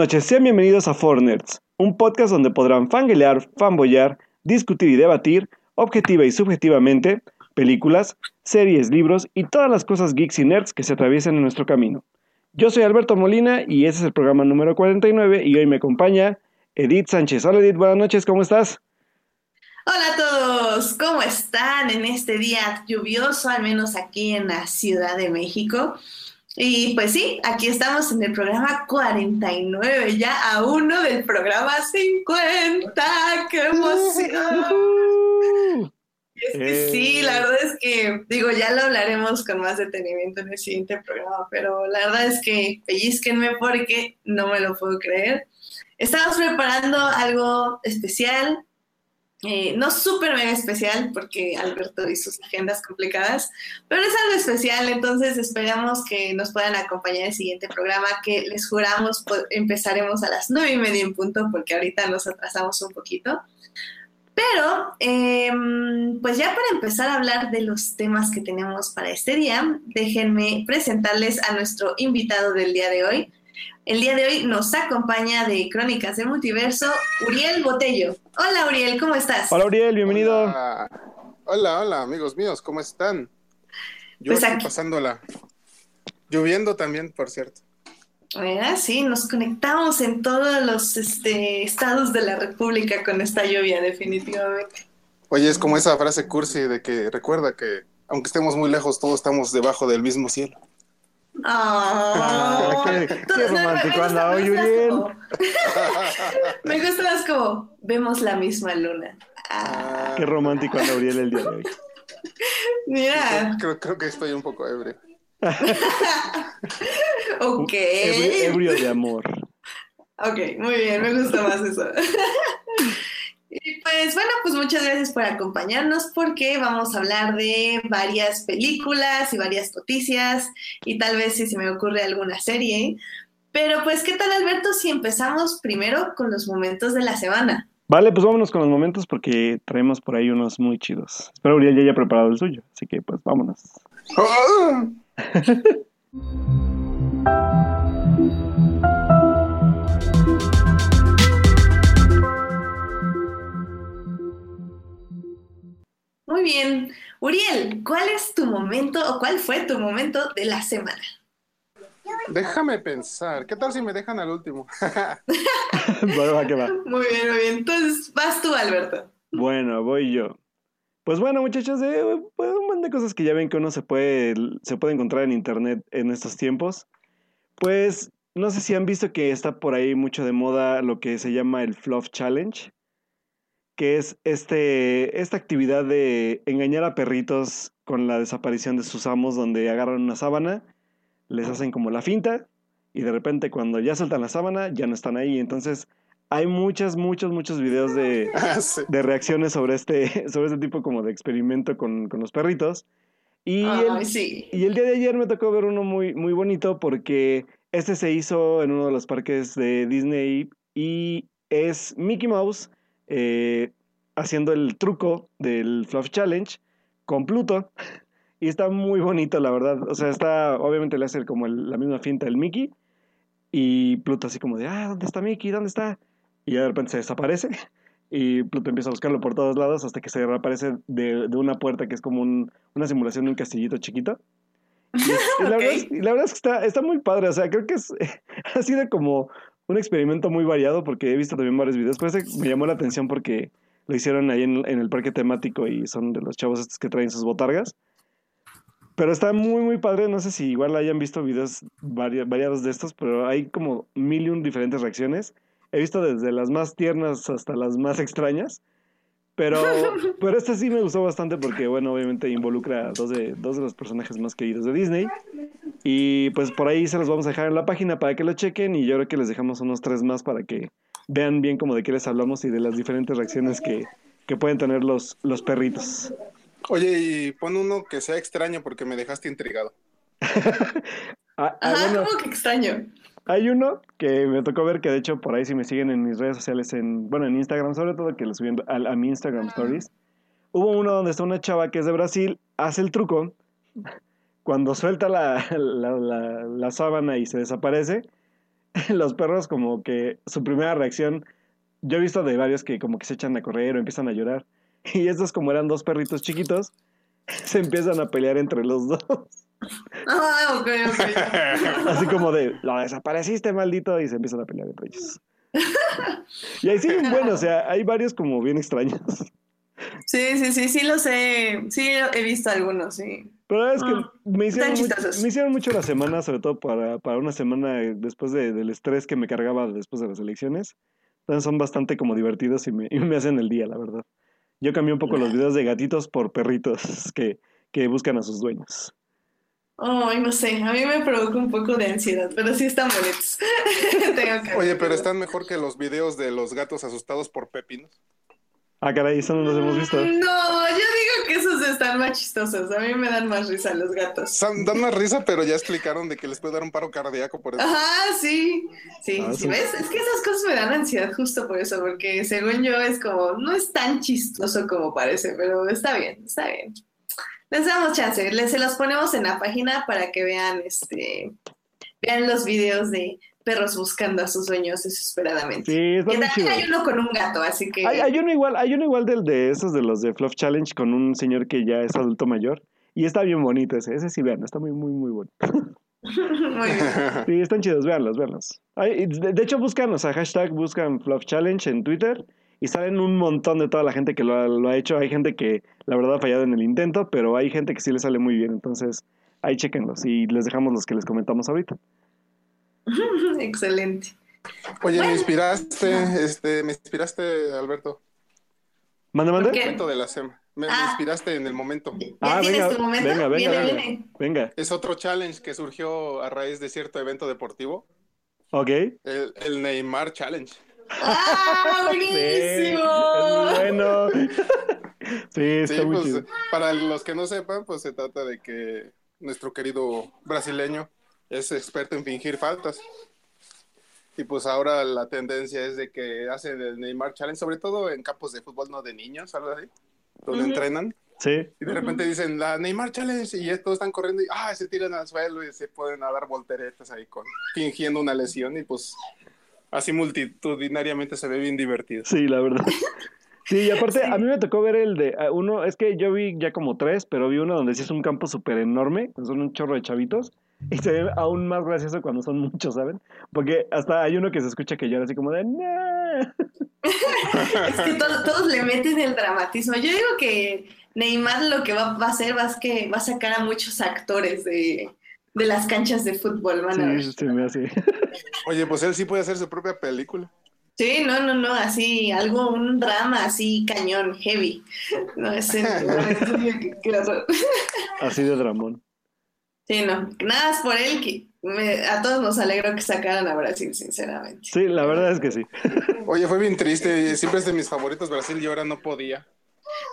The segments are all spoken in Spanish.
Noches, sean bienvenidos a Four Nerds, un podcast donde podrán fanguelear, fanboyar, discutir y debatir, objetiva y subjetivamente, películas, series, libros y todas las cosas geeks y nerds que se atraviesen en nuestro camino. Yo soy Alberto Molina y ese es el programa número 49 y hoy me acompaña Edith Sánchez. Hola Edith, buenas noches, ¿cómo estás? Hola a todos, ¿cómo están en este día lluvioso, al menos aquí en la Ciudad de México? Y pues sí, aquí estamos en el programa 49, ya a uno del programa 50. ¡Qué emoción! es que sí, la verdad es que, digo, ya lo hablaremos con más detenimiento en el siguiente programa, pero la verdad es que pellizquenme porque no me lo puedo creer. Estamos preparando algo especial, eh, no súper mega especial porque Alberto y sus agendas complicadas, pero es algo especial, entonces esperamos que nos puedan acompañar en el siguiente programa que les juramos empezaremos a las nueve y media en punto porque ahorita nos atrasamos un poquito. Pero, em, pues ya para empezar a hablar de los temas que tenemos para este día, déjenme presentarles a nuestro invitado del día de hoy. El día de hoy nos acompaña de Crónicas del Multiverso Uriel Botello. Hola Uriel, ¿cómo estás? Hola Uriel, bienvenido. Hola, hola, amigos míos, ¿cómo están? Yo pues estoy pasándola. Lloviendo también, por cierto. ¿Verdad? Sí, nos conectamos en todos los este, estados de la República con esta lluvia, definitivamente. Oye, es como esa frase cursi de que recuerda que aunque estemos muy lejos, todos estamos debajo del mismo cielo. Ah, qué, qué romántico anda hoy, Uriel. Me gusta más como vemos la misma luna. Ah. Qué romántico anda Uriel el día de hoy. Mira. Creo, creo que estoy un poco ebrio. ok. Ebrio, de amor. Ok, muy bien, me gusta más eso. Y pues bueno, pues muchas gracias por acompañarnos porque vamos a hablar de varias películas y varias noticias y tal vez si se me ocurre alguna serie. Pero pues, ¿qué tal Alberto si empezamos primero con los momentos de la semana? Vale, pues vámonos con los momentos porque traemos por ahí unos muy chidos. Espero Uriel ya haya preparado el suyo, así que pues vámonos. Muy bien. Uriel, ¿cuál es tu momento o cuál fue tu momento de la semana? Déjame pensar. ¿Qué tal si me dejan al último? bueno, va que va. Muy bien, muy bien. Entonces, vas tú, Alberto. Bueno, voy yo. Pues bueno, muchachos, eh, pues, un montón de cosas que ya ven que uno se puede, se puede encontrar en internet en estos tiempos. Pues no sé si han visto que está por ahí mucho de moda lo que se llama el Fluff Challenge, que es este, esta actividad de engañar a perritos con la desaparición de sus amos, donde agarran una sábana, les hacen como la finta, y de repente cuando ya sueltan la sábana, ya no están ahí. Entonces hay muchos, muchos, muchos videos de, Ah, de reacciones sobre este, sobre este tipo como de experimento con, con los perritos. Y, el, sí. y el día de ayer me tocó ver uno muy, muy bonito porque este se hizo en uno de los parques de Disney y es Mickey Mouse eh, haciendo el truco del Fluff Challenge con Pluto. Y está muy bonito, la verdad. O sea, está, obviamente le hace como el- la misma finta del Mickey. Y Pluto así como de, ah, ¿dónde está Mickey? ¿Dónde está? Y de repente se desaparece. Y Pluto empieza a buscarlo por todos lados hasta que se reaparece de, de una puerta que es como un- una simulación de un castillito chiquito. Y, es- y la, Ok. verdad es, y la verdad es que está, está muy padre. O sea, creo que es, ha sido como un experimento muy variado porque he visto también varios videos. Por eso me llamó la atención porque lo hicieron ahí en, el parque temático y son de los chavos estos que traen sus botargas. Pero está muy, muy padre. No sé si igual hayan visto videos vari- variados de estos, pero hay como mil y un diferentes reacciones. He visto desde las más tiernas hasta las más extrañas. Pero, pero este sí me gustó bastante porque, bueno, obviamente involucra a dos de, dos de los personajes más queridos de Disney. Y pues por ahí se los vamos a dejar en la página para que lo chequen y yo creo que les dejamos unos tres más para que vean bien como de qué les hablamos y de las diferentes reacciones que, que pueden tener los, los perritos. Oye, y pon uno que sea extraño porque me dejaste intrigado. Ah, ah, Ajá, bueno, como que extraño. Hay uno que me tocó ver que de hecho por ahí si me siguen en mis redes sociales, en, bueno, en Instagram sobre todo, que lo subí a, a mi Instagram Stories, hubo uno donde está una chava que es de Brasil, hace el truco, cuando suelta la, la, la- la sábana y se desaparece, los perros como que su primera reacción, yo he visto de varios que como que se echan a correr o empiezan a llorar. Y estos como eran dos perritos chiquitos, se empiezan a pelear entre los dos. Ah, ok, ok. Así como de, lo desapareciste, maldito, y se empiezan a pelear entre ellos. Y ahí sí, bueno, o sea, hay varios como bien extraños. Sí, sí, sí, sí los he, sí he visto algunos, sí. Pero es que Ah, me, hicieron mucho, me hicieron mucho la semana, sobre todo para, para una semana después de- del estrés que me cargaba después de las elecciones. Entonces son bastante como divertidos y me, y me hacen el día, la verdad. Yo cambié un poco los videos de gatitos por perritos que, que buscan a sus dueños. Ay, no sé, a mí me provoca un poco de ansiedad, pero sí están bonitos. Tengo que Oye, pero están mejor que los videos de los gatos asustados por pepinos. Ah, caray, eso no los hemos visto. No, yo digo que esos están más chistosos. A mí me dan más risa los gatos. Dan más risa, pero ya explicaron de que les puede dar un paro cardíaco por eso. Ajá, sí. Sí, Ah, sí, sí. ¿ves? Es que esas cosas me dan ansiedad justo por eso, porque según yo es como, no es tan chistoso como parece, pero está bien, está bien. Les damos chance, les, se los ponemos en la página para que vean, este, vean los videos de perros buscando a sus dueños desesperadamente. Sí, y está muy también chido. hay uno con un gato, así que... Hay, hay uno igual, hay uno igual del de esos de los de Fluff Challenge con un señor que ya es adulto mayor. Y está bien bonito ese, ese sí vean, está muy, muy, muy bonito. Muy bien. Sí, están chidos, véanlos, véanlos. De, de hecho, buscan, o sea, hashtag buscan Fluff Challenge en Twitter y salen un montón de toda la gente que lo ha, lo ha hecho. Hay gente que, la verdad, ha fallado en el intento, pero hay gente que sí le sale muy bien. Entonces, ahí chequenlos y les dejamos los que les comentamos ahorita. Excelente. Oye, me inspiraste, este, me inspiraste, Alberto. ¿Mande, mande? Momento de la semana. Me, me Ah. inspiraste en el momento. ¿Ya Ah, tienes venga, tu momento? venga, venga, Viene, venga. viene. Venga, Es otro challenge que surgió a raíz de cierto evento deportivo, ok. el, el Neymar Challenge. ¡Ah, Sí, es buenísimo! bueno. Sí, está Sí, muy pues chido. para los que no sepan, pues se trata de que nuestro querido brasileño es experto en fingir faltas. Y pues ahora la tendencia es de que hacen el Neymar Challenge, sobre todo en campos de fútbol, no de niños, algo así, donde entrenan. Sí, Y de repente dicen la Neymar Challenge y todos están corriendo y ah, se tiran al suelo y se pueden a dar volteretas ahí con fingiendo una lesión y pues así multitudinariamente se ve bien divertido. sí, la verdad. Sí, y aparte, a mí me tocó ver el de ah, uno, es que yo vi ya como tres, pero vi uno donde sí es un campo súper enorme, son un chorro de chavitos, y se ve aún más gracioso cuando son muchos, ¿saben? Porque hasta hay uno que se escucha que llora así como de "Nah". Es que to- todos le meten el dramatismo. Yo digo que Neymar lo que va, va a hacer va, es que va a sacar a muchos actores de, de las canchas de fútbol, van a ver. Sí, se me hace. Oye, pues él sí puede hacer su propia película. Sí, no, no, no, así, algo, un drama así cañón, heavy. No, qué horror. Así de Dramón. Sí, no, nada más por él, que me- a todos nos alegró que sacaran a Brasil, sinceramente. Sí, la verdad es que sí. Oye, fue bien triste, siempre es de mis favoritos Brasil y ahora no podía.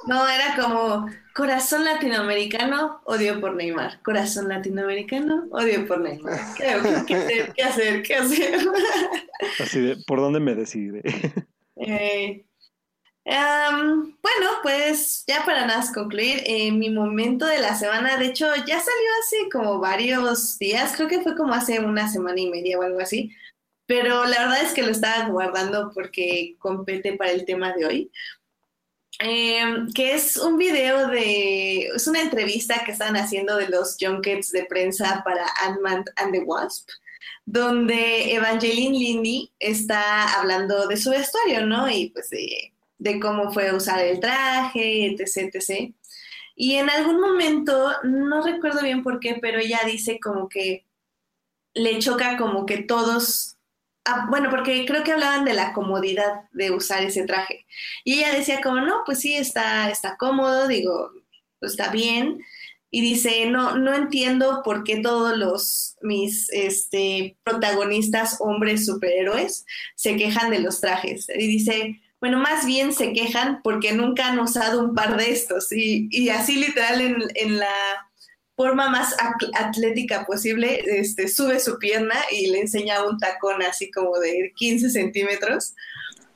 No, era como corazón latinoamericano, odio por Neymar. Corazón latinoamericano, odio por Neymar. ¿Qué, qué hacer? ¿Qué hacer? ¿Qué hacer? Así de, ¿por dónde me decide? Eh, am, bueno, pues ya para nada más concluir, eh, mi momento de la semana, de hecho, ya salió hace como varios días, creo que fue como hace una semana y media o algo así, pero la verdad es que lo estaba guardando porque compete para el tema de hoy. Eh, que es un video de, es una entrevista que están haciendo de los junkets de prensa para Ant-Man and the Wasp, donde Evangeline Lilly está hablando de su vestuario, ¿no? Y pues de, de cómo fue usar el traje, etc, etc. Y en algún momento, no recuerdo bien por qué, pero ella dice como que le choca como que todos Ah, bueno, porque creo que hablaban de la comodidad de usar ese traje. Y ella decía como, no, pues sí, está, está cómodo, digo, pues está bien. Y dice, no, no entiendo por qué todos los mis este, protagonistas, hombres superhéroes, se quejan de los trajes. Y dice, bueno, más bien se quejan porque nunca han usado un par de estos. Y, así literal en la forma más atlética posible, este, sube su pierna y le enseña un tacón así como de 15 centímetros.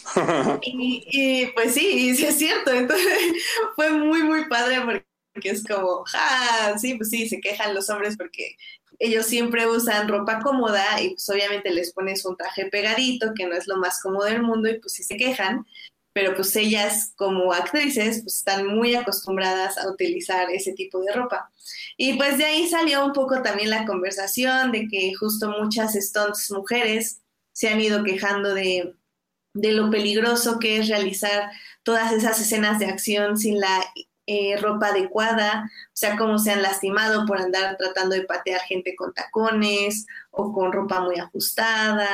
y, y, pues sí, y sí es cierto, entonces fue muy, muy padre porque es como, ah, sí, pues sí, se quejan los hombres porque ellos siempre usan ropa cómoda y pues obviamente les pones un traje pegadito, que no es lo más cómodo del mundo y pues sí se quejan, pero pues ellas como actrices pues están muy acostumbradas a utilizar ese tipo de ropa. Y pues de ahí salió un poco también la conversación de que justo muchas stunts mujeres se han ido quejando de, de lo peligroso que es realizar todas esas escenas de acción sin la eh, ropa adecuada, o sea, cómo se han lastimado por andar tratando de patear gente con tacones o con ropa muy ajustada.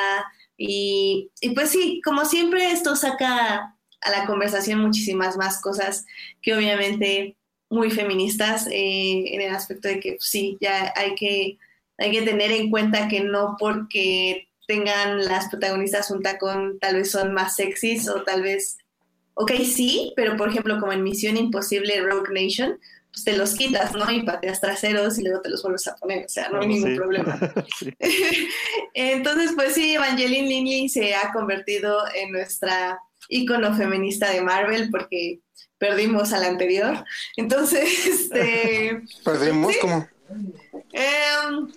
Y, y pues sí, como siempre esto saca a la conversación muchísimas más cosas que obviamente muy feministas eh, en el aspecto de que pues, sí, ya hay que, hay que tener en cuenta que no porque tengan las protagonistas un tacón tal vez son más sexys o tal vez, ok, sí, pero por ejemplo como en Misión Imposible Rogue Nation, pues te los quitas, ¿no? Y pateas traseros y luego te los vuelves a poner, o sea, no hay ningún problema. Entonces, pues sí, Evangeline Lilly se ha convertido en nuestra ícono feminista de Marvel porque perdimos al anterior. Entonces, este... ¿Perdimos? ¿Cómo? Em,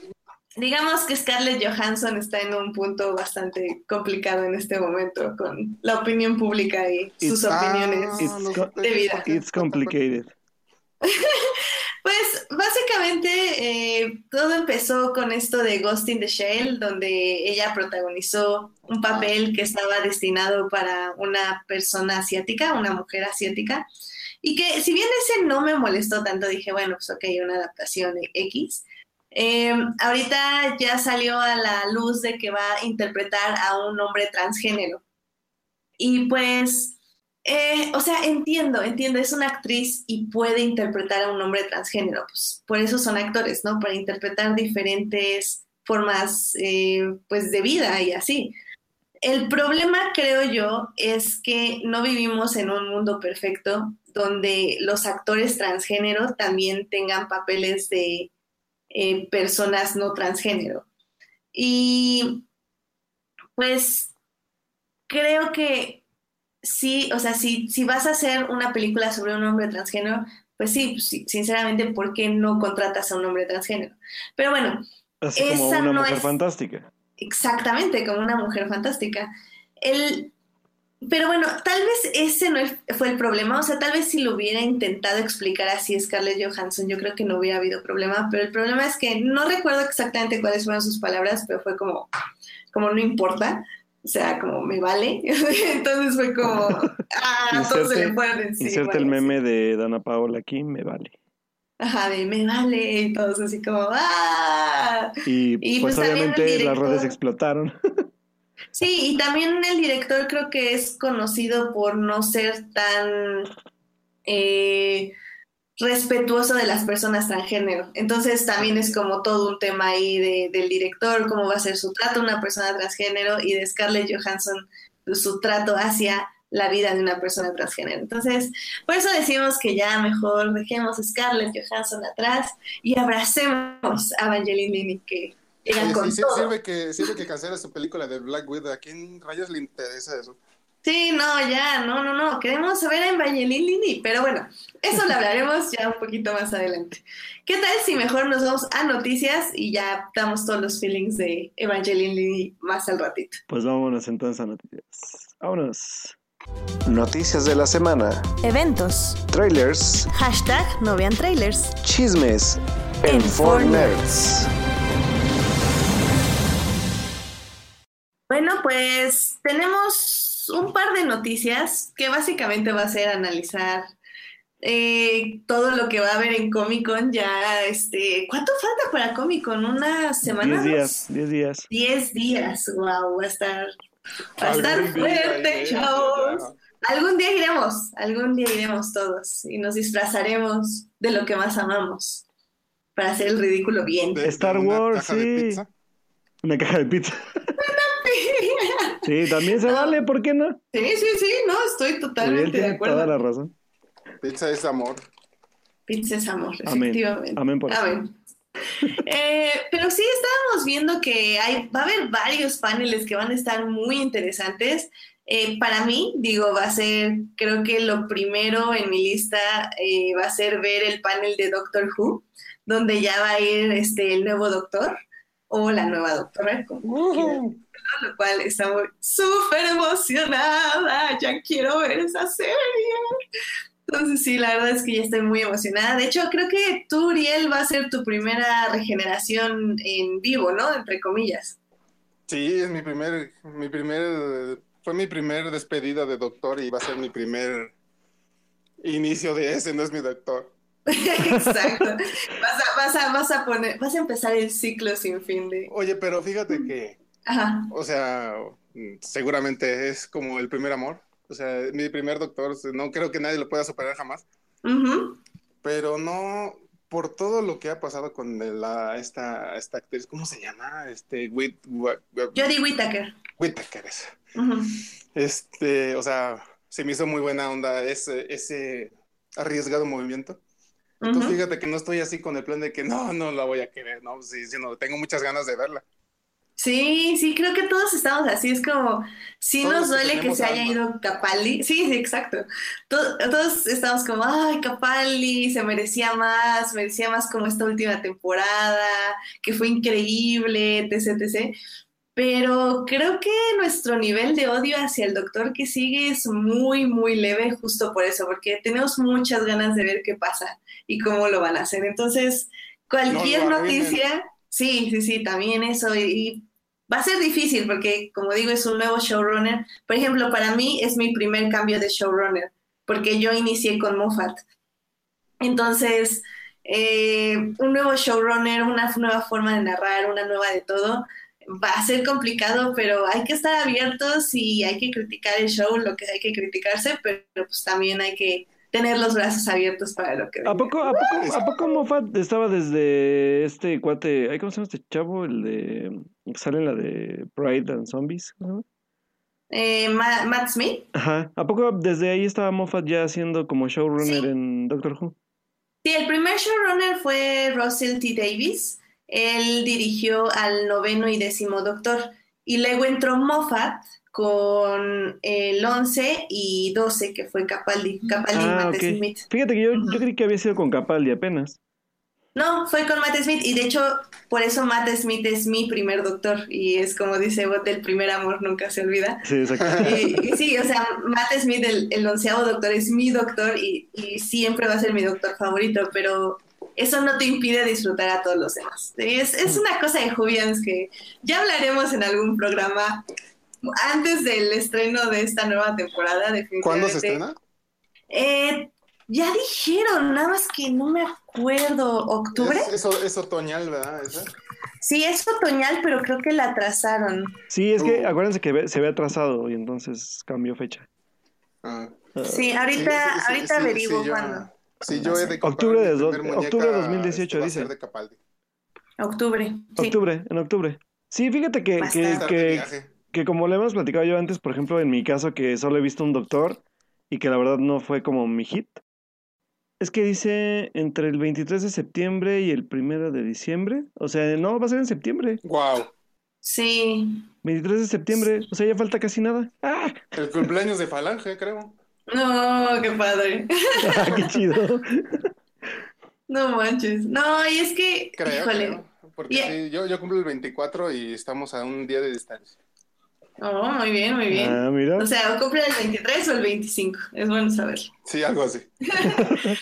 digamos que Scarlett Johansson está en un punto bastante complicado en este momento con la opinión pública y sus opiniones de vida. It's complicated. Pues básicamente eh, todo empezó con esto de Ghost in the Shell, donde ella protagonizó un papel que estaba destinado para una persona asiática, una mujer asiática, y que si bien ese no me molestó tanto, dije, bueno, pues ok, una adaptación X. Eh, ahorita ya salió a la luz de que va a interpretar a un hombre transgénero. Y pues eh, o sea, entiendo, entiendo, es una actriz y puede interpretar a un hombre transgénero, pues por eso son actores, ¿no? Para interpretar diferentes formas, eh, pues, de vida y así. El problema, creo yo, es que no vivimos en un mundo perfecto donde los actores transgénero también tengan papeles de eh, personas no transgénero. Y pues creo que sí, o sea, si, si vas a hacer una película sobre un hombre transgénero, pues sí, pues sinceramente, ¿por qué no contratas a un hombre transgénero? Pero bueno, Así como una mujer fantástica. Exactamente, como una mujer fantástica. El, pero bueno, tal vez ese no fue el problema, o sea, tal vez si lo hubiera intentado explicar así Scarlett Johansson, yo creo que no hubiera habido problema, pero el problema es que no recuerdo exactamente cuáles fueron sus palabras, pero fue como, como no importa, o sea, como me vale. Entonces fue como, ah, todos se le fueron encima. Inserte el meme de Dana Paola aquí, me vale. Ajá, de me vale, y todos así como, ah. Y, pues, pues obviamente las redes explotaron. Sí, y también el director creo que es conocido por no ser tan eh, respetuoso de las personas transgénero. Entonces también es como todo un tema ahí de, del director, cómo va a ser su trato a una persona transgénero y de Scarlett Johansson, su trato hacia la vida de una persona transgénero. Entonces, por eso decimos que ya mejor dejemos a Scarlett Johansson atrás y abracemos a Evangeline Lilly que llega con sí, todo. Sirve que, sirve que cancela su película de Black Widow. ¿A quién rayos le interesa eso? Sí, no, ya, no, no, no. Queremos saber a Evangeline Lilly, pero bueno, eso lo hablaremos ya un poquito más adelante. ¿Qué tal si mejor nos vamos a noticias y ya damos todos los feelings de Evangeline Lilly más al ratito? Pues vámonos entonces a noticias. Vámonos. Noticias de la semana. Eventos. Trailers. Hashtag no vean trailers. Chismes. En, en Nerds. Bueno, pues tenemos un par de noticias que básicamente va a ser analizar eh, todo lo que va a haber en Comic Con ya, este, ¿cuánto falta para Comic Con? ¿Una semana? Diez días, diez días. Diez días, wow, va a estar, va a estar fuerte, chavos. Algún día iremos, algún día iremos todos y nos disfrazaremos de lo que más amamos para hacer el ridículo bien. Star Wars, sí. Una caja de pizza. Sí, también se vale, ¿por qué no? Sí, sí, sí, no, estoy totalmente de acuerdo. Toda la razón. Pizza es amor. Pizza es amor, efectivamente. Amén por eso. Eh, pero sí estábamos viendo que hay, va a haber varios paneles que van a estar muy interesantes. Eh, para mí, digo, va a ser, creo que lo primero en mi lista eh, va a ser ver el panel de Doctor Who donde ya va a ir este, el nuevo doctor o la nueva doctora, como quieran, ¿no? lo cual estamos súper emocionada, ya quiero ver esa serie. Entonces sí, la verdad es que ya estoy muy emocionada. De hecho, creo que tú, Uriel, va a ser tu primera regeneración en vivo, ¿no? Entre comillas. Sí, es mi primer, mi primer, fue mi primer despedida de doctor y va a ser mi primer inicio de ese, no es mi doctor. Exacto. Vas a, vas, a, vas a poner, vas a empezar el ciclo sin fin de. Oye, pero fíjate que, Ajá. o sea, seguramente es como el primer amor. O sea, mi primer doctor, no creo que nadie lo pueda superar jamás. Ujú. Pero no por todo lo que ha pasado con la, esta, esta actriz, ¿cómo se llama? Este, Whit, Jodie Whittaker. Whittaker, esa. Ujú. Este, o sea, se me hizo muy buena onda ese, ese arriesgado movimiento. Entonces, Ujú. fíjate que no estoy así con el plan de que no, no la voy a querer, no, sí, sino tengo muchas ganas de verla. Sí, sí, creo que todos estamos así. Es como, sí Todos nos duele que se haya alma. ido Capaldi. Sí, sí, exacto. To- Todos estamos como, ay, Capaldi se merecía más, merecía más como esta última temporada, que fue increíble, etc, etc. Pero creo que nuestro nivel de odio hacia el doctor que sigue es muy, muy leve justo por eso, porque tenemos muchas ganas de ver qué pasa y cómo lo van a hacer. Entonces, cualquier No arruinen. noticia, sí, sí, sí, también eso. Y va a ser difícil porque, como digo, es un nuevo showrunner. Por ejemplo, para mí es mi primer cambio de showrunner, porque yo inicié con Moffat. Entonces, eh, un nuevo showrunner, una nueva forma de narrar, una nueva de todo, va a ser complicado, pero hay que estar abiertos y hay que criticar el show, lo que hay que criticarse, pero pues también hay que tener los brazos abiertos para lo que ¿A poco, a poco, a poco Moffat estaba desde este cuate, ¿cómo se llama este chavo? El de, sale en la de Pride and Zombies. Eh, Ma- Matt Smith, Ajá, ¿a poco desde ahí estaba Moffat ya haciendo como showrunner Sí. en Doctor Who? Sí, el primer showrunner fue Russell T. Davis. Él dirigió al noveno y décimo Doctor. Y luego entró Moffat con el 11 y 12, que fue Capaldi. Capaldi y Ah, Matt. Smith. Fíjate que yo, yo creí que había sido con Capaldi apenas. No, fue con Matt Smith. Y de hecho, por eso Matt Smith es mi primer Doctor. Y es como dice Bot, el primer amor nunca se olvida. Sí, exacto. Y, y sí, o sea, Matt Smith, el, el onceavo doctor, es mi doctor y, y siempre va a ser mi doctor favorito, pero eso no te impide disfrutar a todos los demás. Es, es una cosa de Jubians que ya hablaremos en algún programa antes del estreno de esta nueva temporada, definitivamente. ¿Cuándo se estrena? Eh, ya dijeron, nada más que no me acuerdo. ¿Octubre? Es, eso, es otoñal, ¿verdad? Esa? Sí, es otoñal, pero creo que la atrasaron. Sí, es que Uh. acuérdense que se ve atrasado y entonces cambió fecha. Ah. Ah, Sí, ahorita, Sí, sí, sí, ahorita sí, averiguo cuándo. Sí, yo he de Octubre de dos- primer muñeca, octubre de 2018 este, va a dice. de. Octubre. Sí. Octubre, en octubre. Sí, fíjate que, que, que. Que como le hemos platicado yo antes, por ejemplo, en mi caso, que solo he visto un doctor y que la verdad no fue como mi hit, es que dice entre el 23 de septiembre y el 1 de diciembre. O sea, no, va a ser en septiembre. Wow. Sí. 23 de septiembre, o sea, ya falta casi nada. ¡Ah! El cumpleaños de Falange, creo. No, qué padre. ¡Qué chido! No manches. No, y es que, Creo, híjole. creo. Porque sí, yo, yo cumplo el 24 y estamos a un día de distancia. Oh, muy bien, muy bien. Ah, mira. O sea, o cumple el 23 o el 25. Es bueno saberlo. Sí, algo así.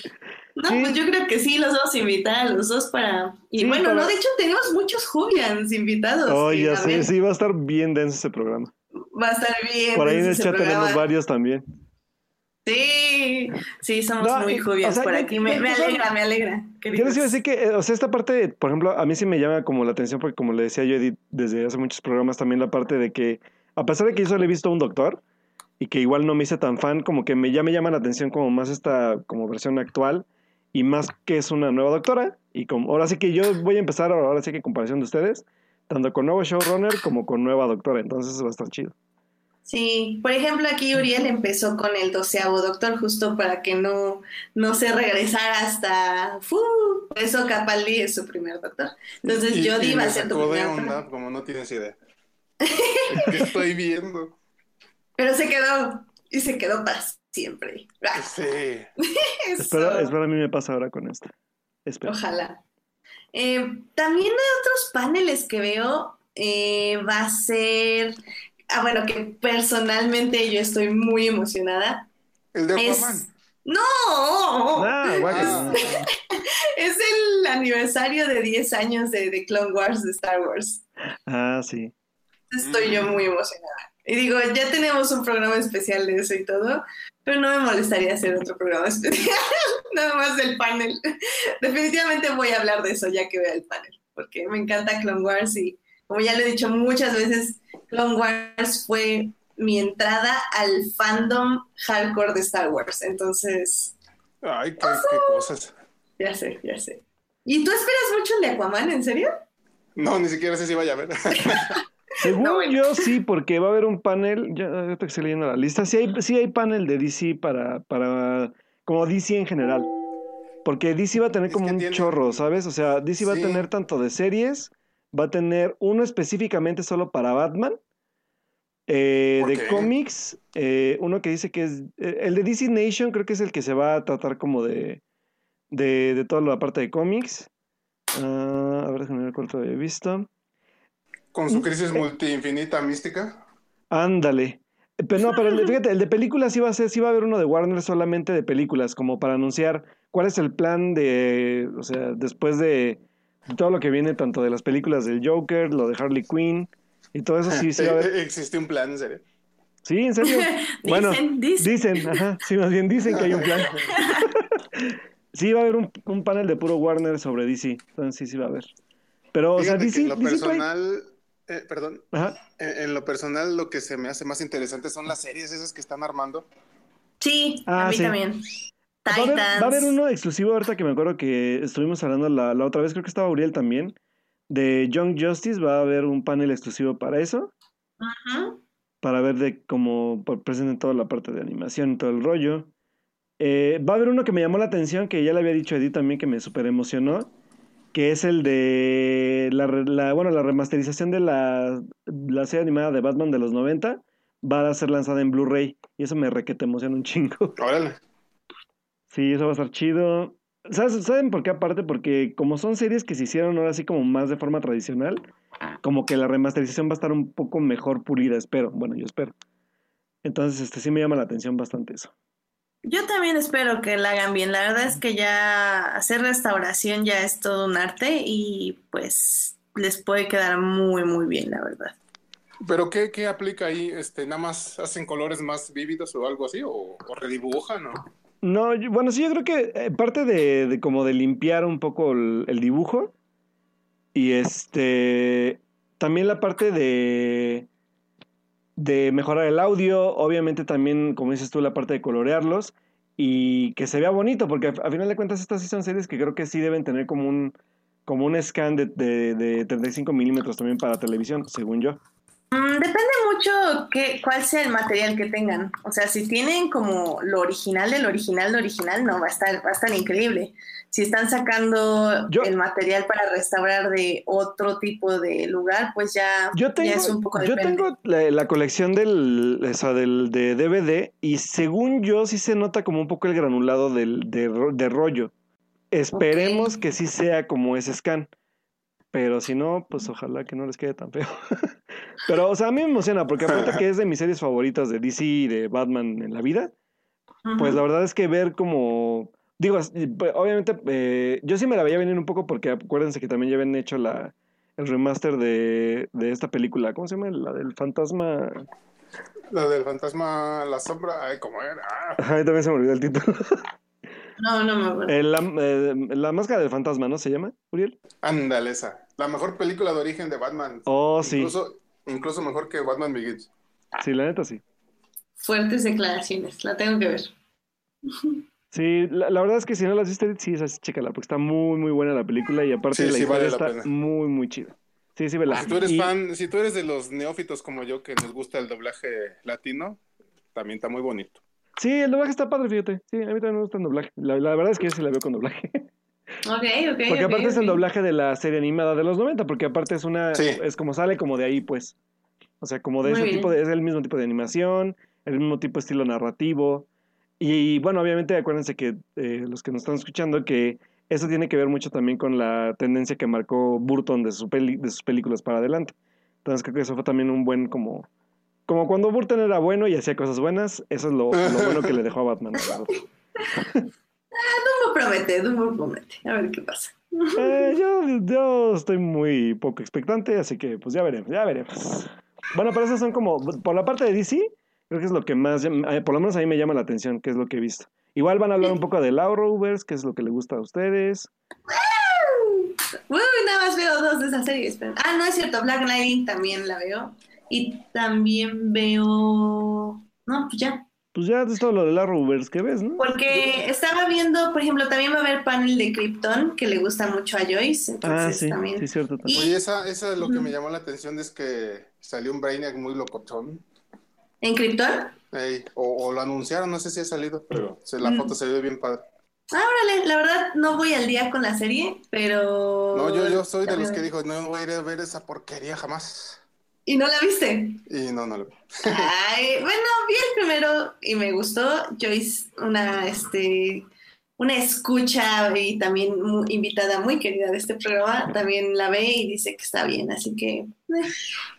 No, Sí. pues yo creo que sí, los vamos a invitar a los dos para... Y Sí, bueno, para- no, de hecho tenemos muchos Julians invitados. Oh, ya sé, sí, va a estar bien denso ese programa. Va a estar bien. Por ahí en el chat programa. tenemos varios también. Sí, sí, somos No, muy Julians o sea, por ya- aquí. Me, empezaron- alegra, me alegra. Yo les queridos. iba a decir que, eh, o sea, esta parte, por ejemplo, a mí sí me llama como la atención porque como le decía yo Edith desde hace muchos programas también la parte de que, a pesar de que yo solo he visto a un doctor y que igual no me hice tan fan, como que me, ya me llama la atención como más esta como versión actual y más que es una nueva doctora y como, ahora sí que yo voy a empezar ahora sí que en comparación de ustedes, tanto con nuevo showrunner como con nueva doctora, entonces va a estar chido. Sí, por ejemplo, aquí Uriel empezó con el doceavo doctor justo para que no, no se regresara hasta... ¡fu! Por eso Capaldi es su primer doctor. Ences Y- Jodie y va a ser tu primer onda, como no tienes idea. ¿Qué estoy viendo? Pero se quedó, y se quedó para siempre. Sí. Espero, espero a mí me pasa ahora con esta. Espero. Ojalá. Eh, también hay otros paneles que veo. eh, va a ser. Ah, bueno, que personalmente yo estoy muy emocionada. El de Es- Aquaman. ¡No! Ah, Es el aniversario de 10 años de, de Clone Wars de Star Wars. Ah, sí. Estoy yo muy emocionada. Y digo, ya tenemos un programa especial de eso y todo, pero no me molestaría hacer otro programa especial, nada más del panel. Definitivamente voy a hablar de eso ya que vea el panel, porque me encanta Clone Wars y como ya lo he dicho muchas veces, Clone Wars fue mi entrada al fandom hardcore de Star Wars. Entonces, Ay, qué, qué cosas. ya sé, ya sé. ¿Y tú esperas mucho el de Aquaman, en serio? No, ni siquiera sé si vaya a ver. Según No, bueno. yo sí, porque va a haber un panel, ya que estoy leyendo la lista, sí hay, sí hay panel de DC para, para, como DC en general. Porque DC va a tener Es como un tiene- chorro, ¿sabes? O sea, DC va a tener tanto de series, va a tener uno específicamente solo para Batman, eh, ¿Por de cómics, eh, uno que dice que es, eh, el de DC Nation creo que es el que se va a tratar como de, de, de toda la parte de cómics. Ah, a ver, déjame ver cuánto había visto. Con su crisis multi-infinita mística. Ándale. Pero no, pero el de- fíjate, el de películas sí va a ser, sí va a haber uno de Warner solamente de películas, como para anunciar cuál es el plan de, o sea, después de todo lo que viene, tanto de las películas del Joker, lo de Harley Quinn, y todo eso sí, sí va a haber. Existe un plan, en serio. Sí, en serio. Bueno, Dicen, dicen. dicen, ajá, sí, más bien dicen que hay un plan. Sí, va a haber un, un panel de puro Warner sobre DC, entonces sí, sí va a haber. Pero, o sea, Fíjate que DC, en lo DC personal, eh, perdón, Ajá. en, en lo personal lo que se me hace más interesante son las series esas que están armando. Sí, Ah, a mí sí. también. Va a, haber, Titans. va a haber uno exclusivo ahorita que me acuerdo que estuvimos hablando la, la otra vez, creo que estaba Uriel también, de Young Justice, va a haber un panel exclusivo para eso, Ujú. para ver de cómo por- presentan toda la parte de animación y todo el rollo. Eh, va a haber uno que me llamó la atención, que ya le había dicho a Edith también, que me super emocionó, que es el de la, la- bueno, la remasterización de la, la serie animada de Batman de los 90, va a ser lanzada en Blu-ray, y eso me requete emociona un chingo. Órale. Sí, eso va a estar chido. ¿Sabes- ¿Saben por qué aparte? Porque como son series que se hicieron ahora así como más de forma tradicional, como que la remasterización va a estar un poco mejor pulida, espero. Bueno, yo espero. Entonces, este sí me llama la atención bastante eso. Yo también espero que la hagan bien. La verdad es que ya hacer restauración ya es todo un arte y pues les puede quedar muy, muy bien, la verdad. ¿Pero qué, qué aplica ahí? Este, ¿Nada más hacen colores más vívidos o algo así? ¿O, o redibujan? ¿no? No, yo- bueno, sí, yo creo que eh, parte de, de como de limpiar un poco el, el dibujo y este también la parte de de mejorar el audio, obviamente también, como dices tú, la parte de colorearlos y que se vea bonito, porque a, final de cuentas estas sí son series que creo que sí deben tener como un como un scan de, de, de 35 milímetros también para televisión, según yo. Mm, depende mucho que, cuál sea el material que tengan. O sea, si tienen como lo original del original del original, no, va a estar, va a estar increíble. Si están sacando Yo- el material para restaurar de otro tipo de lugar, pues ya, Yo ya tengo, es un poco yo depende. tengo la, la colección del, o sea, del de DVD y según yo sí se nota como un poco el granulado del, de, ro- de rollo. Esperemos que sí sea como ese scan. Pero si no, pues ojalá que no les quede tan feo. Pero, o sea, a mí me emociona porque aparte que es de mis series favoritas de DC y de Batman en la vida, pues la verdad es que ver como... Digo, y, pues, obviamente, eh, yo sí me la veía venir un poco porque acuérdense que también ya habían hecho la, el remaster de, de esta película. ¿Cómo se llama? La del fantasma. La del fantasma, la sombra, ay, ¿cómo era? A mí también se me olvidó el título. No, no me acuerdo. Eh, la, eh, la máscara del fantasma, ¿no se llama, Uriel? ándale esa. La mejor película de origen de Batman. Oh, sí. Incluso, incluso mejor que Batman Begins. Sí, la neta sí. Fuertes declaraciones, la tengo que ver. Sí, la, la verdad es que si no la has visto, sí, esa sí, chécala, porque está muy, muy buena la película y aparte Sí, la sí, historia vale la está pena. muy, muy chida. Sí, sí, vela. Si tú eres Y- fan, si tú eres de los neófitos como yo que nos gusta el doblaje latino, también está muy bonito. Sí, el doblaje está padre, fíjate. Sí, a mí también me gusta el doblaje. La, la verdad es que yo sí la veo con doblaje. Ok, ok. Porque aparte es el doblaje de la serie animada de los 90, porque aparte es una, Sí. es como sale como de ahí, pues. O sea, como de Muy ese bien. tipo de, es el mismo tipo de animación, el mismo tipo de estilo narrativo. Y, bueno, obviamente acuérdense que eh, los que nos están escuchando, que eso tiene que ver mucho también con la tendencia que marcó Burton de, su peli- de sus películas para adelante. Entonces creo que eso fue también un buen como... Como cuando Burton era bueno y hacía cosas buenas, eso es lo, lo bueno que le dejó a Batman. la verdad. Dumbo promete, Dumbo promete. A ver qué pasa. Eh, yo, yo estoy muy poco expectante, así que pues ya veremos, ya veremos. Bueno, pero esas son como, por la parte de DC, creo que es lo que más, eh, por lo menos a mí me llama la atención, que es lo que he visto. Igual van a hablar un poco de Law Rovers, que es lo que le gusta a ustedes. Uy, nada más veo dos de esas series. pero- Ah, no es cierto, Black Lightning también la veo. Y también veo... No, pues ya. Pues ya es todo lo de Law Rovers que ves, ¿no? Porque estaba viendo, por ejemplo, también va a haber panel de Krypton, que le gusta mucho a Joyce. Entonces Ah, sí, también... sí, cierto. también. Y- Oye, esa, esa es lo que me llamó la atención es que salió un Brainiac muy locotón. ¿En Krypton? O, o lo anunciaron, no sé si ha salido, pero se, la Mm. foto se ve bien padre. Ah, órale, la verdad no voy al día con la serie, pero... No, yo, yo soy de los que dijo, no voy a ir a ver esa porquería jamás. ¿Y no la viste? Y no, no lo vi. Ay, bueno, vi el primero y me gustó. Joyce, una, este, una escucha y también mu- invitada muy querida de este programa, también la ve y dice que está bien, así que... eh.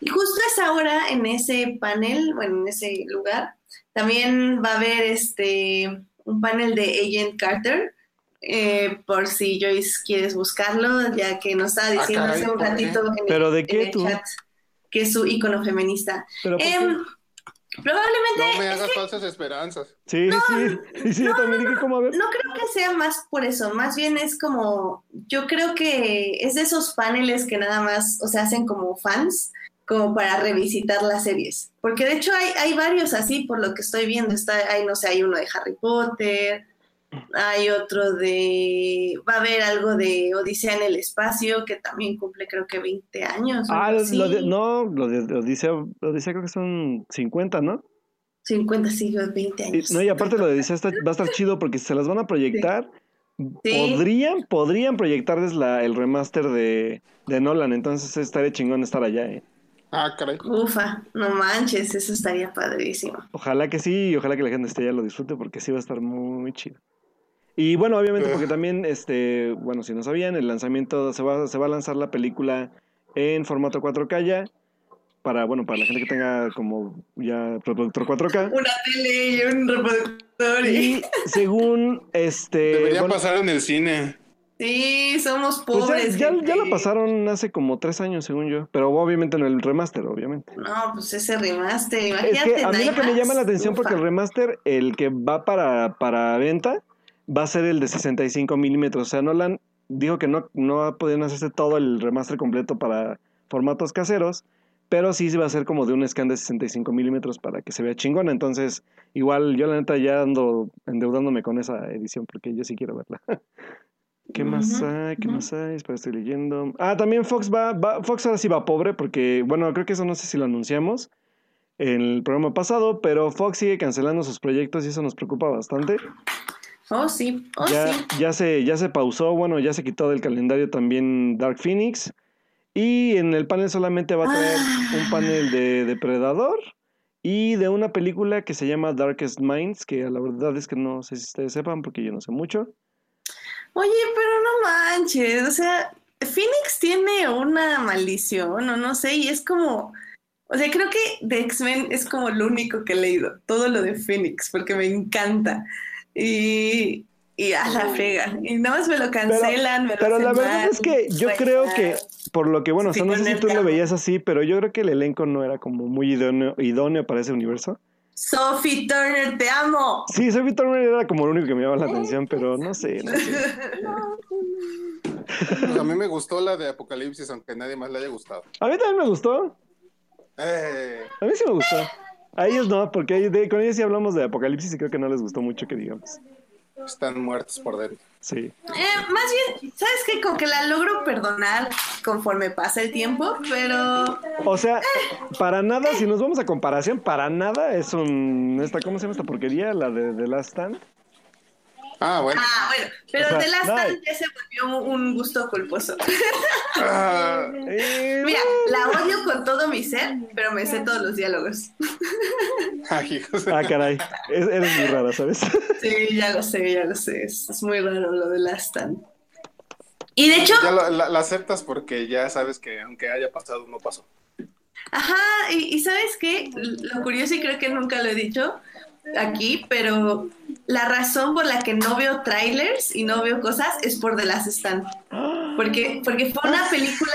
Y justo es ahora en ese panel, bueno, en ese lugar, también va a haber este, un panel de Agent Carter. eh, por si Joyce quieres buscarlo, ya que nos estaba diciendo caray, hace un ratito en el- ¿Pero de en qué el tú? chat que es su icono feminista. Pero, ¿por qué? Em, probablemente, No me hagas falsas esperanzas. sí, sí, sí, yo también dije, ¿cómo a ver? no creo que sea más por eso, más bien es como, yo creo que es de esos paneles que nada más, o sea, hacen como fans, como para revisitar las series. Porque de hecho hay, hay varios así, por lo que estoy viendo. Está, hay, no sé, hay uno de Harry Potter, hay otro de, va a haber algo de Odisea en el espacio, que también cumple creo que 20 años. Ah, lo de, no, lo de Odisea, Odisea creo que son 50, ¿no? 50 siglos, 20 Y- años. no, y aparte lo de Odisea está- va a estar chido porque se las van a proyectar. Sí. Podrían, podrían proyectarles la, el remaster de, de Nolan, entonces estaría chingón estar allá, eh. Ah, caray. Ufa, no manches, eso estaría padrísimo. Ojalá que sí, y ojalá que la gente esté allá lo disfrute porque sí va a estar muy chido. Y bueno, obviamente porque también, este, bueno, si no sabían, el lanzamiento, se va, se va a lanzar la película en formato 4K ya, para, bueno, para la gente que tenga como ya reproductor 4K. Una tele y un reproductor. Y según, este... Debería bueno, pasar en el cine. Sí, somos pues ya, pobres. ya, ya la pasaron hace como tres años, según yo, pero obviamente en el remaster, obviamente. No, pues ese remaster, Es imagínate. que a mí lo que me llama la atención porque el remaster, el que va para, para venta, va a ser el de 65 milímetros. O sea, Nolan dijo que no, no podían hacerse todo el remaster completo para formatos caseros, pero sí se va a hacer como de un scan de 65 milímetros para que se vea chingona. Entonces, igual yo la neta ya ando endeudándome con esa edición porque yo sí quiero verla. ¿Qué más hay? ¿Qué más hay? Espera, estoy leyendo. Ah, también Fox va, va, Fox ahora sí va pobre porque, bueno, creo que eso no sé si lo anunciamos en el programa pasado, pero Fox sigue cancelando sus proyectos y eso nos preocupa bastante. Oh, sí, oh, ya, sí. ya, se, ya se pausó, bueno, ya se quitó del calendario también Dark Phoenix. Y en el panel solamente va a traer Ah. un panel de Depredador y de una película que se llama Darkest Minds, que la verdad es que no sé si ustedes sepan porque yo no sé mucho. Oye, pero no manches, o sea, Phoenix tiene una maldición, o no sé, y es como, o sea, creo que de X-Men es como lo único que he leído, todo lo de Phoenix, porque me encanta. Y, y a la frega, y nada más me lo cancelan, me lo Pero la verdad mal, es que yo pues, creo que, por lo que, bueno, o sea, no sé si tú lo veías así, pero yo creo que el elenco no era como muy idóneo, idóneo para ese universo. Sophie Turner, te amo. Sí, Sophie Turner era como lo único que me llamaba la atención, pero no sé, no sé. Pues a mí me gustó la de Apocalipsis, aunque a nadie más le haya gustado. A mí también me gustó, Eh, a mí sí me gustó. A ellos no, porque de- con ellos sí hablamos de Apocalipsis y creo que no les gustó mucho que digamos. están muertos por dentro. Sí. Eh, más bien, ¿sabes qué? Como que la logro perdonar conforme pasa el tiempo, pero O sea, para nada, si nos vamos a comparación, para nada es un... Esta, ¿Cómo se llama esta porquería? La de The Last Stand. Ah, bueno. Ah, bueno, pero O sea, The Last no. Stand ya se volvió un gusto culposo. Ah, Mira, la odio con todo mi ser, pero me sé todos los diálogos. ay, hijos. Ah, caray. Es- eres muy rara, ¿sabes? Sí, ya lo sé, ya lo sé. Es, es muy raro lo de Last Stand. Y de hecho, Ya la, la- la aceptas porque ya sabes que aunque haya pasado, no pasó. Ajá, y, y ¿sabes qué? Lo curioso, y creo que nunca lo he dicho aquí, pero la razón por la que no veo trailers y no veo cosas es por The Last Stand. Porque, porque fue una película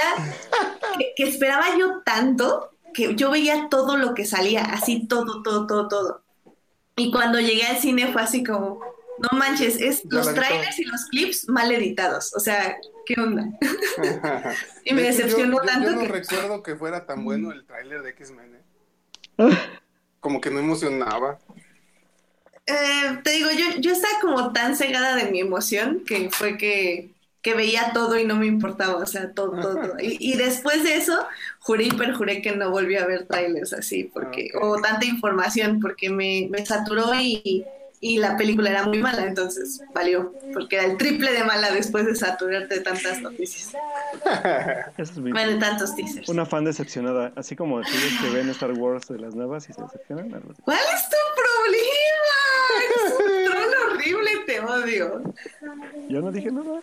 que, que esperaba yo tanto que yo veía todo lo que salía, así todo, todo, todo, todo. Y cuando llegué al cine fue así como, no manches, es Ya los trailers y los clips mal editados. O sea, ¿qué onda? Y me De hecho, yo- decepcionó yo, tanto Yo no que... recuerdo que fuera tan bueno el tráiler de X-Men. ¿eh? Como que no emocionaba. Eh, te digo, yo, yo estaba como tan cegada de mi emoción que fue que, que veía todo y no me importaba, o sea, todo, todo, todo. Y, y después de eso, juré y perjuré que no volví a ver trailers así, porque, o tanta información, porque me, me saturó y, y la película era muy mala, entonces valió, porque era el triple de mala después de saturarte de tantas noticias, Eso es mi- bueno, de tantos teasers. una fan decepcionada, así como aquellos que ven Star Wars de las nuevas y se decepcionan. ¿Cuál es tu problema? Horrible, te odio. Yo no dije nada.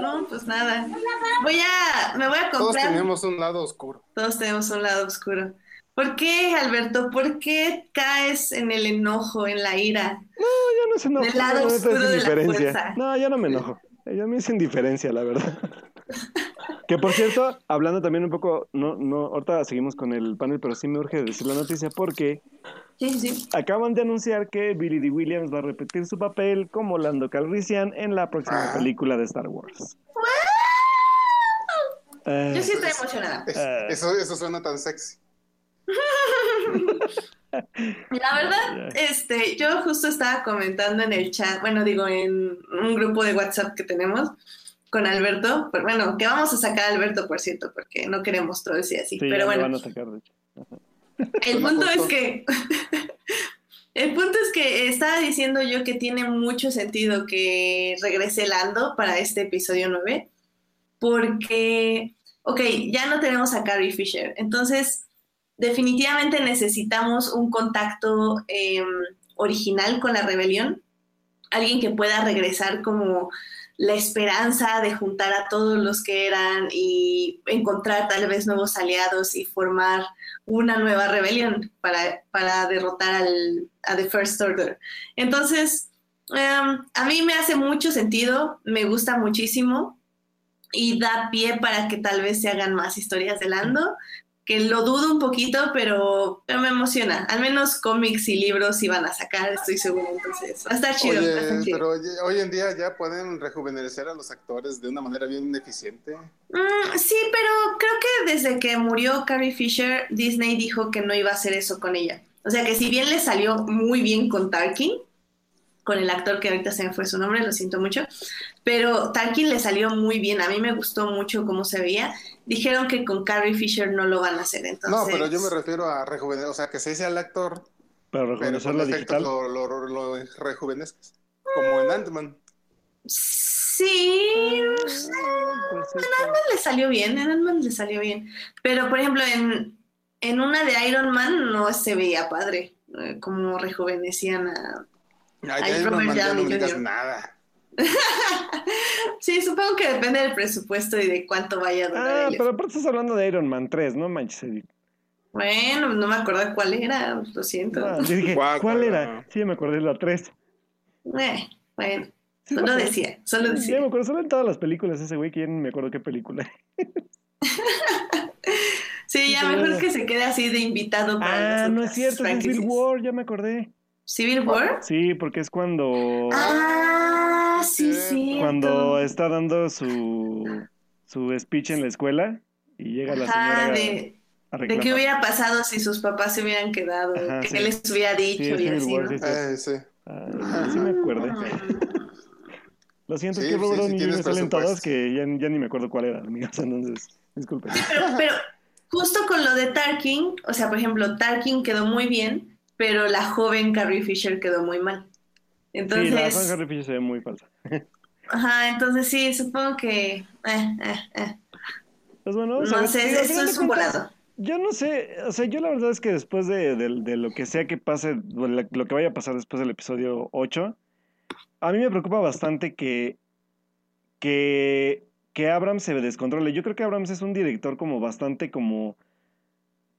No, pues nada. Voy a, me voy a Todos comprar. tenemos un lado oscuro. Todos tenemos un lado oscuro. ¿Por qué, Alberto? ¿Por qué caes en el enojo, en la ira? No, yo no se enojo. Del lado la neta, es oscuro de la indiferencia. fuerza. No, yo no me enojo. Yo me es indiferencia, la verdad. Que por cierto, hablando también un poco, no, no, ahorita seguimos con el panel, pero sí me urge decir la noticia porque Sí, sí, sí. acaban de anunciar que Billy D. Williams va a repetir su papel como Lando Calrissian en la próxima película de Star Wars. Eh, Yo sí estoy emocionada. Es- Ah. eso, eso suena tan sexy. La verdad, este, yo justo estaba comentando en el chat, bueno, digo, en un grupo de WhatsApp que tenemos con Alberto, pero bueno, que vamos a sacar a Alberto, por cierto, porque no queremos trolls y así, sí, pero bueno. van a sacar, de hecho. El punto es que el punto es que estaba diciendo yo que tiene mucho sentido que regrese Lando para este episodio 9 porque ok, ya no tenemos a Carrie Fisher, entonces definitivamente necesitamos un contacto eh, original con la rebelión, alguien que pueda regresar como la esperanza de juntar a todos los que eran y encontrar tal vez nuevos aliados y formar una nueva rebelión para, para derrotar al, a The First Order. Entonces, um, a mí me hace mucho sentido, me gusta muchísimo y da pie para que tal vez se hagan más historias de Lando, que lo dudo un poquito, pero, pero me emociona. Al menos cómics y libros iban a sacar, estoy segura. Entonces, va a estar chido. va a estar Oye, chido. pero hoy en día ya pueden rejuvenecer a los actores de una manera bien eficiente. Mm, sí, pero creo que desde que murió Carrie Fisher, Disney dijo que no iba a hacer eso con ella. O sea que si bien le salió muy bien con Tarkin, con el actor que ahorita se me fue su nombre, lo siento mucho, pero Tarkin le salió muy bien. A mí me gustó mucho cómo se veía. Dijeron que con Carrie Fisher no lo van a hacer, entonces. No, pero yo me refiero a rejuvenecer, o sea, que se sea el actor, Para pero rejuvenecer con la efectos digital. lo, lo, lo rejuvenezcas. Como en Ant-Man. Sí, Pues sí, Ant-Man le salió bien, en Ant-Man le salió bien. Pero, por ejemplo, en, en una de Iron Man no se veía padre, eh, como rejuvenecían a... Ay, Ay, no, Robert man, ya no Downey me digas nada. Sí, supongo que depende del presupuesto y de cuánto vaya a durar Ah, pero aparte estás hablando de Iron Man 3, no manches. Edith. Bueno, no me acuerdo cuál era, lo siento. Yo dije, Guácala. ¿cuál era? Sí, me acordé de la 3. Eh, bueno, Sí, solo decía, solo Sí, decía. me acuerdo, solo en todas las películas ese güey que ya ni me acuerdo qué película. Sí, ya Sí, mejor bueno. que se quede así de invitado para Ah, no es cierto, es. Civil War, ya me acordé. ¿Civil War? Sí, porque es cuando Ah, sí, sí. cuando está dando su su speech en la escuela y llega la señora Ajá, de, a de qué hubiera pasado si sus papás se hubieran quedado, Ajá, qué sí. les hubiera Sí, dicho y así, War, ¿no? sí, sí. Eh, sí. Ah, sí me acuerdo. Lo siento, Sí, es que sí, Robert sí Jr. salen todas que ya, ya ni me acuerdo cuál era, amigos, entonces, disculpen. Pero, pero justo con lo de Tarkin, o sea, por ejemplo, Tarkin quedó muy bien, pero la joven Carrie Fisher quedó muy mal. Sí, la Entonces, Juan Harry Fisher se ve muy falsa. ajá, entonces sí, supongo que, eh, eh, eh. Pues bueno, no ¿sabes? sé, eso es un volado. Yo no sé, o sea, yo la verdad es que después de, de- de lo que sea que pase, lo que vaya a pasar después del episodio 8, a mí me preocupa bastante que, que que Abrams se descontrole. Yo creo que Abrams es un director como bastante como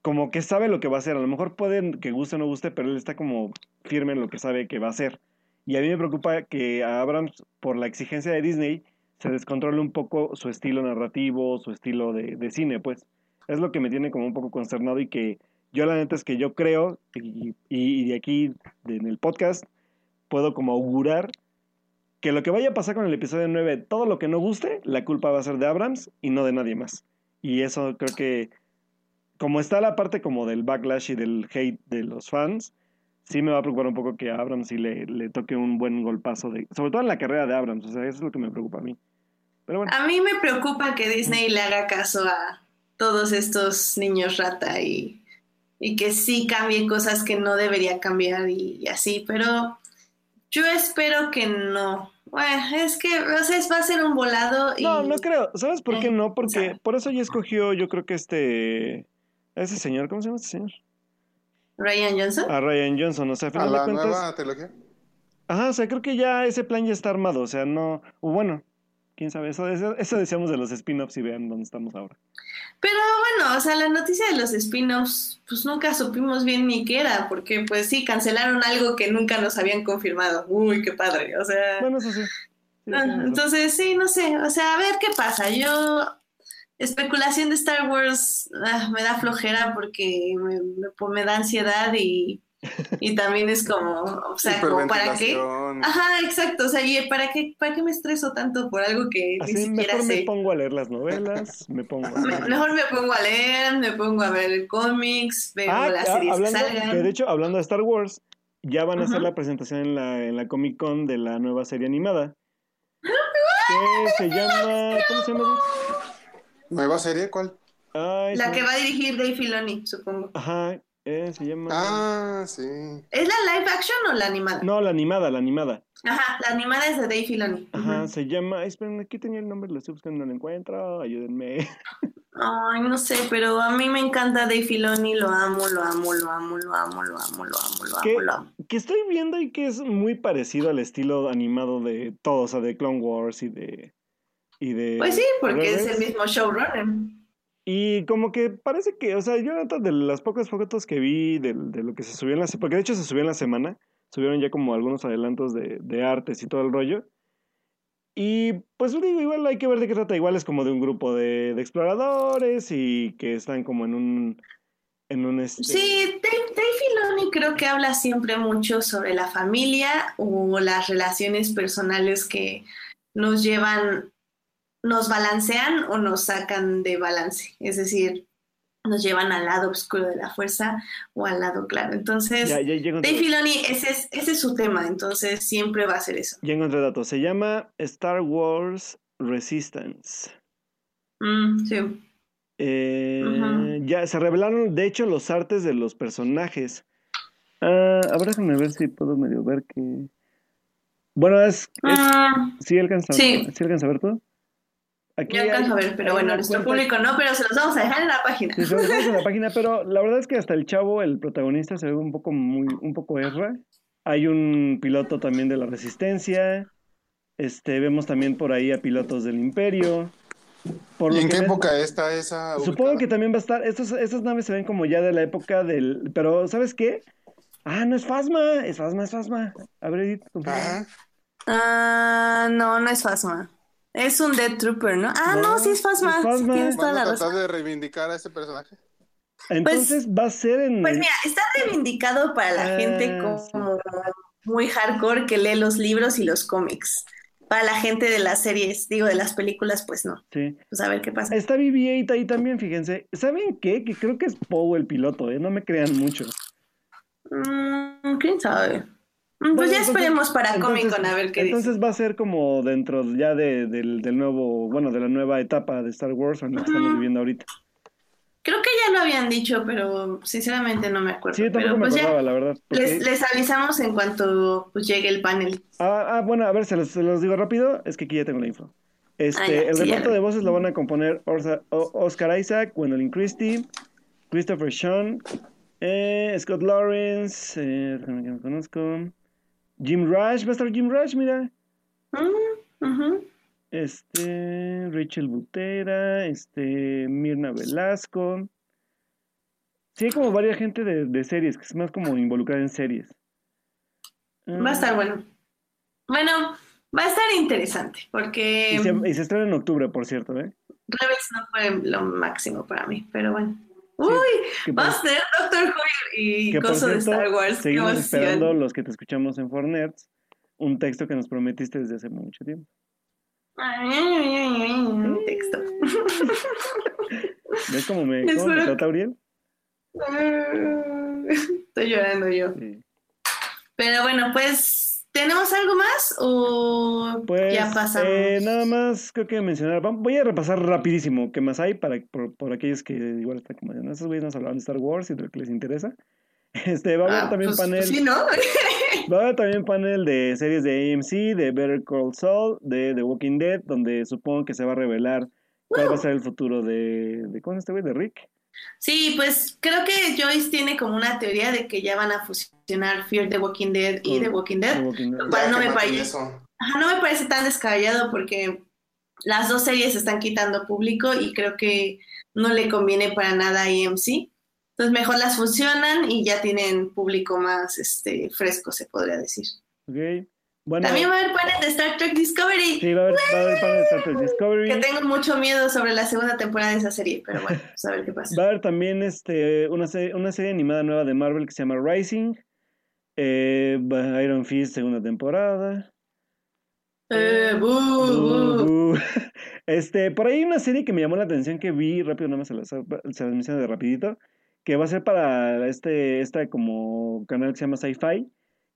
como que sabe lo que va a hacer. A lo mejor puede que guste o no guste, pero él está como firme en lo que sabe que va a hacer. Y a mí me preocupa que a Abrams, por la exigencia de Disney, se descontrole un poco su estilo narrativo, su estilo de, de cine, pues. Es lo que me tiene como un poco consternado y que yo la neta es que yo creo, y, y de aquí, en el podcast, puedo como augurar que lo que vaya a pasar con el episodio 9, todo lo que no guste, la culpa va a ser de Abrams y no de nadie más. Y eso creo que, como está la parte como del backlash y del hate de los fans, sí me va a preocupar un poco que a Abrams sí le, le toque un buen golpazo, de, sobre todo en la carrera de Abrams, o sea, eso es lo que me preocupa a mí. Pero bueno, A mí me preocupa que Disney le haga caso a todos estos niños rata y, y que sí cambie cosas que no debería cambiar y, y así, pero yo espero que no. Bueno, es que o sea, va a ser un volado y... no, no creo. ¿Sabes por qué Eh, no? Porque por eso ya escogió, yo creo que este, ese señor, ¿cómo se llama este señor? Ryan Johnson. A Ryan Johnson, o sea, a A final de la cuentas... nueva trilogía. Ajá, o sea, creo que ya ese plan ya está armado, o sea, no, o bueno, quién sabe, eso, eso, eso decíamos de los spin-offs y vean dónde estamos ahora. Pero bueno, o sea, la noticia de los spin-offs, pues nunca supimos bien ni qué era, porque pues sí, cancelaron algo que nunca nos habían confirmado. Uy, qué padre, o sea... Bueno, eso sí. Sí, Ah. Entonces, sí, no sé, o sea, a ver qué pasa. Yo, especulación de Star Wars ah, me da flojera porque me, me, me da ansiedad y, y también es como, o sea, como para qué. Ajá, exacto, o sea, ¿y para qué, para qué me estreso tanto por algo que ni Así siquiera mejor me sé? pongo a leer las novelas, me pongo a... Me- mejor me pongo a leer, me pongo a ver cómics, veo Ah, las ah, series que salgan. de hecho, hablando de Star Wars, ya van a hacer la presentación en la, en la Comic Con de la nueva serie animada. Que se llama... ¿Cómo se llama? ¿Nueva serie? ¿Cuál? Ay, La que va a dirigir Dave Filoni, supongo. Ajá, eh, se llama... Ah, sí. ¿Es la live action o la animada? No, la animada, la animada. Ajá, la animada es de Dave Filoni. Ajá, se llama... ay, Esperen, aquí tenía el nombre, lo estoy buscando, no lo encuentro, ayúdenme. Ay, no sé, pero a mí me encanta Dave Filoni, lo amo, lo amo, lo amo, lo amo, lo amo, lo amo, lo amo, lo amo. que estoy viendo y que es muy parecido al estilo animado de todos, o sea, de Clone Wars y de... Y de Pues sí, porque es el mismo showrunner. Y como que parece que, o sea, yo neta de las pocas fotos que vi de, de lo que se subió en la semana, porque de hecho se subió en la semana, subieron ya como algunos adelantos de, de artes y todo el rollo. Y pues digo, igual hay que ver de qué trata, igual es como de un grupo de, de exploradores y que están como en un... En un este... Sí, Dave, Dave Filoni creo que habla siempre mucho sobre la familia o las relaciones personales que nos llevan, nos balancean o nos sacan de balance. Es decir, nos llevan al lado oscuro de la fuerza o al lado claro. Entonces, Ya, ya, ya encontré- Dave Filoni, ese es, ese es su tema, entonces siempre va a ser eso. ya encontré datos. Se llama Star Wars Resistance. Mm, sí. Eh. Ya se revelaron, de hecho, los artes de los personajes. Ah, a ver, déjame ver si puedo medio ver que. Bueno, es. es- Ah, ¿sí, alcanza, sí. ¿sí alcanza a ver todo? Aquí yo alcanzo a hay- ver, pero hay bueno, nuestro cuenta- público no, pero se los vamos a dejar en la página. Se los dejamos en la página, pero la verdad es que hasta el chavo, el protagonista, se ve un poco muy, un poco erra. Hay un piloto también de la Resistencia. Este, vemos también por ahí a pilotos del Imperio. Por ¿Y en qué época está esa? Supongo que también va a estar. Estos, estas naves se ven como ya de la época del. Pero, ¿sabes qué? Ah, no es Fasma. Es Fasma, es Fasma. A ver, Edith. Ah, no, no es Fasma. Es un Dead Trooper, ¿no? Ah, no, No, sí es Phasma. Tienes toda ¿Van a la razón. de reivindicar a ese personaje? Entonces va a ser en. Pues mira, está reivindicado para la Ah, gente como muy hardcore que lee los libros y los cómics. Para la gente de las series, digo, de las películas, pues no. Sí. Pues a ver qué pasa. Está BB-8 ahí también, fíjense. ¿Saben qué? Que creo que es Poe el piloto, ¿eh? No me crean mucho. Mm, ¿Quién sabe? Mm, Pues Bueno, ya entonces- esperemos para entonces- Comic Con a ver qué dice. Entonces va a ser como dentro ya de, del, del nuevo, bueno, de la nueva etapa de Star Wars en la que estamos viviendo ahorita. Creo que ya lo habían dicho, pero sinceramente no me acuerdo. Sí, yo tampoco pero me pues acordaba, ya la verdad. porque- les, les avisamos en cuanto pues, llegue el panel. Ah, ah, bueno, a ver, se los, se los digo rápido. Es que aquí ya tengo la info. Este, Ah, ya, el sí, reparto de voces lo van a componer O- Oscar Isaac, Gwendolyn Christie, Christopher Sean, eh, Scott Lawrence, eh, que me conozco. Jim Rush, va a estar Jim Rush, mira. Mm. Este, Rachel Butera, este, Mirna Velasco. Sí, hay como varias gente de, de series, que es más como involucrada en series. Va a estar bueno. Bueno, va a estar interesante, porque Y se, y se estrena en octubre, por cierto, ¿eh? Rebels no fue lo máximo para mí, pero bueno. Uy, va a ser Doctor Who y coso de Star Wars. Seguimos esperando los que te escuchamos en Fornerds, un texto que nos prometiste desde hace mucho tiempo. Un texto. ¿Ves cómo me, cómo me juro trata Uriel? Estoy llorando yo. Sí. Pero bueno, pues, ¿tenemos algo más o Pues ya pasamos? eh, nada más creo que mencionar, voy a repasar rapidísimo qué más hay para por, por aquellos que igual están como no, esos güeyes nos hablaban de Star Wars y de lo que les interesa. Este, va a haber Ah, también pues, panel, pues sí, ¿no? va a haber también panel de series de AMC, de Better Call Saul, de The Walking Dead, donde supongo que se va a revelar cuál va a ser el futuro de, de ¿cómo es este güey? De Rick. Sí, pues creo que Joyce tiene como una teoría de que ya van a fusionar Fear the Walking Dead y Mm, The Walking The Dead. Walking Dead. Lo cual no me parece. eso. Ajá, no me parece tan descabellado porque las dos series están quitando público y creo que no le conviene para nada a AMC. Entonces mejor las fusionan y ya tienen público más este fresco, se podría decir. Ok. Bueno, También va a haber panel de Star Trek Discovery, sí, va a haber, va a haber panel de Star Trek Discovery. que tengo mucho miedo sobre la segunda temporada de esa serie, pero bueno, pues a ver qué pasa. Va a haber también este, una, serie, una serie animada nueva de Marvel que se llama Rising. Eh, Iron Fist, segunda temporada. Eh, bu, Bu, bu. bu. Este, por ahí una serie que me llamó la atención que vi rápido, nada más se las, se las menciono de rapidito, que va a ser para este, esta como canal que se llama Sci-Fi,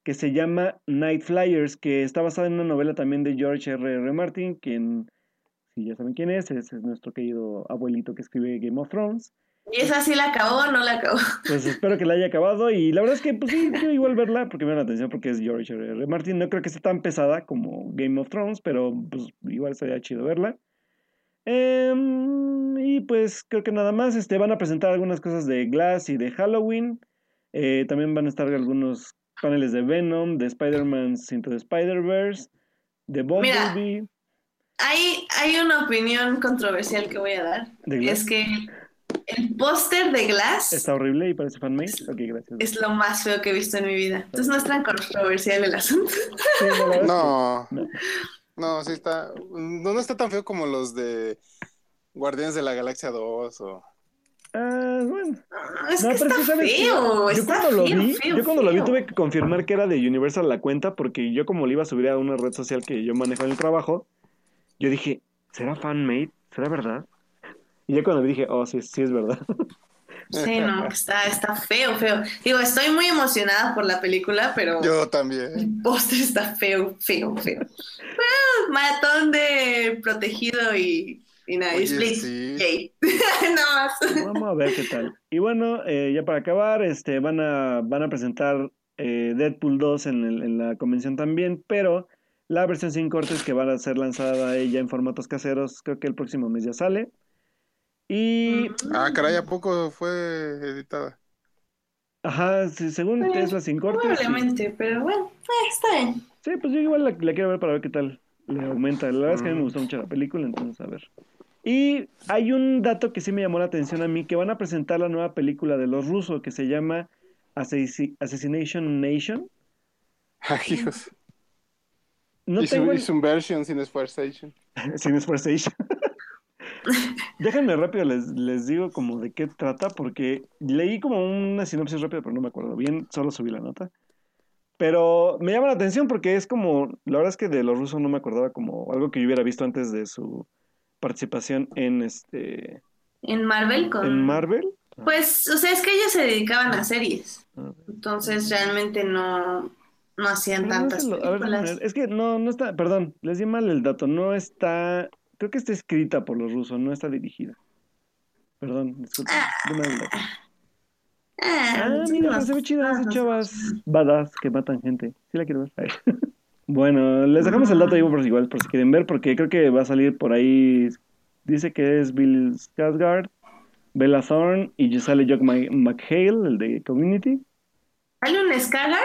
que se llama Night Flyers, que está basada en una novela también de George R. R. Martin, quien, si ya saben quién es, es, es nuestro querido abuelito que escribe Game of Thrones. ¿Y esa sí la acabó o no la acabó? Pues espero que la haya acabado y la verdad es que pues sí, quiero igual verla porque me da la atención porque es George R. R. Martin. No creo que sea tan pesada como Game of Thrones, pero pues igual estaría chido verla. Em, y pues creo que nada más, este, van a presentar algunas cosas de Glass y de Halloween. Eh, también van a estar algunos paneles de Venom, de Spider-Man Into the Spider-Verse, de Mira. Bumblebee, Hay, hay una opinión controversial que voy a dar. de y Glass. es que el póster de Glass Está horrible y parece fanmade. Ok, gracias. es lo más feo que he visto en mi vida. Entonces no es tan controversial el asunto. Sí, No, no. no, sí está. No, no está tan feo como los de Guardianes de la Galaxia 2 o. Ah, bueno. No, es No, que pero está sabes feo. yo está cuando lo feo, vi, feo, yo cuando lo vi tuve que confirmar que era de Universal la cuenta porque yo como le iba a subir a una red social que yo manejo en el trabajo, yo dije, ¿será fanmade? ¿Será verdad? Y ya cuando vi dije, oh, sí, sí es verdad. Sí, no, está, está feo, feo. Digo, estoy muy emocionada por la película, pero Yo también. el póster está feo, feo, feo. Bueno, maratón de protegido y, y nada, y Oye, Split. sí. Yay. Nada más. Vamos a ver qué tal. Y bueno, eh, ya para acabar, este, van a, van a presentar eh, Deadpool 2 en, el- en la convención también, pero la versión sin cortes que va a ser lanzada ella en formatos caseros, creo que el próximo mes ya sale. Y Ah, caray, ¿a poco fue editada? Ajá, sí, según Pues, Tesla sin cortes. sí. Probablemente, pero bueno, eh, está bien. Sí, pues yo igual la, la quiero ver para ver qué tal le aumenta. La verdad es que a mí me gustó mucho la película, entonces a ver. Y hay un dato que sí me llamó la atención a mí, que van a presentar la nueva película de los rusos que se llama Assassina- Assassination Nation. Ay, hijos. No y, su, tengo el- su version sin Station. Sin Station. Déjenme rápido, les, les digo como de qué trata, porque leí como una sinopsis rápida, pero no me acuerdo bien, solo subí la nota. Pero me llama la atención porque es como, la verdad es que de los rusos no me acordaba como algo que yo hubiera visto antes de su participación en este En Marvel con... en Marvel. Pues, o sea, es que ellos se dedicaban a series. Ah. Entonces realmente no, no hacían no tantas lo- películas. ver. es que no, no está, perdón, les di mal el dato, no está, creo que está escrita por los rusos, no está dirigida. Perdón, disculpen, dato. Ah, Ah, mira, se ve chida, esas chavas badass que matan gente. Sí la quiero ver. Bueno, les dejamos el dato ahí por igual, por si quieren ver, porque creo que va a salir por ahí. Dice que es Bill Skarsgård, Bella Thorne y sale Jock McHale, el de Community. ¿Hay un Scalar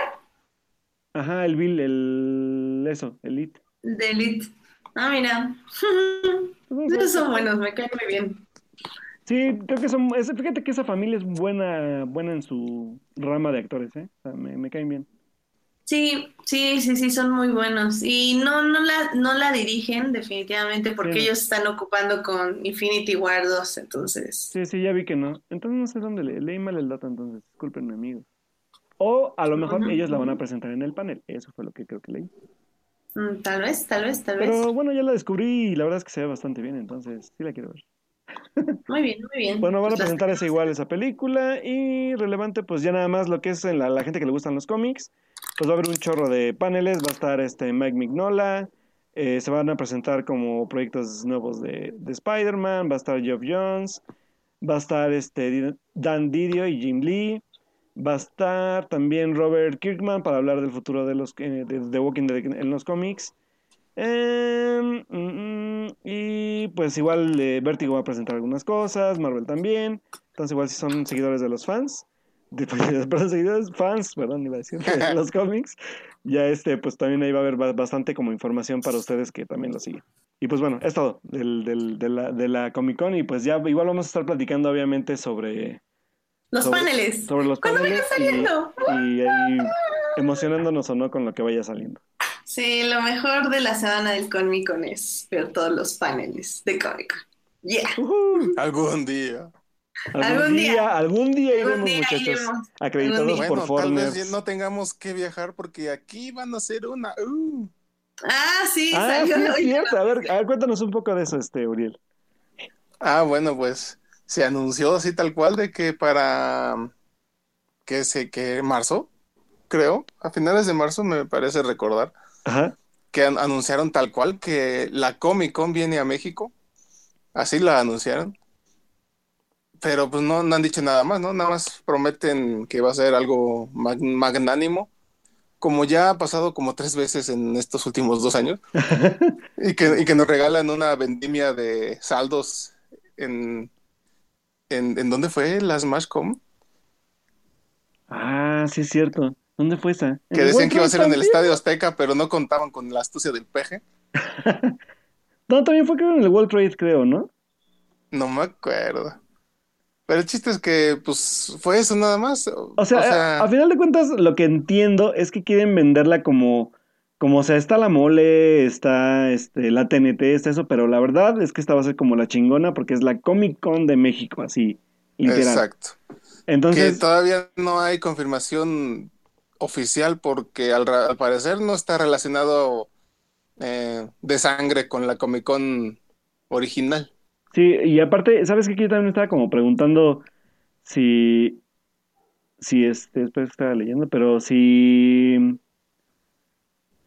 Ajá, el Bill, el... eso, el It. de Elite? Ah, mira. Esos son buenos, me caen muy bien. Sí, creo que son. es- fíjate que esa familia es buena, buena en su rama de actores, ¿eh? O sea, me, me caen bien. Sí, sí, sí, sí, son muy buenos. Y no, no la, no la dirigen definitivamente porque Sí. ellos están ocupando con Infinity War 2, entonces. Sí, sí, ya vi que no. Entonces no sé dónde le, leí mal el dato, entonces discúlpenme, amigos. O a lo mejor ellos la van a presentar en el panel. Eso fue lo que creo que leí. Mm, tal vez, tal vez, tal vez. Pero bueno, ya la descubrí y la verdad es que se ve bastante bien, entonces sí la quiero ver. Muy bien, muy bien. Bueno, van a Pues presentar esa igual, esa película. Y relevante, pues ya nada más lo que es en la, la gente que le gustan los cómics. Pues va a haber un chorro de paneles. Va a estar este Mike Mignola. eh, se van a presentar como proyectos nuevos de, de Spider-Man. Va a estar Geoff Jones. Va a estar este Dan Didio y Jim Lee. Va a estar también Robert Kirkman para hablar del futuro de los eh, de, de Walking Dead en los cómics. Em, mm, mm, y pues igual eh, Vertigo va a presentar algunas cosas, Marvel también. Entonces igual si son seguidores de los fans, de, perdón, seguidores, fans, perdón, iba a decir, de los cómics, ya este, pues también ahí va a haber ba- bastante como información para ustedes que también lo siguen. Y pues bueno, es todo del, del- de, la, de la Comic Con y pues ya igual vamos a estar platicando obviamente sobre, Los sobre- paneles. sobre los ¿Cuándo paneles y, y ahí emocionándonos o no con lo que vaya saliendo. Sí, lo mejor de la semana del Comic Con es ver todos los paneles de Comic Con. Yeah. Algún día. Algún, Algún día, día. algún día Algún iremos, día muchachos, iremos. acreditados Algún por Bueno, tal vez no tengamos que viajar porque aquí van a hacer una. uh. Ah, sí, Ah, sí, salió. es cierto. A ver, a ver, cuéntanos un poco de eso, este, Uriel. Ah, bueno, pues se anunció así tal cual de que para que sé que marzo, creo, a finales de marzo me parece recordar, Ajá. que an- anunciaron tal cual que la Comic Con viene a México. Así la anunciaron. Pero pues no, no han dicho nada más, ¿no? Nada más prometen que va a ser algo mag- magnánimo, como ya ha pasado como tres veces en estos últimos dos años, y que, y que nos regalan una vendimia de saldos en, en, ¿en dónde fue? ¿La Smashcom? Ah, sí es cierto. ¿Dónde fue esa? Que ¿En decían que iba a ser en el Estadio Azteca, pero no contaban con la astucia del peje. No, también fue creo en el World Trade, creo, ¿no? No me acuerdo. Pero el chiste es que, pues, fue eso nada más. O sea, a, a final de cuentas, lo que entiendo es que quieren venderla como, como, o sea, está la mole, está este, la TNT, está eso, pero la verdad es que esta va a ser como la chingona porque es la Comic Con de México, así, literal. Exacto. Que Entonces, todavía no hay confirmación oficial porque al, al parecer no está relacionado eh, de sangre con la Comic Con original. Sí, y aparte, ¿sabes qué? Yo también estaba como preguntando si, si este, que estaba leyendo, pero si,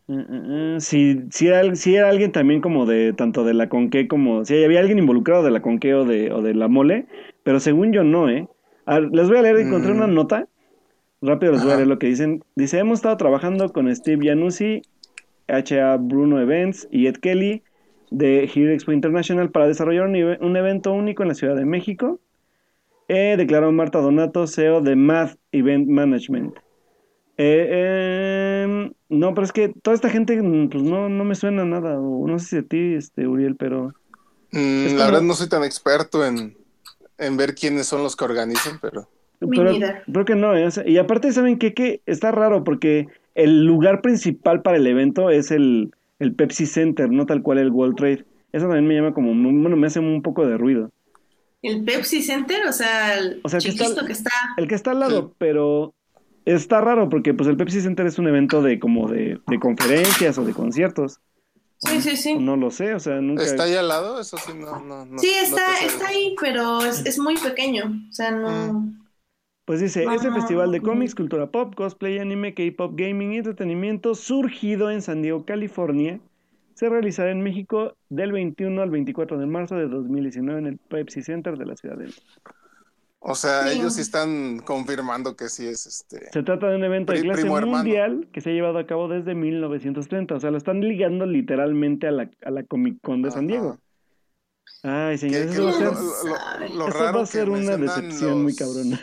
mm, mm, mm, si, si era, si era alguien también como de, tanto de la Conque como, si había alguien involucrado de la Conque o de, o de la Mole, pero según yo no, ¿eh? A les voy a leer, encontré Mm. una nota, rápido les voy a leer lo que dicen. Dice, hemos estado trabajando con Steve Januzzi, H.A. Bruno Events y Ed Kelly de Here Expo International para desarrollar un, eve- un evento único en la Ciudad de México. Eh, declaró Marta Donato, CEO de Math Event Management. Eh, em, no, pero es que toda esta gente mm, pues no, no me suena nada, o no sé si a ti, este, Uriel, pero... Mm, la como- verdad no soy tan experto en, en ver quiénes son los que organizan, pero Pero creo que no, ¿eh? Y aparte, ¿saben qué? Que está raro porque el lugar principal para el evento es el, el Pepsi Center, no tal cual el World Trade. Eso también me llama como, bueno, me hace un poco de ruido. El Pepsi Center, o sea, el O sea, que está- que está. El que está al lado, Sí. pero está raro porque pues el Pepsi Center es un evento de como de, de conferencias o de conciertos. Sí, sí, sí. No lo sé, o sea, nunca... ¿está ahí al lado? Eso sí, no, no, no. Sí, está, está ahí, pero es, es muy pequeño. O sea, no. Pues dice, ese no, festival de cómics, cultura pop, cosplay, anime, K-pop, gaming y entretenimiento surgido en San Diego, California, se realizará en México del 21 al 24 de marzo de 2019 en el Pepsi Center de la Ciudad de México. O sea, Sí. ellos sí están confirmando que sí es este. Se trata de un evento de clase hermano. mundial que se ha llevado a cabo desde 1930. O sea, lo están ligando literalmente a la, a la Comic Con de San. Diego. Ay, señores, eso va a lo, ser, lo- lo- lo raro va a ser que una decepción muy cabrona.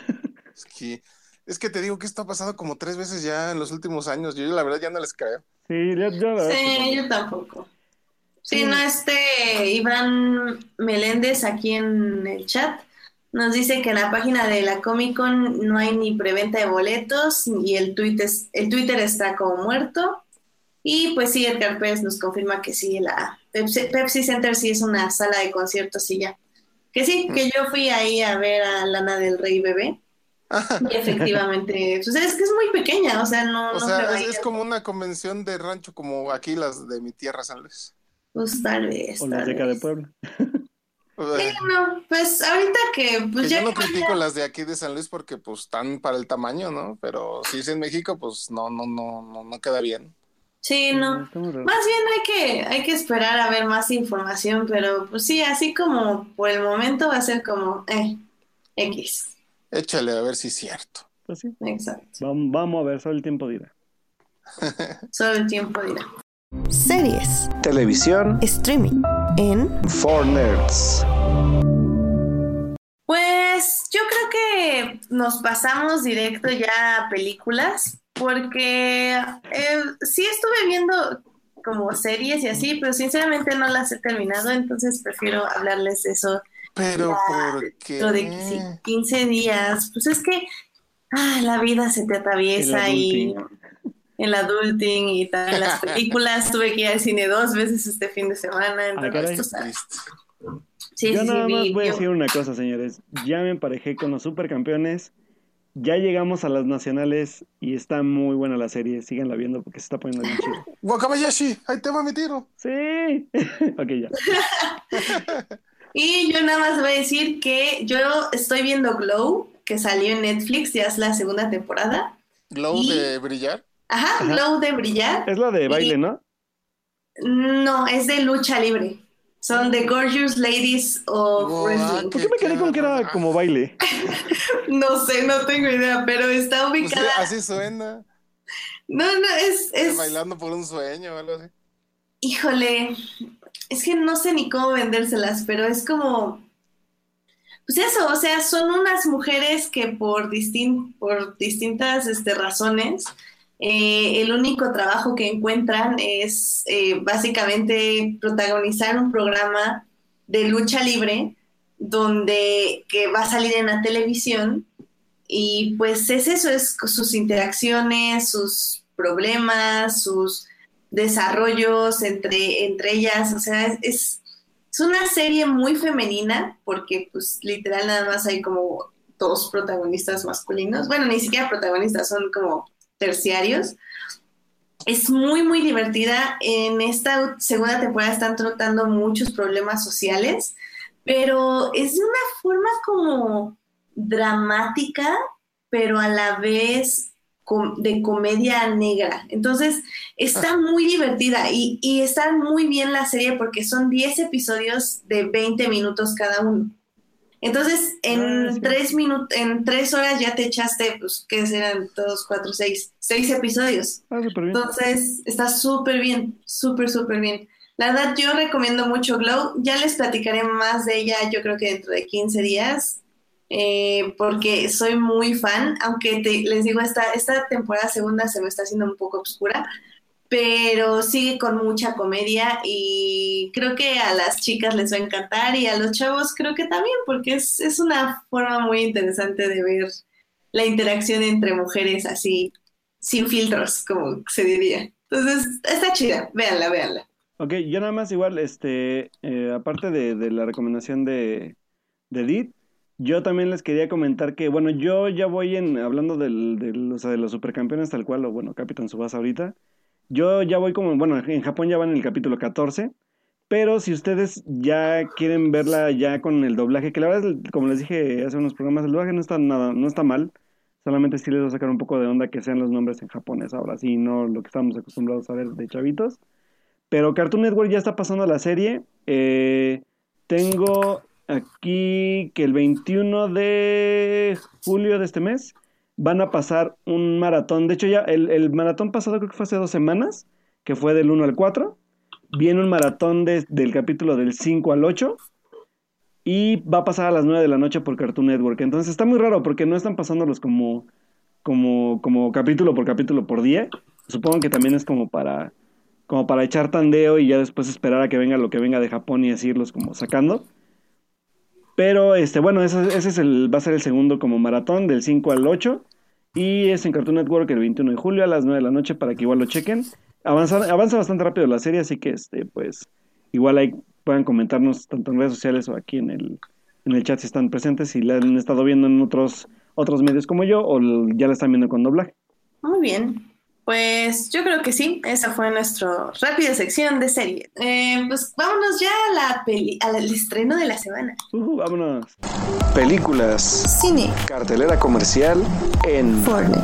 Es que, es que te digo que esto ha pasado como tres veces ya en los últimos años. Yo la verdad ya no les creo. Sí, ya, la Sí, yo tampoco. Sí, no, este Iván Meléndez aquí en el chat nos dice que en la página de la Comic Con no hay ni preventa de boletos y el, Twitter, el Twitter está como muerto. Y pues sí, Edgar Pérez nos confirma que sí, la Pepsi, Center sí es una sala de conciertos y ya. Que sí, que yo fui ahí a ver a Lana del Rey Bebé. Y efectivamente, pues es que es muy pequeña, o sea, no. O sea, es, como una convención de rancho como aquí las de mi tierra, San Luis. Pues tal vez. O las de acá de Puebla. no, pues ahorita que, pues ya yo no critico las de aquí de San Luis porque pues están para el tamaño, ¿no? Pero si es en México, pues no, no, no, no, no queda bien. Sí, no. Más bien hay que, hay que esperar a ver más información, pero pues sí, así como por el momento va a ser como eh, X. Échale a ver si es cierto. Pues sí. Exacto. Vamos, vamos a ver, solo el tiempo dirá. solo el tiempo dirá. Series. Televisión. Streaming. En. For Nerds. Pues yo creo que nos pasamos directo ya a películas, porque eh, sí estuve viendo como series y así, pero sinceramente no las he terminado, entonces prefiero hablarles de eso. Pero ¿por qué? de 15 días, pues es que ah, la vida se te atraviesa y el adulting y tal, las películas. Tuve que ir al cine dos veces este fin de semana. Entonces, sí, Yo nada más voy a decir una cosa, señores. Ya me emparejé con los supercampeones. Ya llegamos a las nacionales y está muy buena la serie. Síganla viendo porque se está poniendo bien chido. Wakabayashi, ahí te va mi tiro. Sí. ok, ya. y yo nada más voy a decir que yo estoy viendo Glow, que salió en Netflix, ya es la segunda temporada. ¿Glow de brillar? Ajá, Glow de brillar. Es la de baile, ¿no? No, es de lucha libre. Son The Gorgeous Ladies of Wrestling. ¿Por qué me quedé con que era como baile? no sé, no tengo idea, pero está pues ubicada. así suena. No, no, es, es. Bailando por un sueño o algo así. Híjole, es que no sé ni cómo vendérselas, pero es como. Pues eso, o sea, son unas mujeres que por, distin por distintas este, razones eh, el único trabajo que encuentran es eh, básicamente protagonizar un programa de lucha libre donde que va a salir en la televisión y pues es eso, es sus interacciones, sus problemas, sus desarrollos entre, entre ellas, o sea, es, es, una serie muy femenina porque pues literal nada más hay como dos protagonistas masculinos, bueno, ni siquiera protagonistas, son como terciarios. Es muy, muy divertida. En esta segunda temporada están tratando muchos problemas sociales, pero es de una forma como dramática, pero a la vez de comedia negra. Entonces, está muy divertida y, y, está muy bien la serie porque son 10 episodios de 20 minutos cada uno. Entonces, en ah, tres minutos, en tres horas ya te echaste, pues, ¿qué serán? Dos, cuatro, seis, seis episodios. Ah, Entonces, está súper bien, súper, súper bien. La verdad, yo recomiendo mucho Glow. Ya les platicaré más de ella, yo creo que dentro de 15 días, eh, porque soy muy fan, aunque les digo, esta, esta temporada segunda se me está haciendo un poco oscura, pero sigue con mucha comedia y creo que a las chicas les va a encantar y a los chavos creo que también, porque es, es una forma muy interesante de ver la interacción entre mujeres así, sin filtros, como se diría. Entonces, está chida, véanla, véanla. Ok, yo nada más igual, este, eh, aparte de, de, la recomendación de, de Edith, yo también les quería comentar que, bueno, yo ya voy en, hablando de los supercampeones tal cual, o bueno, Capitán Subasa ahorita, yo ya voy como, bueno, en Japón ya van en el capítulo 14, pero si ustedes ya quieren verla ya con el doblaje, que la verdad, como les dije hace unos programas, el doblaje no está nada, no está mal, solamente sí les va a sacar un poco de onda que sean los nombres en japonés ahora sí, no lo que estamos acostumbrados a ver de chavitos. Pero Cartoon Network ya está pasando la serie. Eh, tengo aquí que el 21 de julio de este mes van a pasar un maratón. De hecho, ya el, maratón pasado creo que fue hace dos semanas, que fue del 1 al 4. Viene un maratón del capítulo del 5 al 8. Y va a pasar a las 9 de la noche por Cartoon Network. Entonces está muy raro porque no están pasándolos como, como, como capítulo por capítulo por día. Supongo que también es como para, como para echar tandeo y ya después esperar a que venga lo que venga de Japón y así irlos como sacando. Pero este, bueno, ese, ese es el, va a ser el segundo como maratón del 5 al 8. Y es en Cartoon Network el 21 de julio a las 9 de la noche para que igual lo chequen. Avanza, avanza bastante rápido la serie, así que este, pues igual ahí puedan comentarnos tanto en redes sociales o aquí en el, en el chat si están presentes, si la han estado viendo en otros, otros medios como yo o ya la están viendo con doblaje. Muy bien. Pues yo creo que sí, esa fue nuestra rápida sección de serie. Eh, pues vámonos ya a la peli al estreno de la semana. Uh, vámonos. Películas, Cine. cartelera comercial en Fortnite.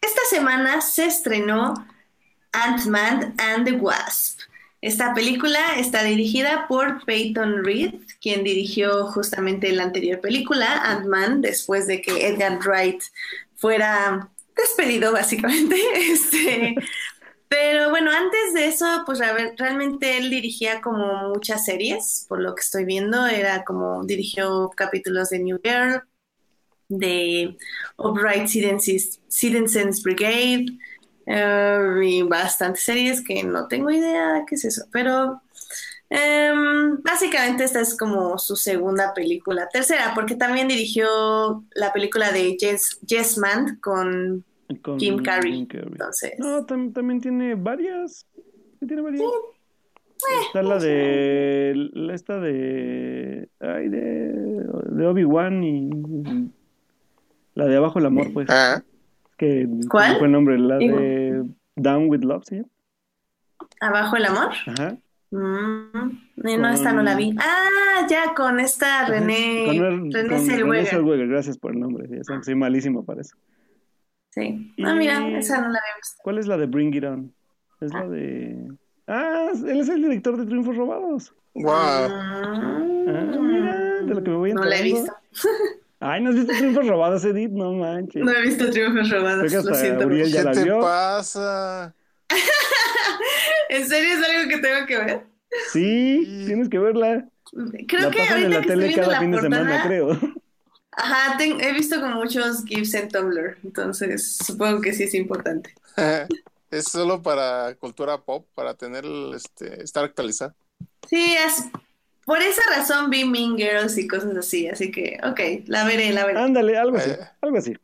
Esta semana se estrenó Ant-Man and the Wasp. Esta película está dirigida por Peyton Reed, quien dirigió justamente la anterior película, Ant-Man, después de que Edgar Wright fuera despedido, básicamente. Este, pero bueno, antes de eso, pues realmente él dirigía como muchas series, por lo que estoy viendo, era como dirigió capítulos de New Girl, de Upright Citizens, Citizens Brigade, eh, y bastantes series que no tengo idea de qué es eso, pero em, básicamente esta es como su segunda película, tercera, porque también dirigió la película de Yes, Yes Man con Con Jim Carrey. Jim Carrey. Entonces, No, tam- también tiene varias. Sí, tiene varias. Está la de. la- Esta de. Ay, de. De Obi-Wan y. La de Abajo el Amor, pues. Ah, ¿Cuál? Que ¿cómo fue el nombre? La de. Down with Love, ¿sí? Abajo el amor. Ajá. Mm, eh, no, esta no la vi. Ah, ya, con esta René, Con el- René con Zellweger. Zellweger, gracias por el nombre. sí, Soy soy malísimo para eso. Sí. Ah, mira, esa no la había visto. ¿Cuál es la de Bring It On? Es la de. Ah, él es el director de Triunfos Robados. wow. Ah, mira, de lo que me voy No la he visto. Ay, ¿no has visto Triunfos Robados, Edith? No manches. No he visto Triunfos Creo Robados, lo siento. Uriel ya ¿Qué la te vio. pasa? ¿En serio es algo que tengo que ver? Sí, tienes que verla. Creo la que ahorita en la que tele estoy cada la fin de semana, creo. ajá, ten- he visto como muchos GIFs en Tumblr, entonces supongo que sí es importante. Es solo para cultura pop, para tener, este, estar actualizado. Sí, es, por esa razón vi Mean Girls y cosas así, así que, ok, la veré, la veré. Ándale, algo así, Eh. algo así.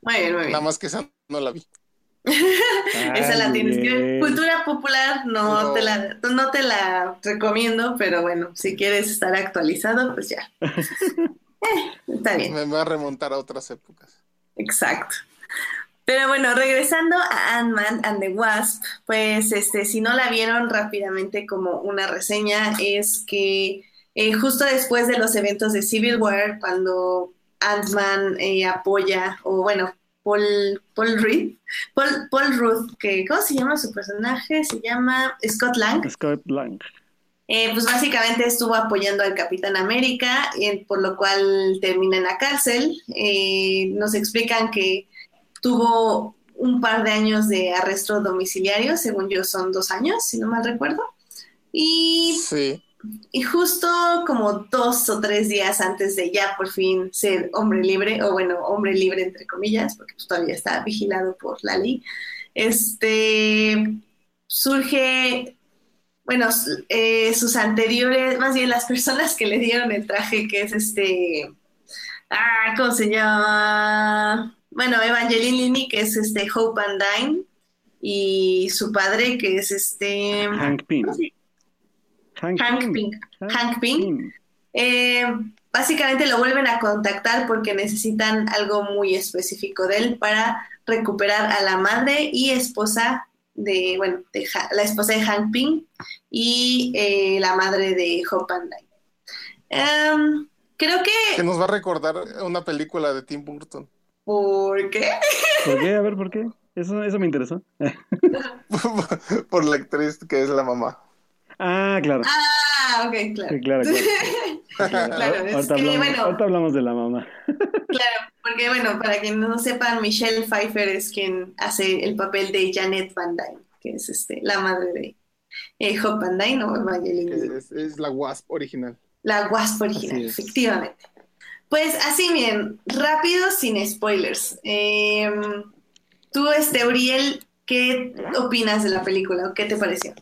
Muy bien, muy bien. Nada más que esa no la vi. Esa la tienes que. Cultura popular no, No. Te la, no te la recomiendo, pero bueno, si quieres estar actualizado, pues ya. Eh, está bien, Me va a remontar a otras épocas. exacto. Pero bueno, regresando a Ant-Man and the Wasp, pues este, si no la vieron rápidamente como una reseña, es que eh, justo después de los eventos de Civil War, cuando Ant-Man eh, apoya, o bueno, Paul, Paul Reed, Paul, Paul Ruth, que, ¿cómo se llama su personaje? Se llama Scott Lang. Scott Lang. Eh, pues básicamente estuvo apoyando al Capitán América, eh, por lo cual termina en la cárcel. Eh, nos explican que tuvo un par de años de arresto domiciliario, según yo son dos años, si no mal recuerdo. Y, Sí. Y justo como dos o tres días antes de ya por fin ser hombre libre, o bueno, hombre libre entre comillas, porque pues todavía está vigilado por la ley, este, surge bueno, eh, sus anteriores, más bien las personas que le dieron el traje, que es este, ah, ¿cómo se llama? Bueno, Evangeline Lilly, que es este Hope Van Dyne, y su padre, que es este, Hank Pym. ¿cómo se- Hank, Hank. Pym. Hank Pym. Eh, básicamente lo vuelven a contactar porque necesitan algo muy específico de él para recuperar a la madre y esposa de, bueno, de Ha- la esposa de Hank Pym y eh, la madre de Hope Van Dyne. Em, creo Que que, nos va a recordar una película de Tim Burton. ¿por qué? ¿Por qué? A ver, ¿por qué? Eso, eso me interesó. Por la actriz que es la mamá. Ah, claro. Ah, ok, claro. Sí, claro, claro. Claro, es ahorita, que, hablamos, bueno. ahorita hablamos de la mamá. Claro, porque bueno, para quien no sepan, Michelle Pfeiffer es quien hace el papel de Janet Van Dyne, que es este, la madre de eh, Hope Van Dyne o Evangeline es, es la Wasp original. La Wasp original, efectivamente. Pues así, miren, rápido, sin spoilers. Eh, tú, este, Uriel, ¿qué opinas de la película qué te pareció?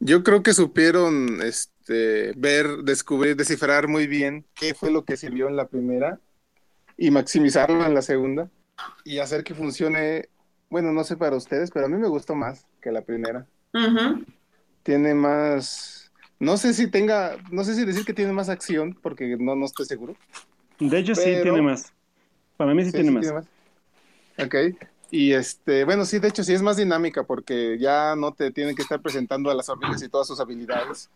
Yo creo que supieron este, ver, descubrir, descifrar muy bien qué fue lo que sirvió en la primera y maximizarlo en la segunda y hacer que funcione, bueno, no sé para ustedes, pero a mí me gustó más que la primera. Tiene más, no sé si tenga, no sé si decir que tiene más acción, porque no, no estoy seguro. De hecho, sí tiene más. Para mí sí, Sí, tiene sí más. tiene más. Ok. Y este, bueno, sí, de hecho sí es más dinámica porque ya no te tienen que estar presentando a las hormigas y todas sus habilidades,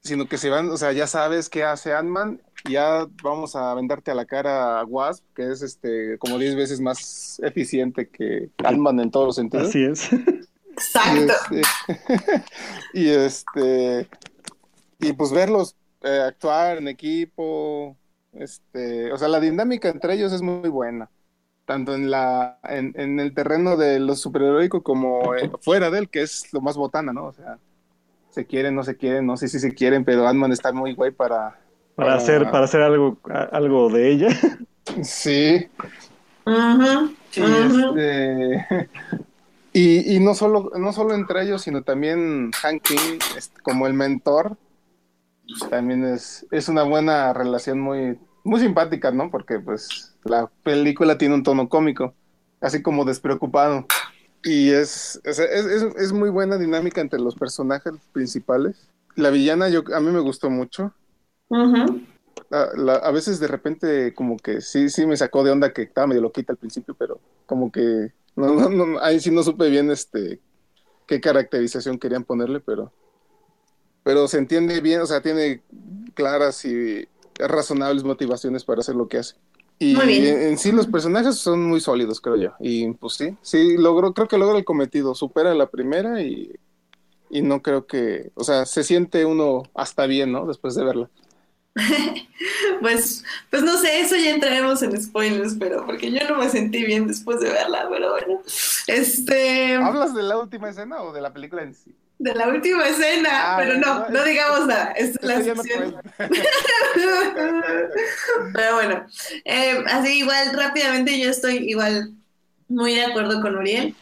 sino que se van, o sea, ya sabes qué hace Ant-Man, y ya vamos a vendarte a la cara a Wasp, que es este como 10 veces más eficiente que Ant-Man en todos los sentidos. Así es. Exacto. Y este, y este y pues verlos eh, actuar en equipo, este, o sea, la dinámica entre ellos es muy buena, tanto en la en, en el terreno de lo superheroico como eh, fuera de él, que es lo más botana, ¿no? O sea, se quieren, no se quieren, no sé si se quieren, pero Ant-Man está muy guay para Para hacer, para hacer algo, a- algo de ella. sí. Y, Ujú. este, y, y no solo, no solo entre ellos, sino también Hank este, como el mentor, también es, es una buena relación muy, muy simpática, ¿no? Porque pues la película tiene un tono cómico, así como despreocupado. Y es, es, es- es muy buena dinámica entre los personajes principales. La villana yo, a mí me gustó mucho. La- a veces de repente como que sí, sí me sacó de onda que estaba medio loquita al principio, pero como que no, no, no, ahí sí no supe bien este qué caracterización querían ponerle, pero pero se entiende bien, o sea, tiene claras y razonables motivaciones para hacer lo que hace. Y Muy bien. en, en sí los personajes son muy sólidos, creo yo. Y pues sí, sí logró, creo que logra el cometido, supera la primera y, y no creo que, o sea, se siente uno hasta bien, ¿no? Después de verla. Pues, pues no sé, eso ya entraremos en spoilers, pero porque yo no me sentí bien después de verla, pero bueno. Este, ¿Hablas de la última escena o de la película en sí? De la última escena, Ah, pero no, no, digamos nada. Esta es la sección. Pero bueno, eh, así igual rápidamente yo estoy igual muy de acuerdo con Uriel.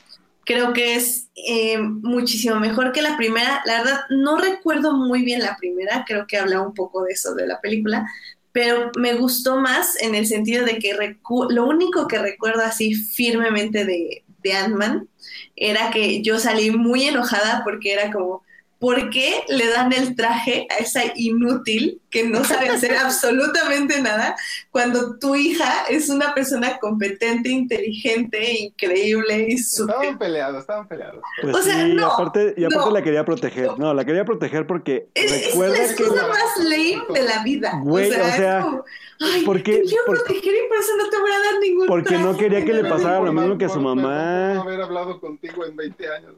Creo que es eh, muchísimo mejor que la primera. La verdad, no recuerdo muy bien la primera, creo que hablaba un poco de eso de la película, pero me gustó más en el sentido de que recu- lo único que recuerdo así firmemente de, de Ant-Man era que yo salí muy enojada porque era como, ¿por qué le dan el traje a esa inútil que no sabe hacer absolutamente nada cuando tu hija es una persona competente, inteligente, increíble y súper... Estaban peleados, estaban peleados. Pues O sea, sí, no, aparte, y aparte no. la quería proteger. No, la quería proteger porque Es, es la que más lame de la vida. Güey, o sea, o sea, es como, ay, ¿por qué- te quiero por- proteger y por eso no te voy a dar ningún Porque no quería que le nada". pasara lo mismo que a su mamá. no haber hablado contigo en 20 años.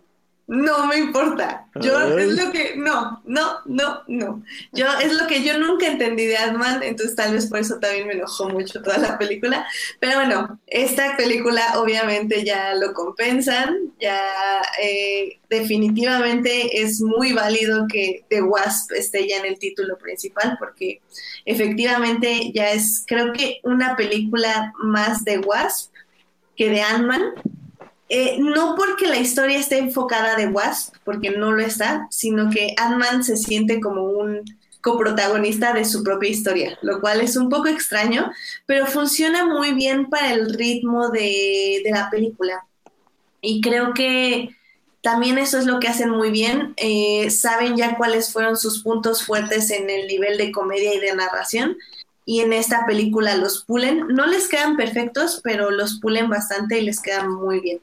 No me importa. Yo Ay. es lo que no, no, no, no. Yo es lo que yo nunca entendí de Ant-Man, entonces tal vez por eso también me enojó mucho toda la película. Pero bueno, esta película obviamente ya lo compensan, ya eh, definitivamente es muy válido que The Wasp esté ya en el título principal porque efectivamente ya es, creo que una película más de Wasp que de Ant-Man. Eh, no porque la historia esté enfocada de Wasp, porque no lo está, sino que Ant-Man se siente como un coprotagonista de su propia historia, lo cual es un poco extraño, pero funciona muy bien para el ritmo de, la película. Y creo que también eso es lo que hacen muy bien. Eh, saben ya cuáles fueron sus puntos fuertes en el nivel de comedia y de narración. Y en esta película los pulen. No les quedan perfectos, pero los pulen bastante y les quedan muy bien.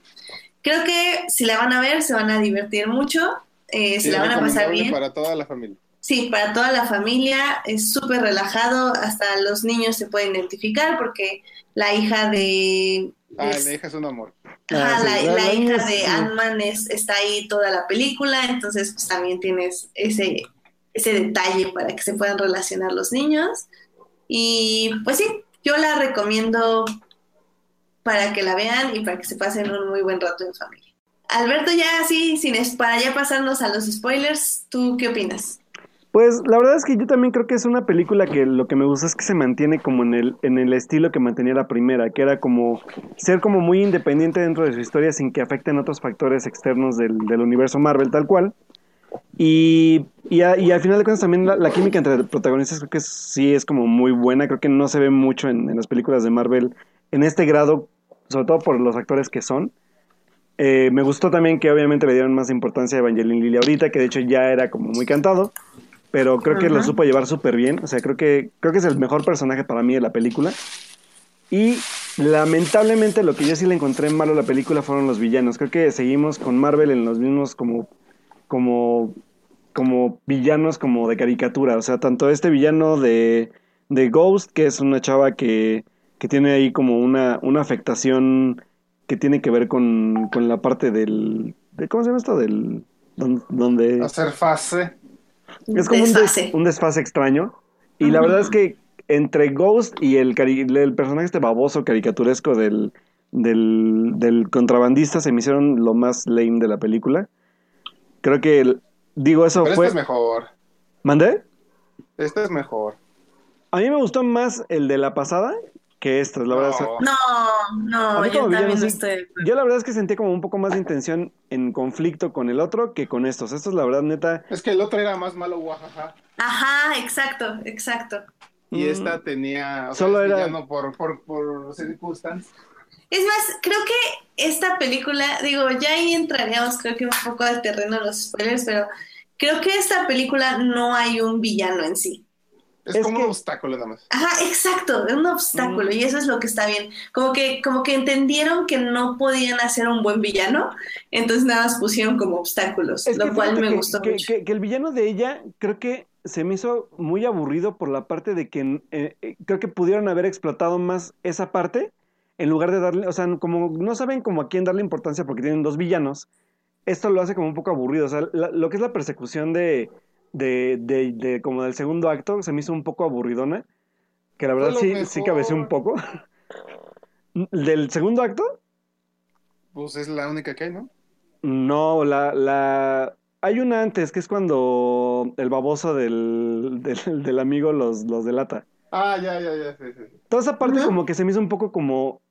Creo que si la van a ver, se van a divertir mucho. eh, se Sí, la van a pasar bien. Para toda la familia. Sí, para toda la familia es súper relajado, hasta los niños se pueden identificar porque la hija de... Ah, es- la hija es un amor. ajá, Ah, sí, la, la- la la hija es- de sí. Ant-Man es- está ahí toda la película, entonces pues también tienes ese, ese detalle para que se puedan relacionar los niños. Y pues sí, yo la recomiendo para que la vean y para que se pasen un muy buen rato en familia. Alberto, ya así, sin para ya pasarnos a los spoilers, ¿tú qué opinas? Pues la verdad es que yo también creo que es una película que lo que me gusta es que se mantiene como en el, en el estilo que mantenía la primera, que era como ser como muy independiente dentro de su historia sin que afecten otros factores externos del, del universo Marvel tal cual. Y, y, a- y al final de cuentas también la, la química entre protagonistas creo que sí es como muy buena, creo que no se ve mucho en, en las películas de Marvel en este grado, sobre todo por los actores que son. Eh, me gustó también que obviamente le dieron más importancia a Evangeline Lilly ahorita, que de hecho ya era como muy cantado, pero creo que lo supo llevar súper bien. O sea, creo que, creo que es el mejor personaje para mí de la película. Y lamentablemente lo que yo sí le encontré malo a la película fueron los villanos. Creo que seguimos con Marvel en los mismos como, como, como villanos como de caricatura. O sea, tanto este villano de, de Ghost, que es una chava que, que tiene ahí como una, una afectación que tiene que ver con, con la parte del... De, ¿Cómo se llama esto? Del... don- Donde... Hacer fase. Es como un, des- Desfase. un desfase extraño. Y la verdad es que entre Ghost y el, el personaje este baboso caricaturesco del, del, del contrabandista se me hicieron lo más lame de la película. Creo que, el- digo, eso Pero fue... este es mejor. ¿Mandé? Este es mejor. A mí me gustó más el de la pasada que este, la verdad. No. No, A no, mí yo también no estoy. Yo la verdad es que sentí como un poco más de intención en conflicto con el otro que con estos. Estos, la verdad, neta... Es que el otro era más malo, guajaja. Ajá, exacto, exacto. Y Mm. esta tenía. O Solo sea, era- por, por, por circunstancias. Es más, creo que esta película, digo, ya ahí entraríamos creo que un poco al terreno de los spoilers, pero creo que esta película no hay un villano en sí. Es, Es como que- un obstáculo nada más. Ajá, exacto, es un obstáculo y eso es lo que está bien. Como que, como que entendieron que no podían hacer un buen villano, entonces nada más pusieron como obstáculos, Es lo que cual me que, gustó que- mucho. que- que el villano de ella creo que se me hizo muy aburrido por la parte de que eh, eh, creo que pudieron haber explotado más esa parte en lugar de darle, o sea, como no saben como a quién darle importancia porque tienen dos villanos, esto lo hace como un poco aburrido, o sea, la- lo que es la persecución de, de, de, de como del segundo acto se me hizo un poco aburridona, que la verdad sí, mejor. sí un poco. ¿Del segundo acto? Pues es la única que hay, ¿no? No, la, la... Hay una antes, que es cuando el baboso del, del, del amigo los, los delata. Ah, ya, ya, ya. Sí, sí. Toda esa parte como que se me hizo un poco como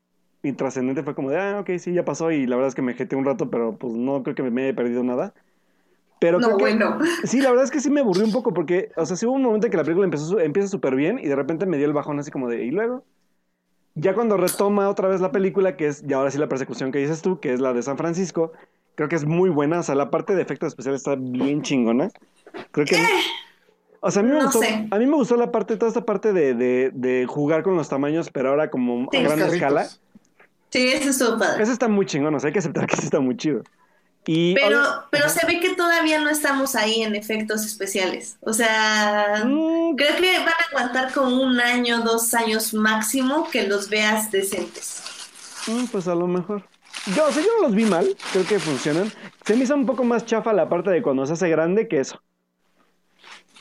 intrascendente, fue como de, ah, ok, sí, ya pasó y la verdad es que me jeté un rato, pero pues no creo que me haya perdido nada. Pero No, creo que- bueno. Sí, la verdad es que sí me aburrí un poco porque, o sea, sí hubo un momento en que la película empezó, empieza súper bien y de repente me dio el bajón así como de, ¿y luego? Ya cuando retoma otra vez la película, que es, y ahora sí la persecución que dices tú, que es la de San Francisco, creo que es muy buena, o sea, la parte de efectos especiales está bien chingona. Creo que... O sea, a mí me No gustó, sé. a mí me gustó la parte, toda esta parte de, de, de jugar con los tamaños, pero ahora como Sí. a gran carritos. escala. Sí, eso estuvo padre. Eso está muy chingón, o sea, hay que aceptar que sí está muy chido. Y Pero, pero se ve que todavía no estamos ahí en efectos especiales. O sea, Mm, creo que van a aguantar como un año, dos años máximo que los veas decentes. Mm, pues a lo mejor. Yo, o sea, yo no los vi mal, creo que funcionan. Se me hizo un poco más chafa la parte de cuando se hace grande que eso.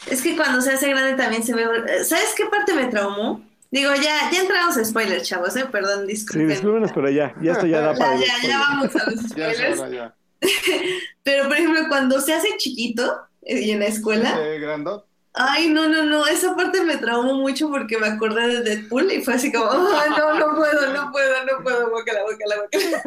Es que cuando se hace grande también se ve. ¿Sabes qué parte me traumó? Digo, ya, ya entramos a spoilers, chavos, ¿eh? Perdón, Sí, disculpen. discúlpenos, pero ya, ya esto ya da para Ya, ya, ya vamos a los Ya spoilers. hora, ya. Pero, por ejemplo, cuando se hace chiquito eh, y en la escuela, Eh, grandot. ay, no, no, no, esa parte me traumó mucho porque me acordé de Deadpool y fue así como, ay, no, no puedo, no puedo, no puedo, bócala, bócala, bócala.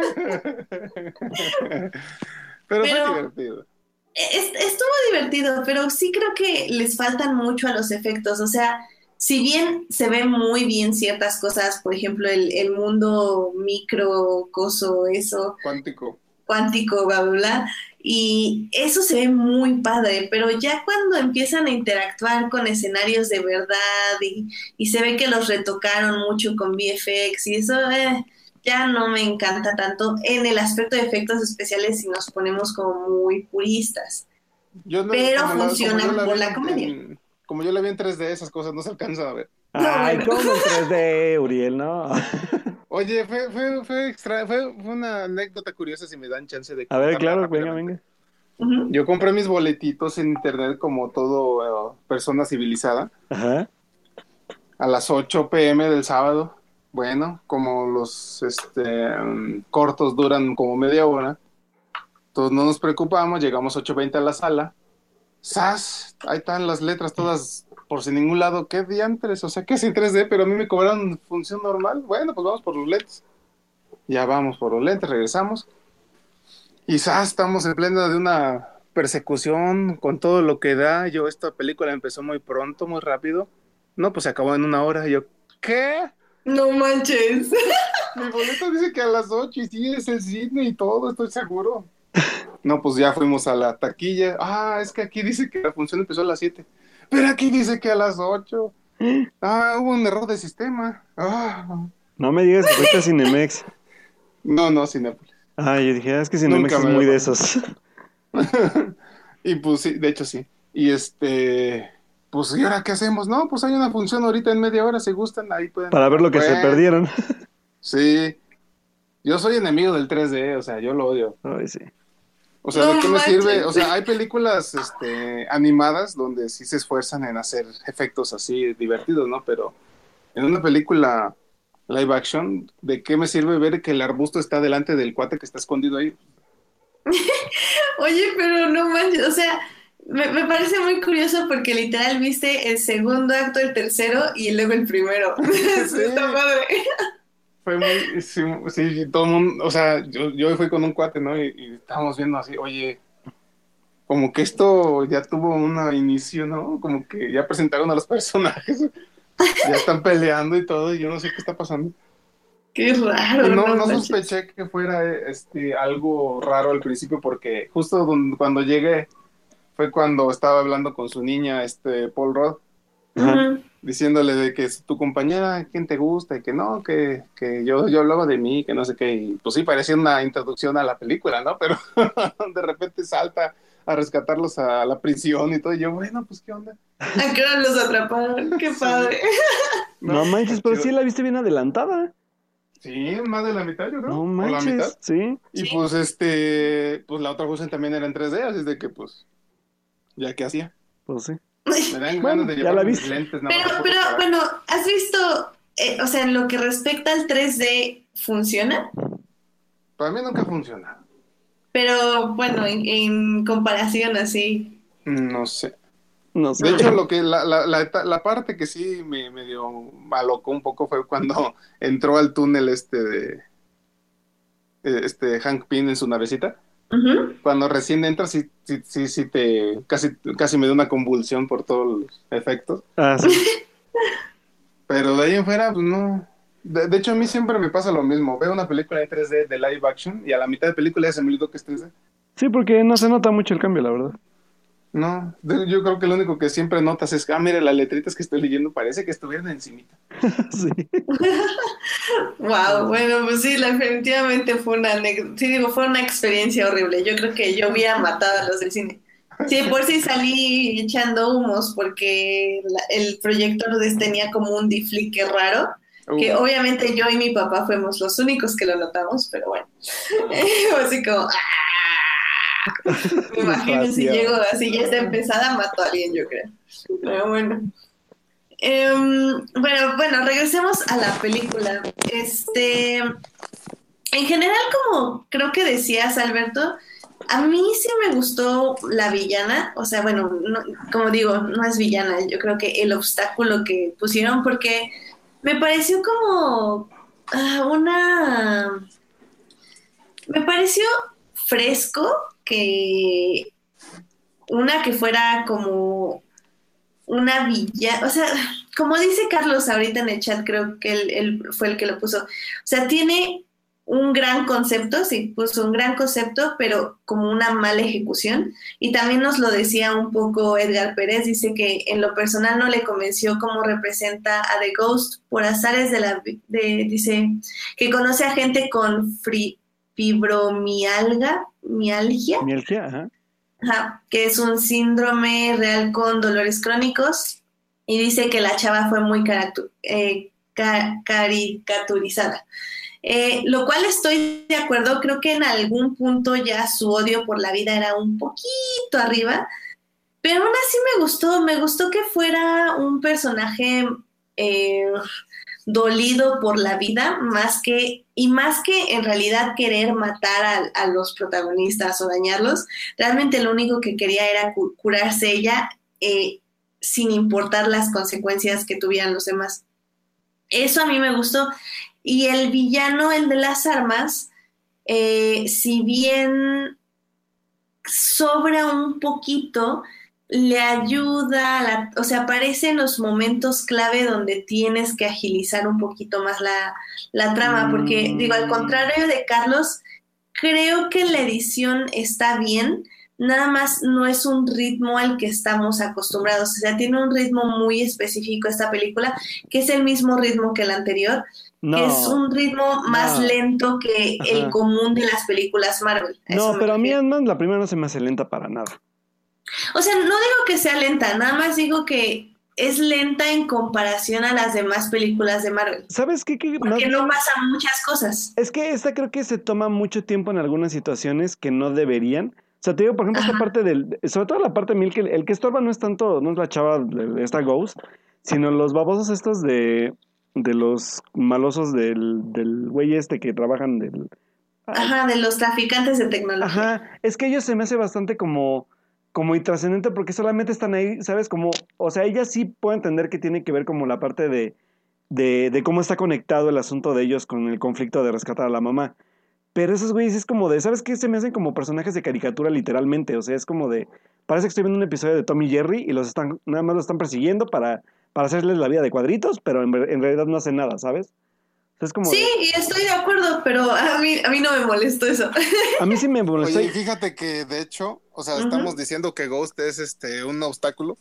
Pero, Pero- fue divertido. Es- estuvo divertido, pero sí creo que les faltan mucho a los efectos. O sea, si bien se ven muy bien ciertas cosas, por ejemplo, el, el mundo micro, coso, eso, Cuántico. cuántico, bla, bla, bla, y eso se ve muy padre, pero ya cuando empiezan a interactuar con escenarios de verdad y, y se ve que los retocaron mucho con VFX y eso, eh, ya no me encanta tanto en el aspecto de efectos especiales si nos ponemos como muy puristas. Yo no- Pero funciona por la comedia. en- como yo la vi en 3D, esas cosas no se alcanzan a ver. Ay. ¿cómo en 3D, Uriel? No. Oye, fue, fue, fue, extra, fue, fue una anécdota curiosa si me dan chance de A ver, claro, venga, venga. Yo compré mis boletitos en internet como todo eh, persona civilizada Ajá. a las 8 pm del sábado. Bueno, como los este, cortos duran como media hora, entonces no nos preocupamos, llegamos 8.20 a la sala, ¡Sas! Ahí están las letras todas por sin ningún lado. ¿Qué diantres? O sea, ¿qué es en 3D? Pero a mí me cobraron función normal. Bueno, pues vamos por los lentes. Ya vamos por los lentes, regresamos. Y ¡zas! Estamos en plena de una persecución con todo lo que da. Yo, esta película empezó muy pronto, muy rápido. No, pues se acabó en una hora. Yo, ¿qué? No manches. Mi boleto dice que a las 8 y sí es el cine y todo, estoy seguro. No, pues ya fuimos a la taquilla. Ah, es que aquí dice que la función empezó a las 7. Pero aquí dice que a las 8. Ah, hubo un error de sistema. Ah. No me digas que fuiste a Cinemex. No, no, Cinépolis. Ah, yo dije, ah, es que Cinemex Nunca es muy de esos. y pues sí, de hecho sí. Y este, pues, ¿y ahora qué hacemos? No, pues hay una función ahorita en media hora, si gustan, ahí pueden. Para ver lo que se perdieron. Sí. Yo soy enemigo del 3D, o sea, yo lo odio. Ay, sí. O sea, No ¿de qué me sirve? O sea, hay películas este, animadas donde sí se esfuerzan en hacer efectos así divertidos, ¿no? Pero en una película live action, ¿de qué me sirve ver que el arbusto está delante del cuate que está escondido ahí? Oye, pero no manches, o sea, me, me parece muy curioso porque literal viste el segundo acto, el tercero y luego el primero. Sí. Está padre. Fue muy, sí, sí, todo el mundo, o sea, yo, yo fui con un cuate, ¿no? Y, y estábamos viendo así, oye, como que esto ya tuvo un inicio, ¿no? Como que ya presentaron a los personajes, ya están peleando y todo, y yo no sé qué está pasando. Qué raro. No, no sospeché que fuera este, algo raro al principio, porque justo don- cuando llegué fue cuando estaba hablando con su niña, este, Paul Rudd, Ujú. Diciéndole de que es tu compañera, quién te gusta, y que no, que, que yo, yo hablaba de mí, que no sé qué, y pues sí, parecía una introducción a la película, ¿no? Pero de repente salta a rescatarlos a la prisión y todo, y yo, bueno, pues qué onda. ¿A qué hora los atraparon? Qué padre. No manches, pero sí la viste bien adelantada. Sí, más de la mitad, yo creo. No o la mitad. manches, sí. Y Sí. pues este, pues la otra función también era en 3D, así es de que pues, ya que hacía. Pues sí. Me dan Bueno, ganas de ya llevar la mis viste. lentes. nada Pero, más pero bueno, ¿has visto, eh, o sea, en lo que respecta al 3D, funciona? Para mí nunca funciona. Pero bueno, en, en comparación así. No sé. No sé. De hecho, lo que la, la, la, la parte que sí me, me dio malocó un poco fue cuando entró al túnel este de eh, este Hank Pym en su navecita. Cuando recién entras, sí, sí, sí, sí te casi, casi me dio una convulsión por todos los efectos. Ah, sí. Pero de ahí en fuera, pues no. De, de hecho, a mí siempre me pasa lo mismo. Veo una película de 3D de live action y a la mitad de película ya se me olvidó que es 3D. Sí, porque no se nota mucho el cambio, la verdad. No, yo creo que lo único que siempre notas es ah, mire, las letritas que estoy leyendo parece que estuvieran encimita. sí. Wow, bueno, pues sí, definitivamente fue una anécdota. Sí, digo, fue una experiencia horrible. Yo creo que yo hubiera matado a los del cine. Sí, por si salí echando humos porque la- el proyector de- tenía como un diflique raro, que Uh, obviamente yo y mi papá fuimos los únicos que lo notamos, pero bueno. así como, ¡ah! Me imagino si llego así ya está empezada, mato a alguien, yo creo. Pero bueno. Em, bueno, bueno, regresemos a la película. Este, en general, como creo que decías, Alberto, a mí sí me gustó la villana. O sea, bueno, no- como digo, no es villana. Yo creo que el obstáculo que pusieron, porque me pareció como ah, una. Me pareció fresco que una que fuera como una villa, o sea, como dice Carlos ahorita en el chat, creo que él, fue el que lo puso, o sea, tiene un gran concepto, sí, puso un gran concepto, pero como una mala ejecución. Y también nos lo decía un poco Edgar Pérez, dice que en lo personal no le convenció cómo representa a The Ghost por azares de la, dice, que conoce a gente con fri- fibromialgia, mialgia, Mielgia, ajá. Ajá, que es un síndrome real con dolores crónicos y dice que la chava fue muy eh, ca- caricaturizada. Eh, lo cual estoy de acuerdo, creo que en algún punto ya su odio por la vida era un poquito arriba, pero aún así me gustó, me gustó que fuera un personaje eh, dolido por la vida, más que, y más que en realidad querer matar a, los protagonistas o dañarlos, realmente lo único que quería era curarse ella eh, sin importar las consecuencias que tuvieran los demás. Eso a mí me gustó. Y el villano, el de las armas, eh, si bien sobra un poquito, le ayuda, o sea, aparece en los momentos clave donde tienes que agilizar un poquito más la, trama, porque digo, al contrario de Carlos, creo que la edición está bien, nada más no es un ritmo al que estamos acostumbrados, o sea, tiene un ritmo muy específico esta película, que es el mismo ritmo que el anterior, que es un ritmo más lento que el común de las películas Marvel. No, pero a mí la primera no se me hace lenta para nada. O sea, no digo que sea lenta, nada más digo que es lenta en comparación a las demás películas de Marvel. ¿Sabes qué? Porque no pasan muchas cosas. Es que esta creo que se toma mucho tiempo en algunas situaciones que no deberían. O sea, te digo, por ejemplo, esta parte del, sobre todo la parte mil, que el que estorba no es tanto, no es la chava de esta Ghost, sino los babosos estos de, de los malosos del, del güey este que trabajan del... Ajá, de los traficantes de tecnología. Ajá, es que ellos se me hace bastante como como intrascendente porque solamente están ahí, ¿sabes? Como, o sea, ella sí puede entender que tiene que ver como la parte de, de, de cómo está conectado el asunto de ellos con el conflicto de rescatar a la mamá. Pero esos güeyes es como de, ¿sabes qué? Se me hacen como personajes de caricatura literalmente. O sea, es como de, parece que estoy viendo un episodio de Tommy Jerry y los están, nada más los están persiguiendo para, para hacerles la vida de cuadritos, pero en, en realidad no hacen nada, ¿sabes? Sí, y estoy de acuerdo, pero a mí, a mí no me molestó eso. A mí sí me molestó. Oye, fíjate que de hecho, o sea, estamos diciendo que Ghost es este un obstáculo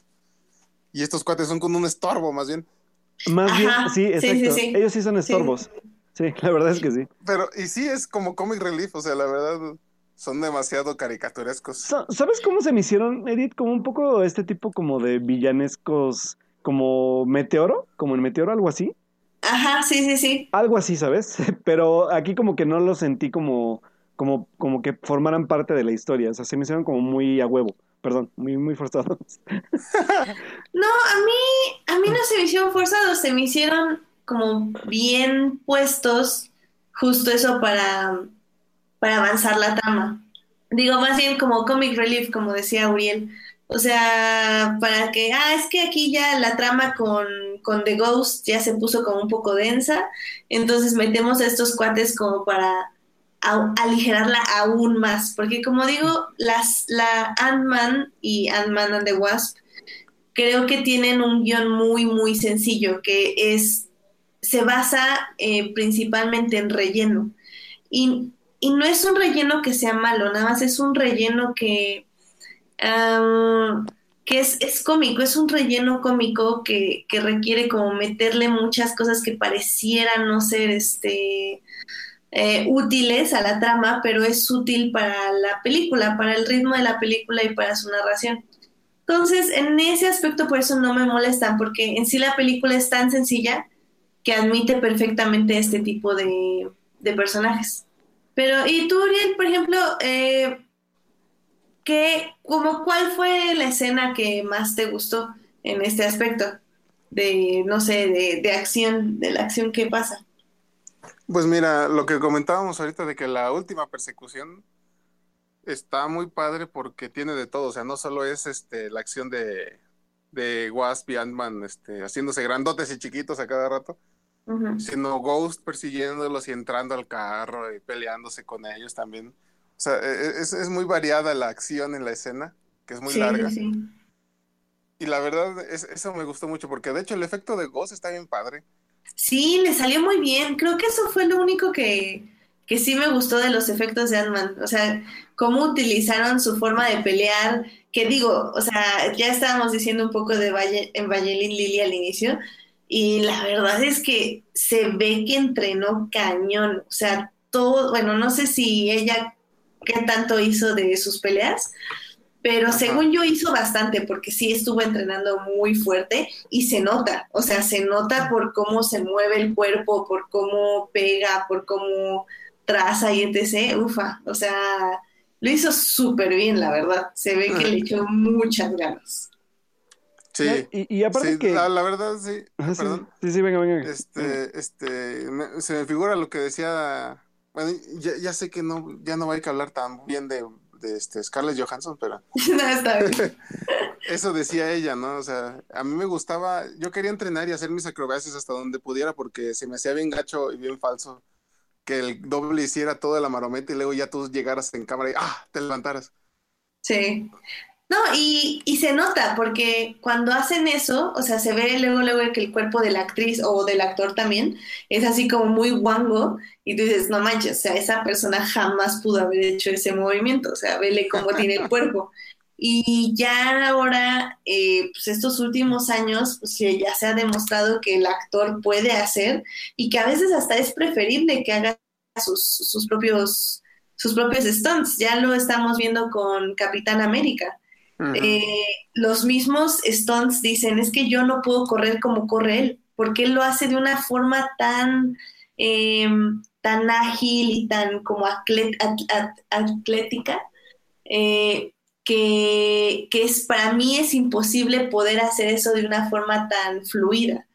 y estos cuates son como un estorbo, más bien. Más bien, sí, exacto. Ellos sí son estorbos. Sí. la verdad es que sí. Pero, y sí es como comic relief, o sea, la verdad, son demasiado caricaturescos. ¿Sabes cómo se me hicieron, Edith? Como un poco este tipo como de villanescos, como Meteoro, como en Meteoro, algo así. Ajá, sí, sí, sí. Algo así, ¿sabes? Pero aquí como que no lo sentí como, como, como que formaran parte de la historia. O sea, se me hicieron como muy a huevo. Perdón, muy, muy forzados. no, a mí, a mí no se me hicieron forzados, se me hicieron como bien puestos justo eso para, para avanzar la trama. Digo, más bien como comic relief, como decía Uriel. O sea, para que, ah, es que aquí ya la trama con, con The Ghost ya se puso como un poco densa, entonces metemos estos cuates como para aligerarla aún más, porque como digo, las, la Ant-Man y Ant-Man and the Wasp creo que tienen un guion muy, muy sencillo, que es, se basa eh, principalmente en relleno. Y, y no es un relleno que sea malo, nada más es un relleno que que es, es, cómico, es un relleno cómico que, que, requiere como meterle muchas cosas que parecieran no ser este, eh, útiles a la trama, pero es útil para la película, para el ritmo de la película y para su narración. Entonces, en ese aspecto por eso no me molestan, porque en sí la película es tan sencilla que admite perfectamente este tipo de, de personajes. Pero, ¿y tú, Uriel, por ejemplo, eh, ¿Qué, como cuál fue la escena que más te gustó en este aspecto? De, no sé, de, de acción, de la acción que pasa. Pues mira, lo que comentábamos ahorita de que la última persecución está muy padre porque tiene de todo, o sea, no solo es este la acción de, de Wasp y Ant-Man este, haciéndose grandotes y chiquitos a cada rato, sino Ghost persiguiéndolos y entrando al carro y peleándose con ellos también. O sea, e, e, es, es, muy variada la acción en la escena, que es muy larga. Sí. Y la verdad, es, eso me gustó mucho, porque de hecho el efecto de Ghost está bien padre. Sí, le salió muy bien. Creo que eso fue lo único que, que sí me gustó de los efectos de Ant-Man. O sea, cómo utilizaron su forma de pelear, que digo, o sea, ya estábamos diciendo un poco de Valle, en Vallelin Lily al inicio, y la verdad es que se ve que entrenó cañón. O sea, todo, bueno, no sé si ella qué tanto hizo de sus peleas, pero según yo hizo bastante porque sí estuvo entrenando muy fuerte y se nota, o sea, se nota por cómo se mueve el cuerpo, por cómo pega, por cómo traza y etc. Ufa, o sea, lo hizo súper bien, la verdad. Se ve que le echó muchas ganas. Sí. Y, y aparte Sí, que... la, la verdad, sí. Ajá, sí, Perdón. sí, sí, venga, venga. Este, este, me- se me figura lo que decía. Bueno, ya, ya sé que no, ya no hay que hablar tan bien de, de este Scarlett Johansson, pero no, está bien. eso decía ella, ¿no? O sea, a mí me gustaba, yo quería entrenar y hacer mis acrobacias hasta donde pudiera porque se me hacía bien gacho y bien falso que el doble hiciera toda la marometa y luego ya tú llegaras en cámara y ¡ah! te levantaras. Sí. No, y, y se nota, porque cuando hacen eso, o sea, se ve luego, luego que el cuerpo de la actriz o del actor también es así como muy guango, y tú dices, no manches, o sea, esa persona jamás pudo haber hecho ese movimiento, o sea, vele cómo tiene el cuerpo. Y ya ahora, eh, pues estos últimos años, pues ya se ha demostrado que el actor puede hacer y que a veces hasta es preferible que haga sus, sus propios sus propios stunts. Ya lo estamos viendo con Capitán América. Eh, los mismos stunts dicen, es que yo no puedo correr como corre él, porque él lo hace de una forma tan, eh, tan ágil y tan como atlética, eh, que, que es, para mí es imposible poder hacer eso de una forma tan fluida.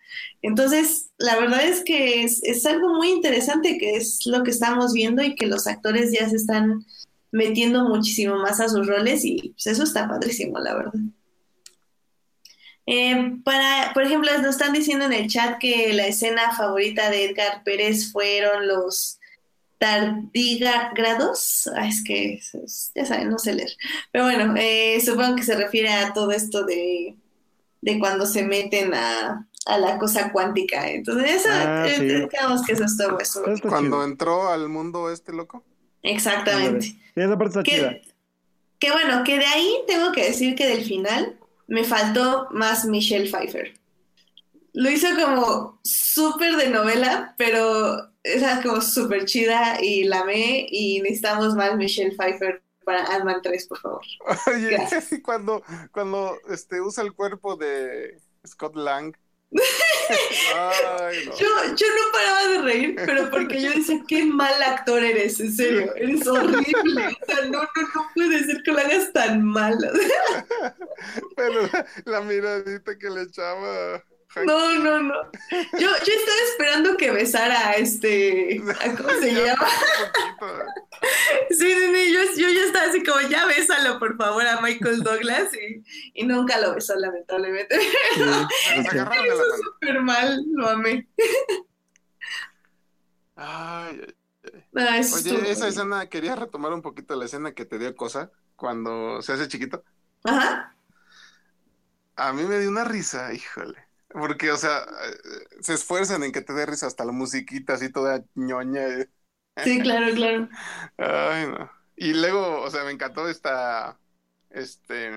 Entonces, la verdad es que es algo muy interesante que es lo que estamos viendo y que los actores ya se están metiendo muchísimo más a sus roles y pues eso está padrísimo, la verdad. Eh, para, por ejemplo, nos están diciendo en el chat que la escena favorita de Edgar Pérez fueron los tardígrados. Ah, es que ya saben, no sé leer. Pero bueno, eh, supongo que se refiere a todo esto de, de cuando se meten a, a la cosa cuántica. Entonces, eso, Ah, sí. digamos que eso es todo eso. Cuando entró al mundo este loco. Exactamente. Esa parte está chida. Que, bueno, que de ahí tengo que decir que del final me faltó más Michelle Pfeiffer. Lo hizo como súper de novela, pero era como súper chida y la amé y necesitamos más Michelle Pfeiffer para Ant-Man 3, por favor. Oye, Gracias. cuando, cuando este, usa el cuerpo de Scott Lang. Ay, no. Yo, yo no paraba de reír, pero porque yo decía, qué mal actor eres, en serio, eres horrible. O sea, no, no, no puede ser que lo hagas tan mal. Pero la, la miradita que le echaba. No, no, no. Yo, yo estaba esperando que besara a este. ¿a ¿Cómo se llama? Sí, sí, sí, yo, yo ya estaba así como, ya bésalo, por favor, a Michael Douglas. Y, y nunca lo besó, lamentablemente. La mano. Súper mal, lo amé. Ay, ay. Estuvo Oye, esa escena, quería retomar un poquito la escena que te dio cosa cuando se hace chiquito. Ajá. A mí me dio una risa, híjole. Porque, o sea, se esfuerzan en que te dé risa hasta la musiquita así toda ñoña. eh. Sí, claro, claro. Ay, no. Y luego, o sea, me encantó esta, este,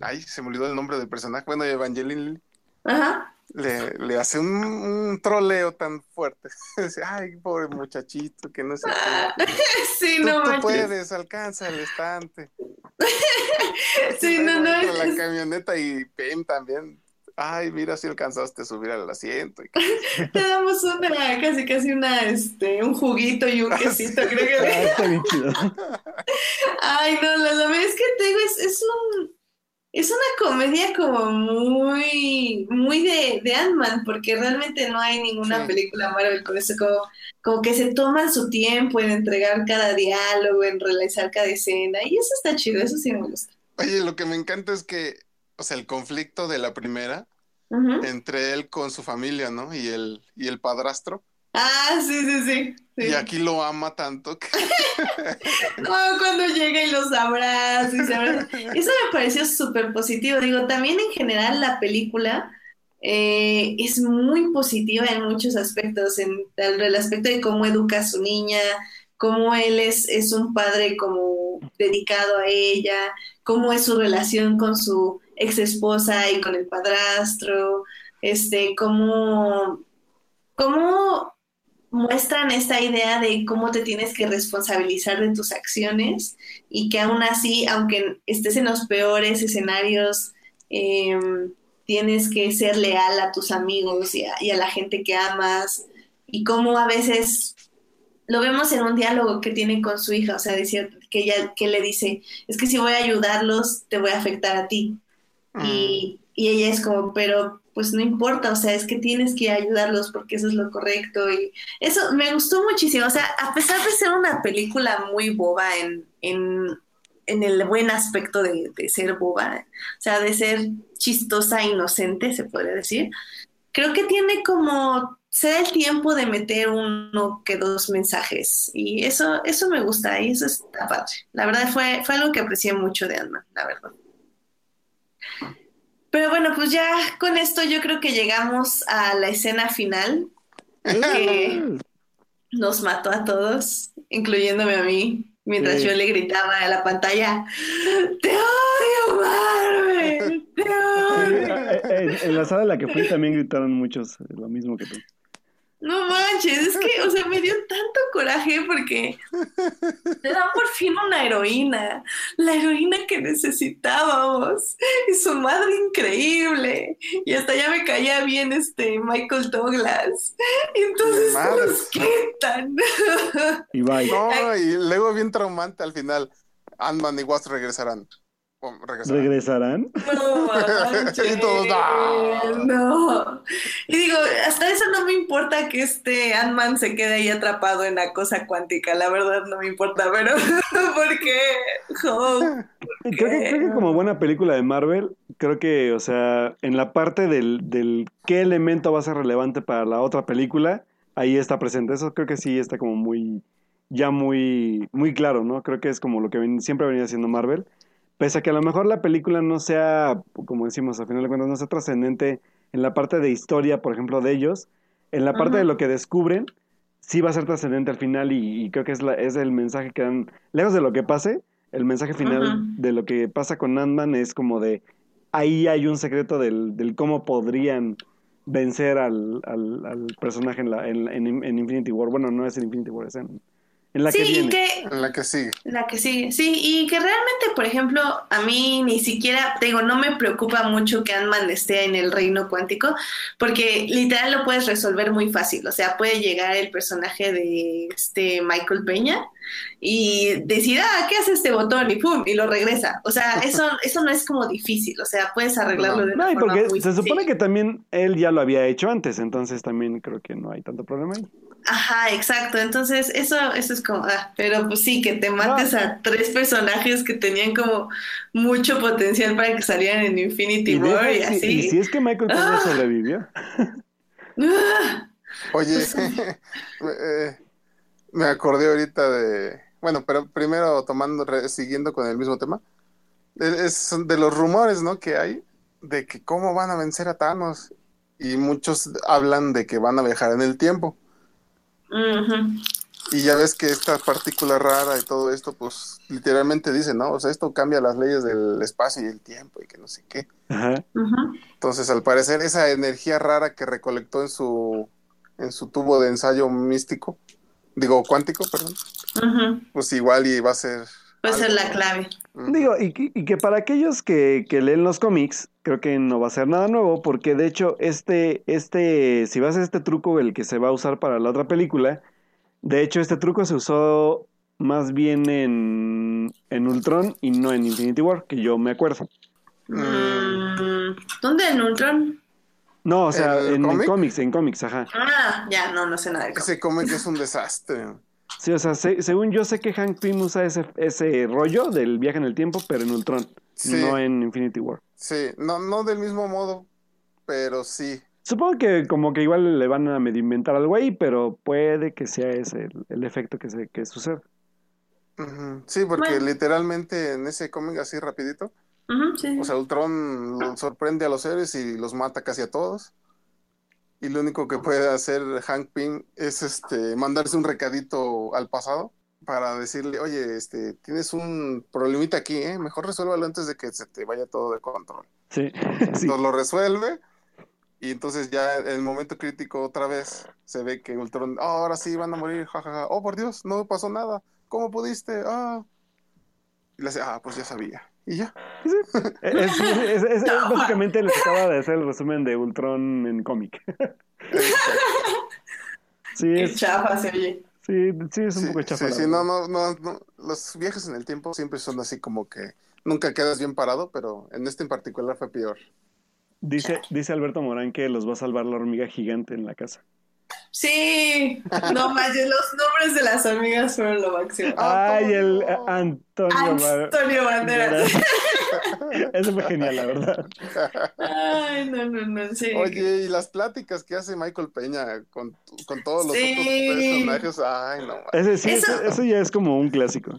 ay, se me olvidó el nombre del personaje. Bueno, Evangeline Ajá. le, le hace un, un troleo tan fuerte. Dice, ay, pobre muchachito, que no sé qué. Sí, Tú, no tú manches. puedes, alcanza el estante. Sí, no, no. Con la camioneta y Pim también. Ay, mira si alcanzaste a subir al asiento. Y- Te damos una, casi, casi una, este, un juguito y un quesito, creo que. Ah, está bien chido. Ay, no, la, la verdad es que te digo, es, es un, es una comedia como muy, muy de, de Ant-Man, porque realmente no hay ninguna Sí. película Marvel con eso, como, como que se toman su tiempo en entregar cada diálogo, en realizar cada escena, y eso está chido, eso sí me gusta. Oye, lo que me encanta es que, o sea, el conflicto de la primera Entre él con su familia, ¿no? Y el, y el padrastro. Ah, sí, sí, sí. sí. Y aquí lo ama tanto que Cuando, cuando llega y los abraza y se abraza. Eso me pareció súper positivo. Digo, también en general la película eh, es muy positiva en muchos aspectos, en el, el aspecto de cómo educa a su niña, cómo él es, es un padre como dedicado a ella, cómo es su relación con su ex esposa y con el padrastro, este, cómo, cómo muestran esta idea de cómo te tienes que responsabilizar de tus acciones y que aún así, aunque estés en los peores escenarios, eh, tienes que ser leal a tus amigos y a, y a, la gente que amas y cómo a veces lo vemos en un diálogo que tiene con su hija, o sea, decir, que ella que le dice, es que si voy a ayudarlos, te voy a afectar a ti. Y, y ella es como, pero pues no importa, o sea, es que tienes que ayudarlos porque eso es lo correcto. Y eso me gustó muchísimo. O sea, a pesar de ser una película muy boba en, en, en el buen aspecto de, de ser boba, o sea, de ser chistosa, inocente, se podría decir, creo que tiene como se el tiempo de meter uno que dos mensajes y eso eso me gusta y eso está padre. La verdad fue fue algo que aprecié mucho de Ant-Man, la verdad. Pero bueno, pues ya con esto yo creo que llegamos a la escena final que nos mató a todos, incluyéndome a mí, mientras Sí. yo le gritaba a la pantalla, ¡Te odio, Marvel! ¡Te odio! En, en la sala en la que fui también gritaron muchos eh, lo mismo que tú. No manches, es que, o sea, me dio tanto coraje porque te dan por fin una heroína, la heroína que necesitábamos, y su madre increíble, y hasta ya me caía bien este Michael Douglas, y entonces nos quitan. Y. No, y luego bien traumante al final. Ant-Man y Wasp regresarán. Regresarán. ¿Regresarán? No manches. Y todos, ¡no! No. Y digo, hasta eso no me importa que este Ant-Man se quede ahí atrapado en la cosa cuántica. La verdad no me importa, pero porque Hulk, Creo que, creo que como buena película de Marvel, creo que, o sea, en la parte del, del qué elemento va a ser relevante para la otra película, ahí está presente. Eso creo que sí está como muy, ya muy, muy claro, ¿no? Creo que es como lo que ven- siempre ha venido haciendo Marvel. Pese a que a lo mejor la película no sea, como decimos, a final de cuentas, no sea trascendente en la parte de historia, por ejemplo, de ellos, en la parte Ajá. de lo que descubren, sí va a ser trascendente al final y, y creo que es, la, es el mensaje que dan, lejos de lo que pase, el mensaje final Ajá. de lo que pasa con Ant-Man es como de, ahí hay un secreto del, del cómo podrían vencer al, al, al personaje en, la, en, en, en Infinity War. Bueno, no es en Infinity War, es en, en la sí, que y viene. que En la que sigue. la que sigue, sí, y que realmente, por ejemplo, a mí ni siquiera, te digo, no me preocupa mucho que Ant-Man esté en el reino cuántico, porque literal lo puedes resolver muy fácil, o sea, puede llegar el personaje de este Michael Peña y decir, ah, ¿qué hace este botón? Y pum, y lo regresa, o sea, eso, eso no es como difícil, o sea, puedes arreglarlo de una No, y forma porque muy se supone que también él ya lo había hecho antes, entonces también creo que no hay tanto problema ahí. Ajá, exacto. Entonces, eso, eso es como, ah, pero pues sí, que te mates a tres personajes que tenían como mucho potencial para que salieran en Infinity Y, War y así. y si es que Michael Ah. sobrevivió. Ah, Oye, eh, me acordé ahorita de. Bueno, pero primero tomando, re- siguiendo con el mismo tema. Es de los rumores, ¿no? Que hay de que cómo van a vencer a Thanos. Y muchos hablan de que van a viajar en el tiempo. Y ya ves que esta partícula rara y todo esto, pues literalmente dice, ¿no? O sea, esto cambia las leyes del espacio y el tiempo y que no sé qué. Ajá. Ujú. Entonces, al parecer, esa energía rara que recolectó en su, en su tubo de ensayo místico, digo, cuántico, perdón, pues igual y va a ser... Puede ser algo, la clave. Digo, y que, y que para aquellos que, que leen los cómics, creo que no va a ser nada nuevo, porque de hecho, este, este, si vas a este truco, el que se va a usar para la otra película, de hecho, este truco se usó más bien en, en Ultron y no en Infinity War, que yo me acuerdo. Mm, ¿Dónde en Ultron? No, o sea, ¿El en, en cómic? cómics, en cómics, ajá. Ah, ya, no, no sé nada de cómics. Ese cómic es un desastre. Sí, o sea, se- según yo sé que Hank Pym usa ese, ese rollo del viaje en el tiempo, pero en Ultron, Sí. no en Infinity War. Sí, no, no del mismo modo, pero sí. Supongo que como que igual le van a medio inventar algo ahí, pero puede que sea ese el, el efecto que, se, que sucede. Sí, porque Bueno. literalmente en ese cómic así rapidito, sí. o sea, Ultron lo sorprende a los héroes y los mata casi a todos. Y lo único que puede hacer Hank Pym es este mandarse un recadito al pasado para decirle, oye, este, tienes un problemita aquí, ¿eh? Mejor resuélvalo antes de que se te vaya todo de control. Sí, sí. Nos lo resuelve y entonces ya en el momento crítico otra vez se ve que Ultron, "Ah, ahora sí van a morir, jajaja. Oh, por Dios, no pasó nada. ¿Cómo pudiste? Ah. Y le hace, ah, pues ya sabía. Y ya. Es, es- es- es básicamente les acaba de hacer el resumen de Ultron en cómic. Sí, Qué es, chafa se oye. sí, sí, es un Sí, poco chafa. sí, sí, no, no, no. Los viajes en el tiempo siempre son así como que nunca quedas bien parado, pero en este en particular fue peor. Dice, dice Alberto Morán que los va a salvar la hormiga gigante en la casa. Sí, no manches, los nombres de las hormigas fueron lo máximo. Ay, el Antonio. Antonio. Banderas. Eso fue genial, la verdad. Ay, no, no, no, sí. Oye, y las pláticas que hace Michael Peña con, con todos los Sí. otros personajes, ay, no. Ese sí, Eso- eso, eso ya es como un clásico.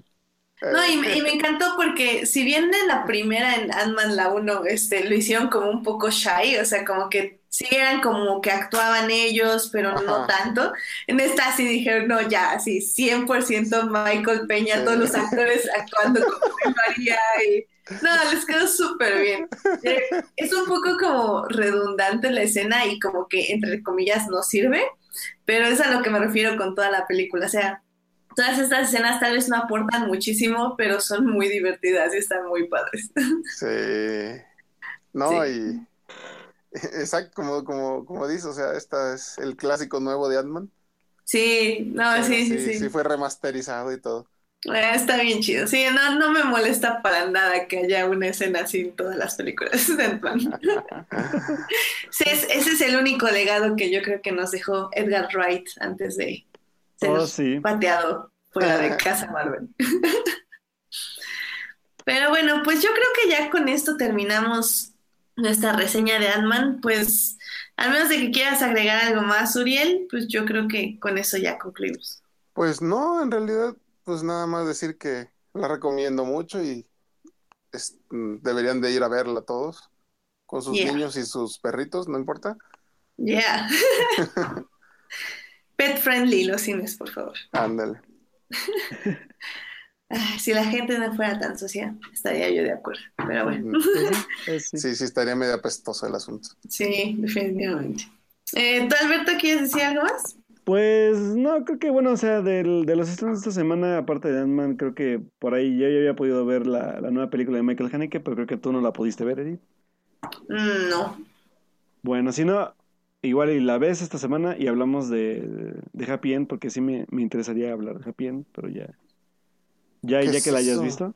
No, y me, y me encantó porque si bien en la primera, en Ant-Man la 1, este, lo hicieron como un poco shy, o sea, como que sí eran como que actuaban ellos, pero no tanto. En esta sí dijeron, no, ya, así, 100% Michael Peña, Sí. todos los actores actuando como María y... No, les quedó súper bien. Eh, Es un poco como redundante la escena y como que, entre comillas, no sirve, pero es a lo que me refiero con toda la película, o sea... Todas estas escenas tal vez no aportan muchísimo, pero son muy divertidas y están muy padres. Sí. No, Sí. y exacto, como, como, como dices, o sea, esta es el clásico nuevo de Ant-Man. Sí, no, Pero sí, sí, sí. sí fue remasterizado y todo. Eh, está bien chido. Sí, no, no me molesta para nada que haya una escena así en todas las películas de Ant-Man. Sí, es- ese es el único legado que yo creo que nos dejó Edgar Wright antes de ser Oh, sí. pateado fuera de casa Marvel. Pero bueno, pues yo creo que ya con esto terminamos nuestra reseña de Ant-Man. Pues, al menos de que quieras agregar algo más, Uriel, pues yo creo que con eso ya concluimos. Pues no, en realidad, pues nada más decir que la recomiendo mucho y es- mm, deberían de ir a verla todos, con sus Yeah. niños y sus perritos, no importa. Yeah. Pet friendly los cines, por favor. Ándale. Ay, si la gente no fuera tan sucia, estaría yo de acuerdo. Pero bueno, sí. Sí, sí, estaría medio apestoso el asunto. sí, definitivamente. Eh, ¿Tú, Alberto, quieres decir algo más? Pues no, creo que bueno, o sea, del, de los estrenos de esta semana, aparte de Ant-Man, creo que por ahí yo ya había podido ver la, la nueva película de Michael Haneke, pero creo que tú no la pudiste ver, Edith. Mm, No. Bueno, si no, igual y la ves esta semana y hablamos de, de Happy End, porque sí me, me interesaría hablar de Happy End, pero ya. Ya, ¿Qué ya es que la hayas eso? visto.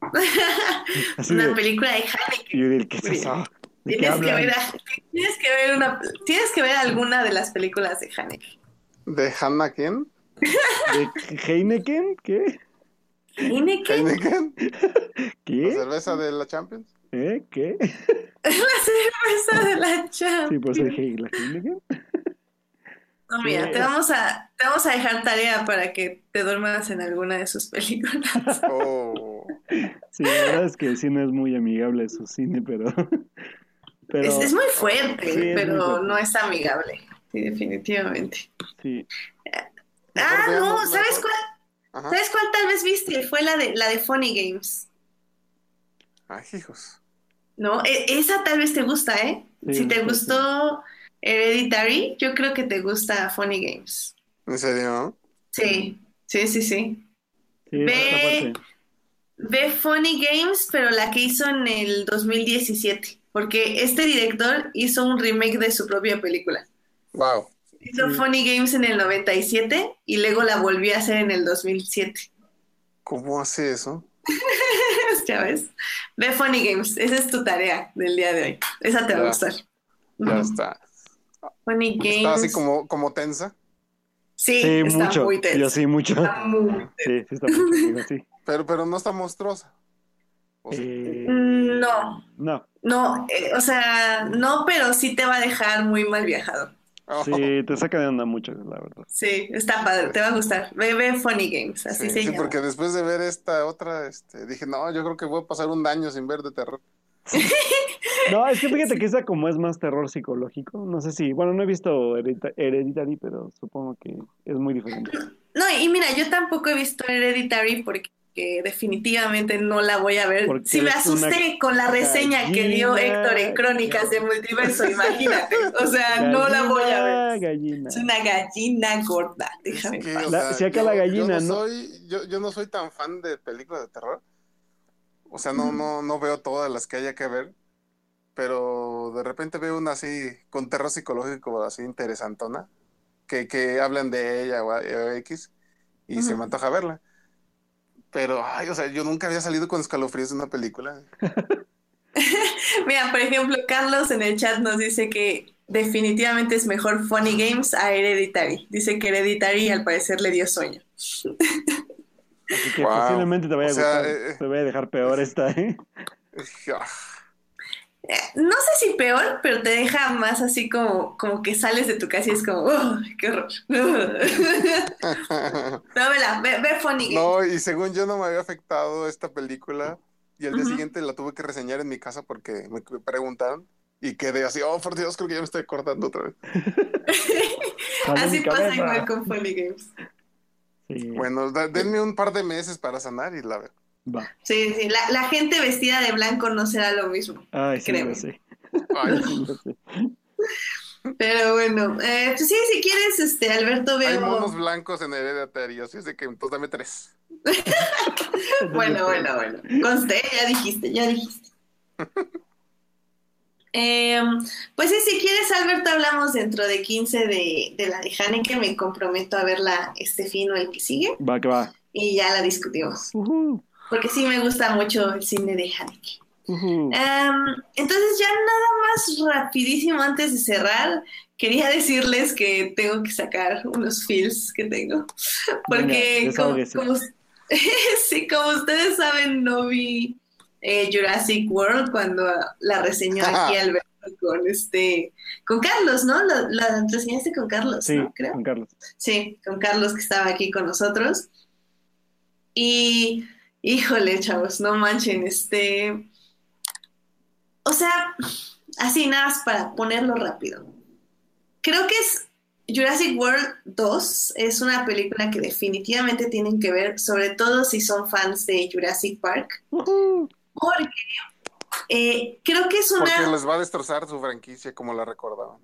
Una de, película de Haneke. ¿qué es eso? ¿De qué Tienes que, ver a- tienes que ver una, tienes que ver alguna de las películas de Haneke. ¿De Hannah quién? ¿De Heineken? ¿Qué? ¿Haneke? ¿Heineken? ¿La ¿Qué? cerveza de la Champions? ¿Eh? ¿Qué? La cerveza de la Champions. Sí, Hei- la Heineken. No, mira, te vamos a, te vamos a dejar tarea para que te duermas en alguna de sus películas. Oh, Sí, la verdad es que sí no es muy amigable su cine, pero... pero es, es muy fuerte, Sí, es muy pero fuerte. no es amigable. Sí, definitivamente. sí. Ah, no, ¿sabes cuál? Ajá. ¿Sabes cuál tal vez viste? Fue la de la de Funny Games. Ay, hijos. ¿No? E- esa tal vez te gusta, ¿eh? Sí, si te sí, gustó Hereditary, yo creo que te gusta Funny Games. ¿En serio? Sí, sí, sí, sí. Sí, Ve. Ve Funny Games, pero la que hizo en el 2017, porque este director hizo un remake de su propia película. Wow. Hizo Sí. Funny Games en el 97 y luego la volvió a hacer en el 2007. ¿Cómo hace eso? ya ves. Ve Funny Games, esa es tu tarea del día de hoy. Esa te va a gustar. Ya está. Funny Games. Está así como, como tensa, Sí, Sí, está mucho. muy tenso. Yo sí, mucho. Está muy Sí, sí está mucho. sí. pero, pero no está monstruosa. O sea, Eh, No, no, no, eh, o sea, no, pero sí te va a dejar muy mal viajado. oh, sí, te saca de onda mucho, la verdad. Sí, está padre, te va a gustar. Ve, ve Funny Games, así sí, se sí, llama. porque después de ver esta otra, este, dije, no, yo creo que voy a pasar un año sin ver de terror. No, es que fíjate que esa como es más terror psicológico, no sé si, bueno, no he visto Heredita- Hereditary, pero supongo que es muy diferente. No, y mira, yo tampoco he visto Hereditary porque definitivamente no la voy a ver. Porque Sí me asusté con la reseña que dio gallina. Héctor en Crónicas de Multiverso, imagínate. O sea, no la voy a ver. Gallina. Es una gallina gorda, déjame La- si acá yo- la yo gallina, no ¿no? soy, yo, yo no soy tan fan de películas de terror. O sea, no, no, no veo todas las que haya que ver. Pero de repente veo una así, con terror psicológico así interesantona, que, que hablan de ella o, o X, y se Ujú. me antoja verla. Pero, ay, o sea, yo nunca había salido con escalofríos de una película. Mira, por ejemplo, Carlos en el chat nos dice que definitivamente es mejor Funny Games a Hereditary. Dice que Hereditary al parecer le dio sueño. Así que Wow. posiblemente te vaya a O sea, gustar. eh, Te voy a dejar peor esta, ¿eh? Ah, Eh, No sé si peor, pero te deja más así como, como que sales de tu casa y es como, ¡oh, qué horror! no, vela, ve, ve Funny Games. No, y según yo no me había afectado esta película y el día siguiente la tuve que reseñar en mi casa porque me preguntaron y quedé así, oh, por Dios, creo que ya me estoy cortando otra vez. Así pasa igual con Funny Games. Sí, Bueno, da- denme un par de meses para sanar y la veo. va. Sí, sí, la, la gente vestida de blanco no será lo mismo. Ay, sí. Ay, Lo sé. Pero bueno, eh, pues sí, si quieres, este, Alberto, hay veo... monos blancos en Hereditary, así es de que entonces dame tres. Bueno, bueno, bueno. Conste, ya dijiste, ya dijiste. Eh, pues sí, si quieres, Alberto, hablamos dentro de 15 de, de la de Haneke. Me comprometo a verla este fin o el que sigue Va, que va. y ya la discutimos. Porque sí me gusta mucho el cine de Haneke. Em, entonces, ya nada más rapidísimo antes de cerrar, quería decirles que tengo que sacar unos feels que tengo. Porque Venga, como- sí, como ustedes saben, no vi eh, Jurassic World cuando la reseñó aquí Alberto con este con Carlos, ¿no? La, la reseñaste con Carlos, Sí, ¿no? Creo. Juan Carlos. Sí, con Carlos que estaba aquí con nosotros. Y, híjole, chavos, no manchen, este... O sea, así nada más para ponerlo rápido. Creo que es Jurassic World 2, es una película que definitivamente tienen que ver, sobre todo si son fans de Jurassic Park, Ujú. Porque eh, creo que es una... Porque les va a destrozar su franquicia como la recordaban.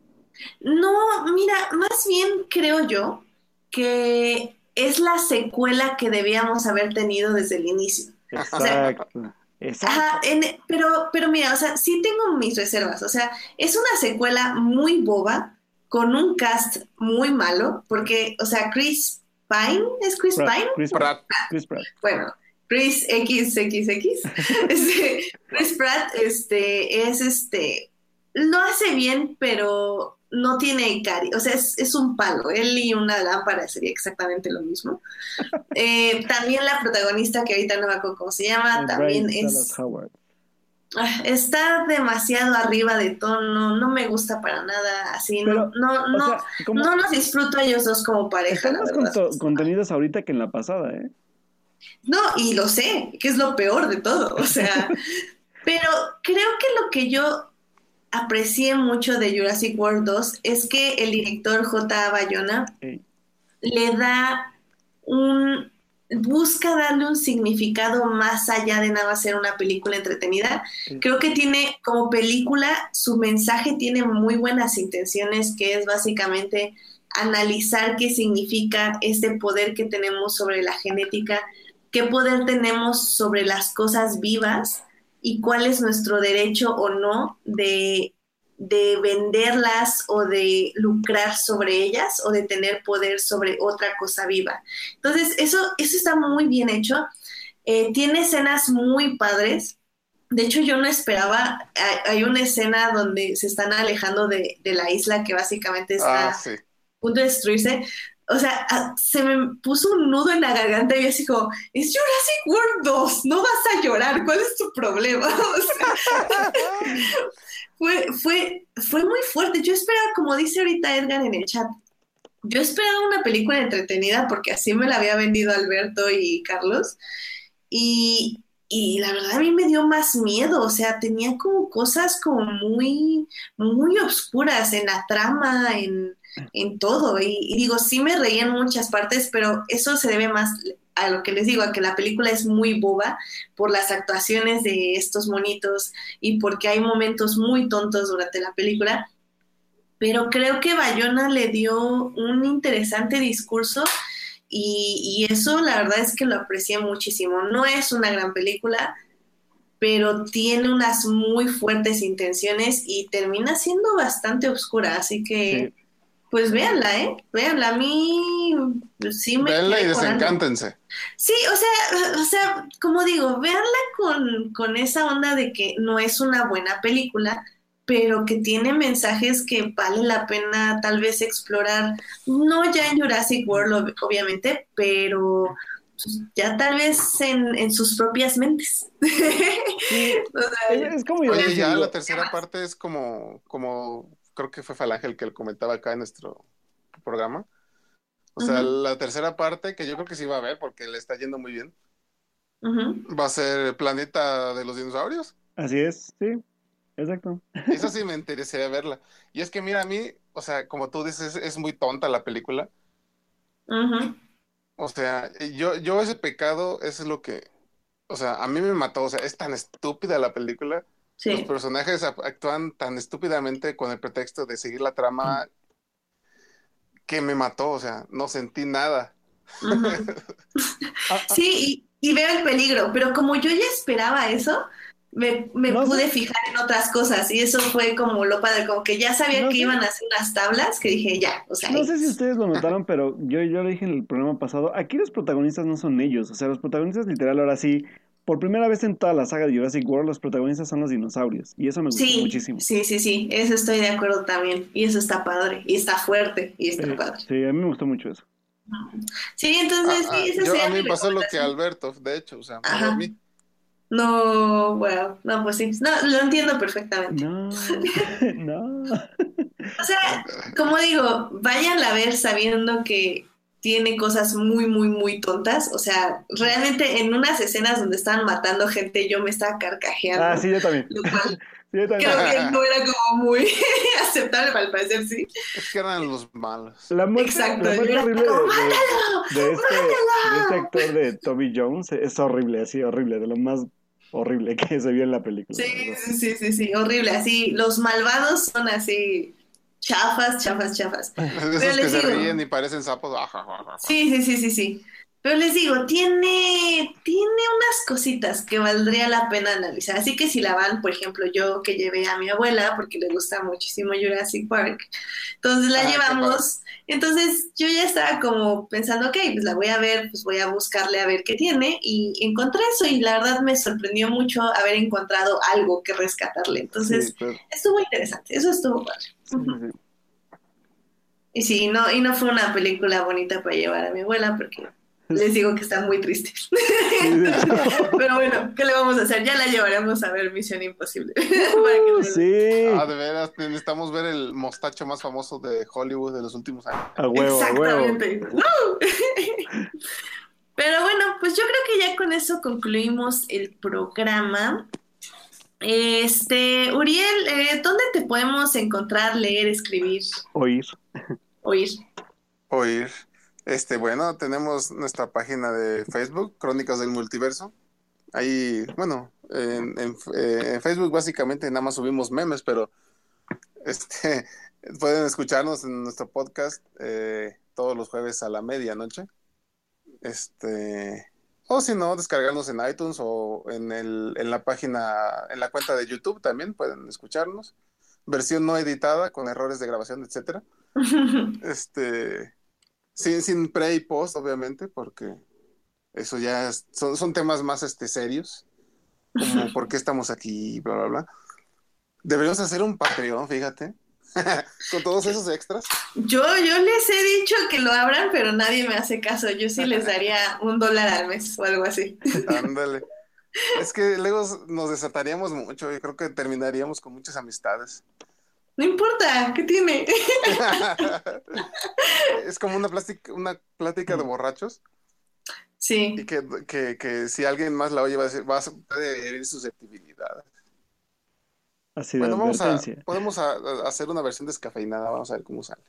No, mira, más bien creo yo que es la secuela que debíamos haber tenido desde el inicio. Exacto. Exacto. Ajá, en- pero, pero mira, o sea, sí tengo mis reservas. O sea, es una secuela muy boba, con un cast muy malo, porque, o sea, Chris Pine, ¿es Chris Pratt, Pine? Chris Pratt. Pratt. Chris Pratt. Bueno, Chris XXX. este, Chris Pratt este, es este. Lo hace bien, pero no tiene cari. O sea, es, es un palo. Él y una lámpara sería exactamente lo mismo. Eh, también la protagonista, que ahorita no me acuerdo cómo se llama, El también es. Howard. ah, Está demasiado arriba de tono, no me gusta para nada así, Pero, no, no, no, sea, no los disfruto a ellos dos como pareja, están la más verdad. contenidos ahorita que en la pasada, ¿eh? No, y lo sé, que es lo peor de todo, o sea, pero creo que lo que yo aprecié mucho de Jurassic World 2 es que el director J. Bayona Ey. le da un busca darle un significado más allá de nada ser una película entretenida. Creo que tiene como película su mensaje tiene muy buenas intenciones que es básicamente analizar qué significa este poder que tenemos sobre la genética, qué poder tenemos sobre las cosas vivas y cuál es nuestro derecho o no de, de venderlas o de lucrar sobre ellas o de tener poder sobre otra cosa viva. Entonces, eso, eso está muy bien hecho. Eh, tiene escenas muy padres. De hecho, yo no esperaba, hay, una escena donde se están alejando de, de la isla que básicamente está Ah, sí. a punto de destruirse. O sea, a- se me puso un nudo en la garganta y yo así como, es Jurassic World 2, no vas a llorar, ¿cuál es tu problema? Fue, fue, fue muy fuerte. Yo esperaba, como dice ahorita Edgar en el chat, yo esperaba una película entretenida porque así me la había vendido Alberto y Carlos. Y, y la verdad a mí me dio más miedo, o sea, tenía como cosas como muy, muy oscuras en la trama, en, en todo. Y, digo, sí me reí en muchas partes, pero eso se debe más a lo que les digo, a que la película es muy boba por las actuaciones de estos monitos y porque hay momentos muy tontos durante la película. Pero creo que Bayona le dio un interesante discurso y eso la verdad es que lo aprecié muchísimo. No es una gran película, pero tiene unas muy fuertes intenciones y termina siendo bastante oscura, así que pues véanla, ¿eh? Véanla. A mí pues, sí me... Véanla y algo. desencántense. Sí, o sea, o sea, como digo, véanla con, con esa onda de que no es una buena película, pero que tiene mensajes que vale la pena tal vez explorar, no ya en Jurassic World, ob- obviamente, pero pues, ya tal vez en, en sus propias mentes. O sea, Es, como yo Oye, ya la tercera parte es como, como, creo que fue Falange el que lo comentaba acá en nuestro programa. O sea, la tercera parte, que yo creo que sí va a ver porque le está yendo muy bien, va a ser el planeta de los dinosaurios. Así es, sí, exacto. Esa sí me interesaría verla. Y es que mira, a mí, o sea, como tú dices, es muy tonta la película. O sea, yo, yo ese pecado eso es lo que, o sea, a mí me mató. O sea, es tan estúpida la película. Los personajes actúan tan estúpidamente con el pretexto de seguir la trama que me mató. O sea, no sentí nada. Ah, ah, Sí, y, y veo el peligro, pero como yo ya esperaba eso, me, me No sé. pude fijar en otras cosas y eso fue como lo padre, como que ya sabía No que sé. iban a hacer unas tablas que dije ya, o sea, No sé si ustedes lo notaron, pero yo, yo lo dije en el programa pasado, aquí los protagonistas no son ellos, o sea, los protagonistas literal ahora sí, por primera vez en toda la saga de Jurassic World, los protagonistas son los dinosaurios, y eso me gustó sí, muchísimo. sí, sí, sí, eso estoy de acuerdo también y eso está padre y está fuerte y está Sí, padre. sí, a mí me gustó mucho eso. Sí, entonces Ah, sí, esa yo, sería a mí me pasó lo que. Alberto, de hecho, o sea, Ajá. dormí. No, wow, no, pues sí, no, lo entiendo perfectamente. No, no. O sea, como digo, váyanla a ver sabiendo que tiene cosas muy, muy, muy tontas. O sea, realmente en unas escenas donde estaban matando gente, yo me estaba carcajeando. Ah, sí, yo también. Lo cual Sí, yo también. creo que no era como muy aceptable, para el parecer, sí. Es que eran los malos. La muerte, Exacto, la muerte horrible de, como, de- de este, de este actor de Toby Jones es horrible, así horrible, de lo más horrible que se vio en la película. Sí, sí, sí, sí, sí, horrible. Así, los malvados son así chafas, chafas, chafas. De Pero esos que les se digo- ríen y parecen sapos. Sí, sí, sí, sí, sí. Pero les digo, tiene, tiene unas cositas que valdría la pena analizar. Así que si la van, por ejemplo, yo que llevé a mi abuela, porque le gusta muchísimo Jurassic Park, entonces la Ah, llevamos. Entonces yo ya estaba como pensando, ok, pues la voy a ver, pues voy a buscarle a ver qué tiene. Y encontré eso y la verdad me sorprendió mucho haber encontrado algo que rescatarle. Entonces Sí, estuvo interesante, eso estuvo padre. Sí, sí. Y sí, no, y no fue una película bonita para llevar a mi abuela porque les digo que está muy triste. Sí, de hecho. Pero bueno, ¿qué le vamos a hacer? Ya la llevaremos a ver Misión Imposible. Para que Uh, sí, Ah, de veras, necesitamos ver el mostacho más famoso de Hollywood de los últimos años. a huevo, a huevo. Exactamente. Pero bueno, pues yo creo que ya con eso concluimos el programa. Este, Uriel, eh, ¿dónde te podemos encontrar, leer, escribir, Oír. oír? Oír. Este, bueno, tenemos nuestra página de Facebook, Crónicas del Multiverso. Ahí, bueno, en, en- eh, en Facebook básicamente nada más subimos memes, pero este pueden escucharnos en nuestro podcast eh, todos los jueves a la medianoche. Este, o si no, descargarnos en iTunes o en el, en la página, en la cuenta de YouTube también pueden escucharnos. Versión no editada, con errores de grabación, etcétera. Este, sin, sin pre y post, obviamente, porque eso ya es- son, son temas más este, serios, como por qué estamos aquí, bla, bla, bla. Deberíamos hacer un Patreon, fíjate, con todos esos extras. Yo, yo les he dicho que lo abran, pero nadie me hace caso. Yo sí les daría un dólar al mes o algo así. Ándale. Es que luego nos desataríamos mucho y creo que terminaríamos con muchas amistades. No importa, ¿qué tiene? es como una plática, una plática de borrachos Sí, y que, que, que si alguien más la oye va a decir, va a herir susceptibilidades. Así de Bueno, vamos a, podemos a- a hacer una versión descafeinada, vamos a ver cómo sale.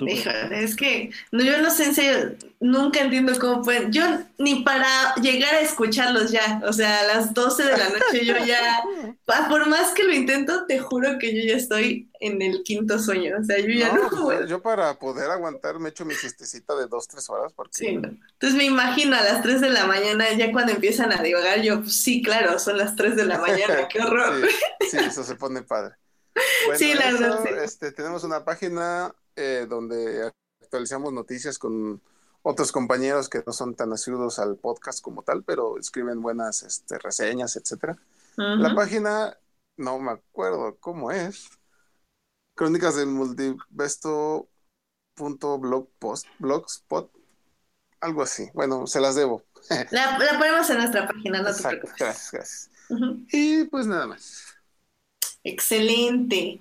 Híjole, es que no, yo no sé, en serio, nunca entiendo cómo pueden. Yo ni para llegar a escucharlos ya, o sea, a las 12 de la noche yo ya, por más que lo intento, te juro que yo ya estoy en el quinto sueño, o sea, yo ya no, No, pues, puedo. yo para poder aguantar me echo mi siestecita de dos, tres horas porque Sí, no. Entonces me imagino a las 3 de la mañana, ya cuando empiezan a divagar, yo, pues sí, claro, son las 3 de la mañana, qué horror. Sí, sí, eso se pone padre. Bueno, Sí, la eso, verdad, sí. este, tenemos una página eh, donde actualizamos noticias con otros compañeros que no son tan asiduos al podcast como tal, pero escriben buenas este, reseñas, etcétera. La página, no me acuerdo cómo es. Crónicas del multiverso punto blogpost, blogspot, algo así. Bueno, se las debo. La, la ponemos en nuestra página, no te preocupes. gracias, gracias. Y pues nada más. Excelente.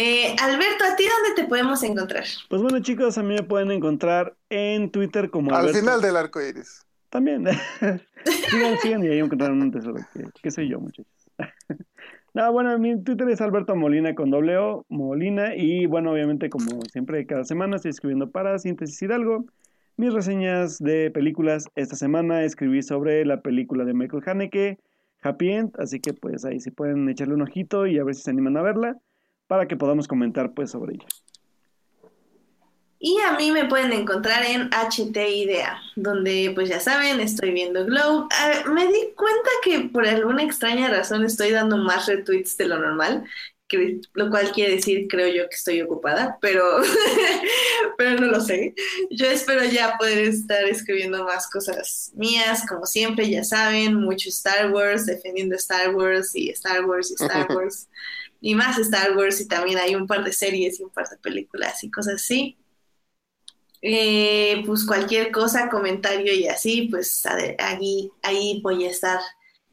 Eh, Alberto, ¿a ti dónde te podemos encontrar? Pues bueno, chicos, a mí me pueden encontrar en Twitter como Al Alberto. final del arco iris. También. sigan, sigan y ahí encontrarán un tesoro que, que soy yo, muchachos. no, bueno, mi Twitter es Alberto Molina con doble O, Molina. Y bueno, obviamente, como siempre, cada semana estoy escribiendo para Síntesis Hidalgo. Mis reseñas de películas. Esta semana escribí sobre la película de Michael Haneke, Happy End. Así que pues ahí sí pueden echarle un ojito y a ver si se animan a verla. Para que podamos comentar pues sobre ella. Y a mí me pueden encontrar en HT Idea, donde pues ya saben, estoy viendo Glow. Ah, me di cuenta que por alguna extraña razón estoy dando más retweets de lo normal, que, lo cual quiere decir, creo yo, que estoy ocupada, pero, pero no lo sé. Yo espero ya poder estar escribiendo más cosas mías, como siempre, ya saben, mucho Star Wars, defendiendo Star Wars y Star Wars y Star Wars. Y más Star Wars, y también hay un par de series y un par de películas y cosas así. Eh, pues cualquier cosa, comentario y así, pues ahí, ahí voy a estar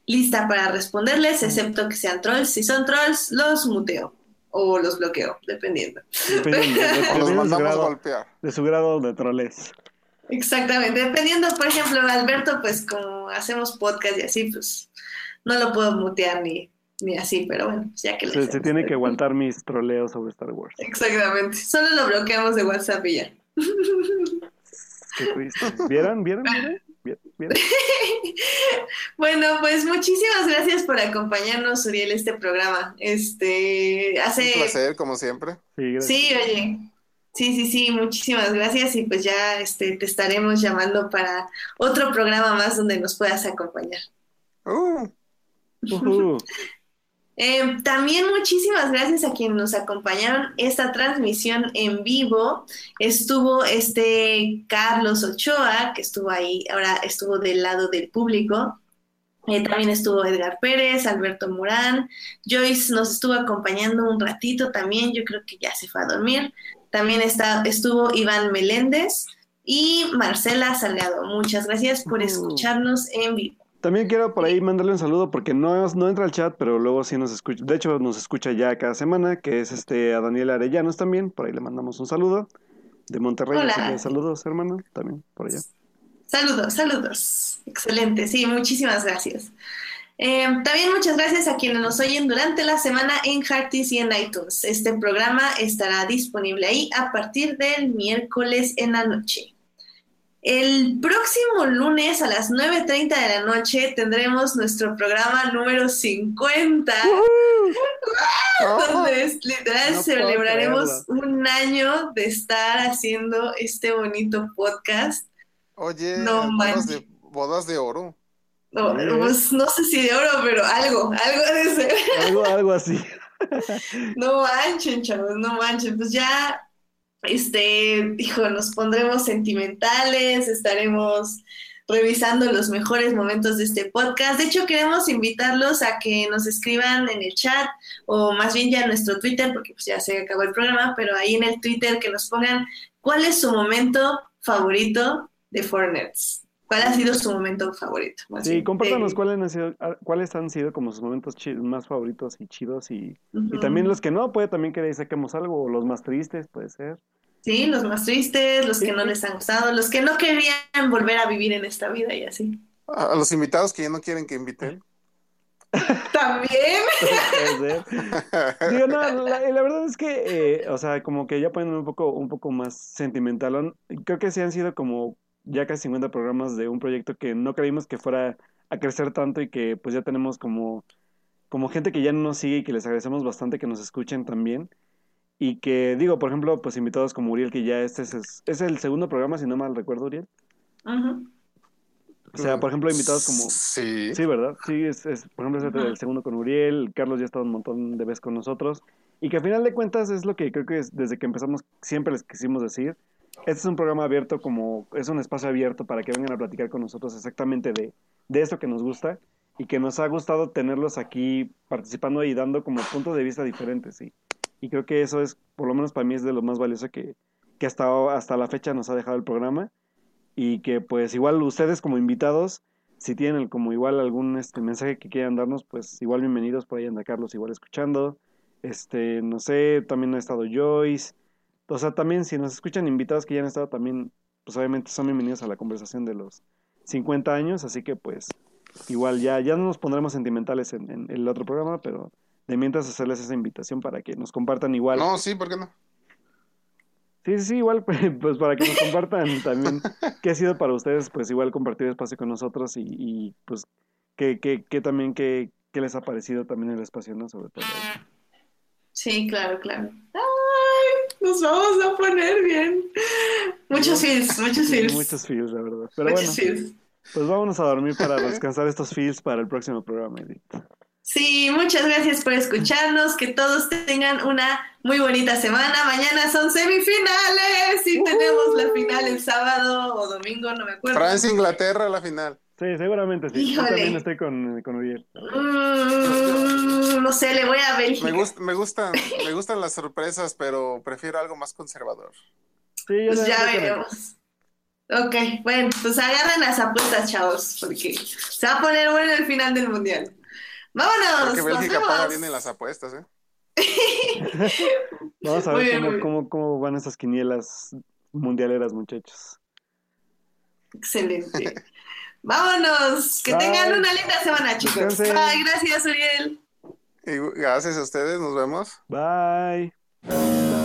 lista para responderles, excepto que sean trolls. Si son trolls, los muteo o los bloqueo, dependiendo. Dependiendo, de- los de mandamos grado- golpear. de su grado de troles. Exactamente, dependiendo, por ejemplo, Alberto, pues como hacemos podcast y así, pues no lo puedo mutear ni, ni así, pero bueno, pues ya que lo Se, se tiene que aguantar mis troleos sobre Star Wars. Exactamente, solo lo bloqueamos de WhatsApp y ya. Qué triste. ¿Vieron? ¿Vieron? ¿Vieron? ¿Vieron? ¿Vieron? Bueno, pues muchísimas gracias por acompañarnos, Uriel, este programa. Este, Un hace, placer, como siempre. Sí, gracias. sí, oye, sí, sí, sí, muchísimas gracias y pues ya, este, te estaremos llamando para otro programa más donde nos puedas acompañar. Uh, Ujú. Eh, también muchísimas gracias a quienes nos acompañaron esta transmisión en vivo. Estuvo este Carlos Ochoa, que estuvo ahí, ahora estuvo del lado del público. Eh, también estuvo Edgar Pérez, Alberto Murán, Joyce nos estuvo acompañando un ratito también, yo creo que ya se fue a dormir. También está, estuvo Iván Meléndez y Marcela Salgado. Muchas gracias por Ujú. escucharnos en vivo. También quiero por ahí mandarle un saludo porque no, no entra al chat, pero luego sí nos escucha. De hecho, nos escucha ya cada semana, que es este a Daniel Arellanos también. Por ahí le mandamos un saludo. De Monterrey, Hola. así que saludos, hermano, también por allá. Saludos, saludos. Excelente, sí, muchísimas gracias. Eh, también muchas gracias a quienes nos oyen durante la semana en Hearties y en iTunes. Este programa estará disponible ahí a partir del miércoles en la noche. El próximo lunes a las 9.30 de la noche tendremos nuestro programa número 50, donde es- literal No puedo celebraremos un año de estar haciendo este bonito podcast. oye, No bodas manches. de, bodas de oro. No, pues, no sé si de oro, pero algo, algo de ser. Algo, algo así. No manchen, chavos, no manchen. Pues ya, este, hijo, nos pondremos sentimentales, estaremos revisando los mejores momentos de este podcast. De hecho, queremos invitarlos a que nos escriban en el chat o más bien ya en nuestro Twitter, porque pues ya se acabó el programa, pero ahí en el Twitter que nos pongan cuál es su momento favorito de Fortnite. ¿Cuál ha sido su momento favorito? Sí, bien, compártanos cuáles han sido, ah, cuáles han sido como sus momentos más favoritos y chidos y, y también los que no, puede también que saquemos algo, o los más tristes, puede ser. Sí, los más tristes, los Sí, que no les han gustado, los que no querían volver a vivir en esta vida y así. A, los invitados que ya no quieren que inviten. También. Digo, no, la, la verdad es que, eh, o sea, como que ya poniéndome un poco, un poco más sentimental, creo que sí han sido como ya casi 50 programas de un proyecto que no creímos que fuera a crecer tanto y que pues ya tenemos como, como gente que ya no nos sigue y que les agradecemos bastante que nos escuchen también. Y que, digo, por ejemplo, pues invitados como Uriel, que ya este es, es el segundo programa, si no mal recuerdo, Uriel. Ujú. O sea, por ejemplo, invitados como... Sí. Sí, ¿verdad? Sí, es, es por ejemplo, es el, Ajá. el segundo con Uriel, Carlos ya ha estado un montón de veces con nosotros. y que al final de cuentas es lo que creo que es, desde que empezamos siempre les quisimos decir. Este es un programa abierto como, es un espacio abierto para que vengan a platicar con nosotros exactamente de, de esto que nos gusta y que nos ha gustado tenerlos aquí participando y dando como puntos de vista diferentes, sí. Y creo que eso es, por lo menos para mí, es de lo más valioso que, que hasta, hasta la fecha nos ha dejado el programa. Y que pues igual ustedes como invitados, si tienen como igual algún este mensaje que quieran darnos, pues igual bienvenidos por ahí anda Carlos igual escuchando. Este, no sé, también ha estado Joyce. O sea, también si nos escuchan invitados que ya han estado también, pues obviamente son bienvenidos a la conversación de los 50 años, así que pues igual ya, ya no nos pondremos sentimentales en, en el otro programa, pero de mientras hacerles esa invitación para que nos compartan igual. No, sí, ¿por qué no? Sí, sí, sí, igual, pues para que nos compartan también qué ha sido para ustedes, pues igual compartir espacio con nosotros y, y pues que, que, que también qué que les ha parecido también el espacio, ¿no? Sobre todo. Sí, claro, claro. Nos vamos a poner bien. Muchos feels, muchos feels. Muchos feels, la verdad. Pero muchos bueno, feels. pues vámonos a dormir para descansar estos feels para el próximo programa, Edith. Sí, muchas gracias por escucharnos. Que todos tengan una muy bonita semana. Mañana son semifinales y tenemos la final el sábado o domingo, no me acuerdo. Francia, Inglaterra, la final. Sí, seguramente sí. Yo también estoy con, con Uriel. Mm, no sé, le voy a Bélgica. Me, gust- me, gustan, me gustan las sorpresas, pero prefiero algo más conservador. Sí, yo Pues ya veremos. Ok, bueno, pues agarren las apuestas, chavos, porque se va a poner bueno el final del mundial. Vámonos, Porque Bélgica paga bien en las apuestas, ¿eh? Vamos a ver bien, cómo, cómo, cómo van esas quinielas mundialeras, muchachos. Excelente. Vámonos, que Bye. tengan una linda semana, chicos. Bye, gracias, Uriel. Y gracias a ustedes, nos vemos. Bye.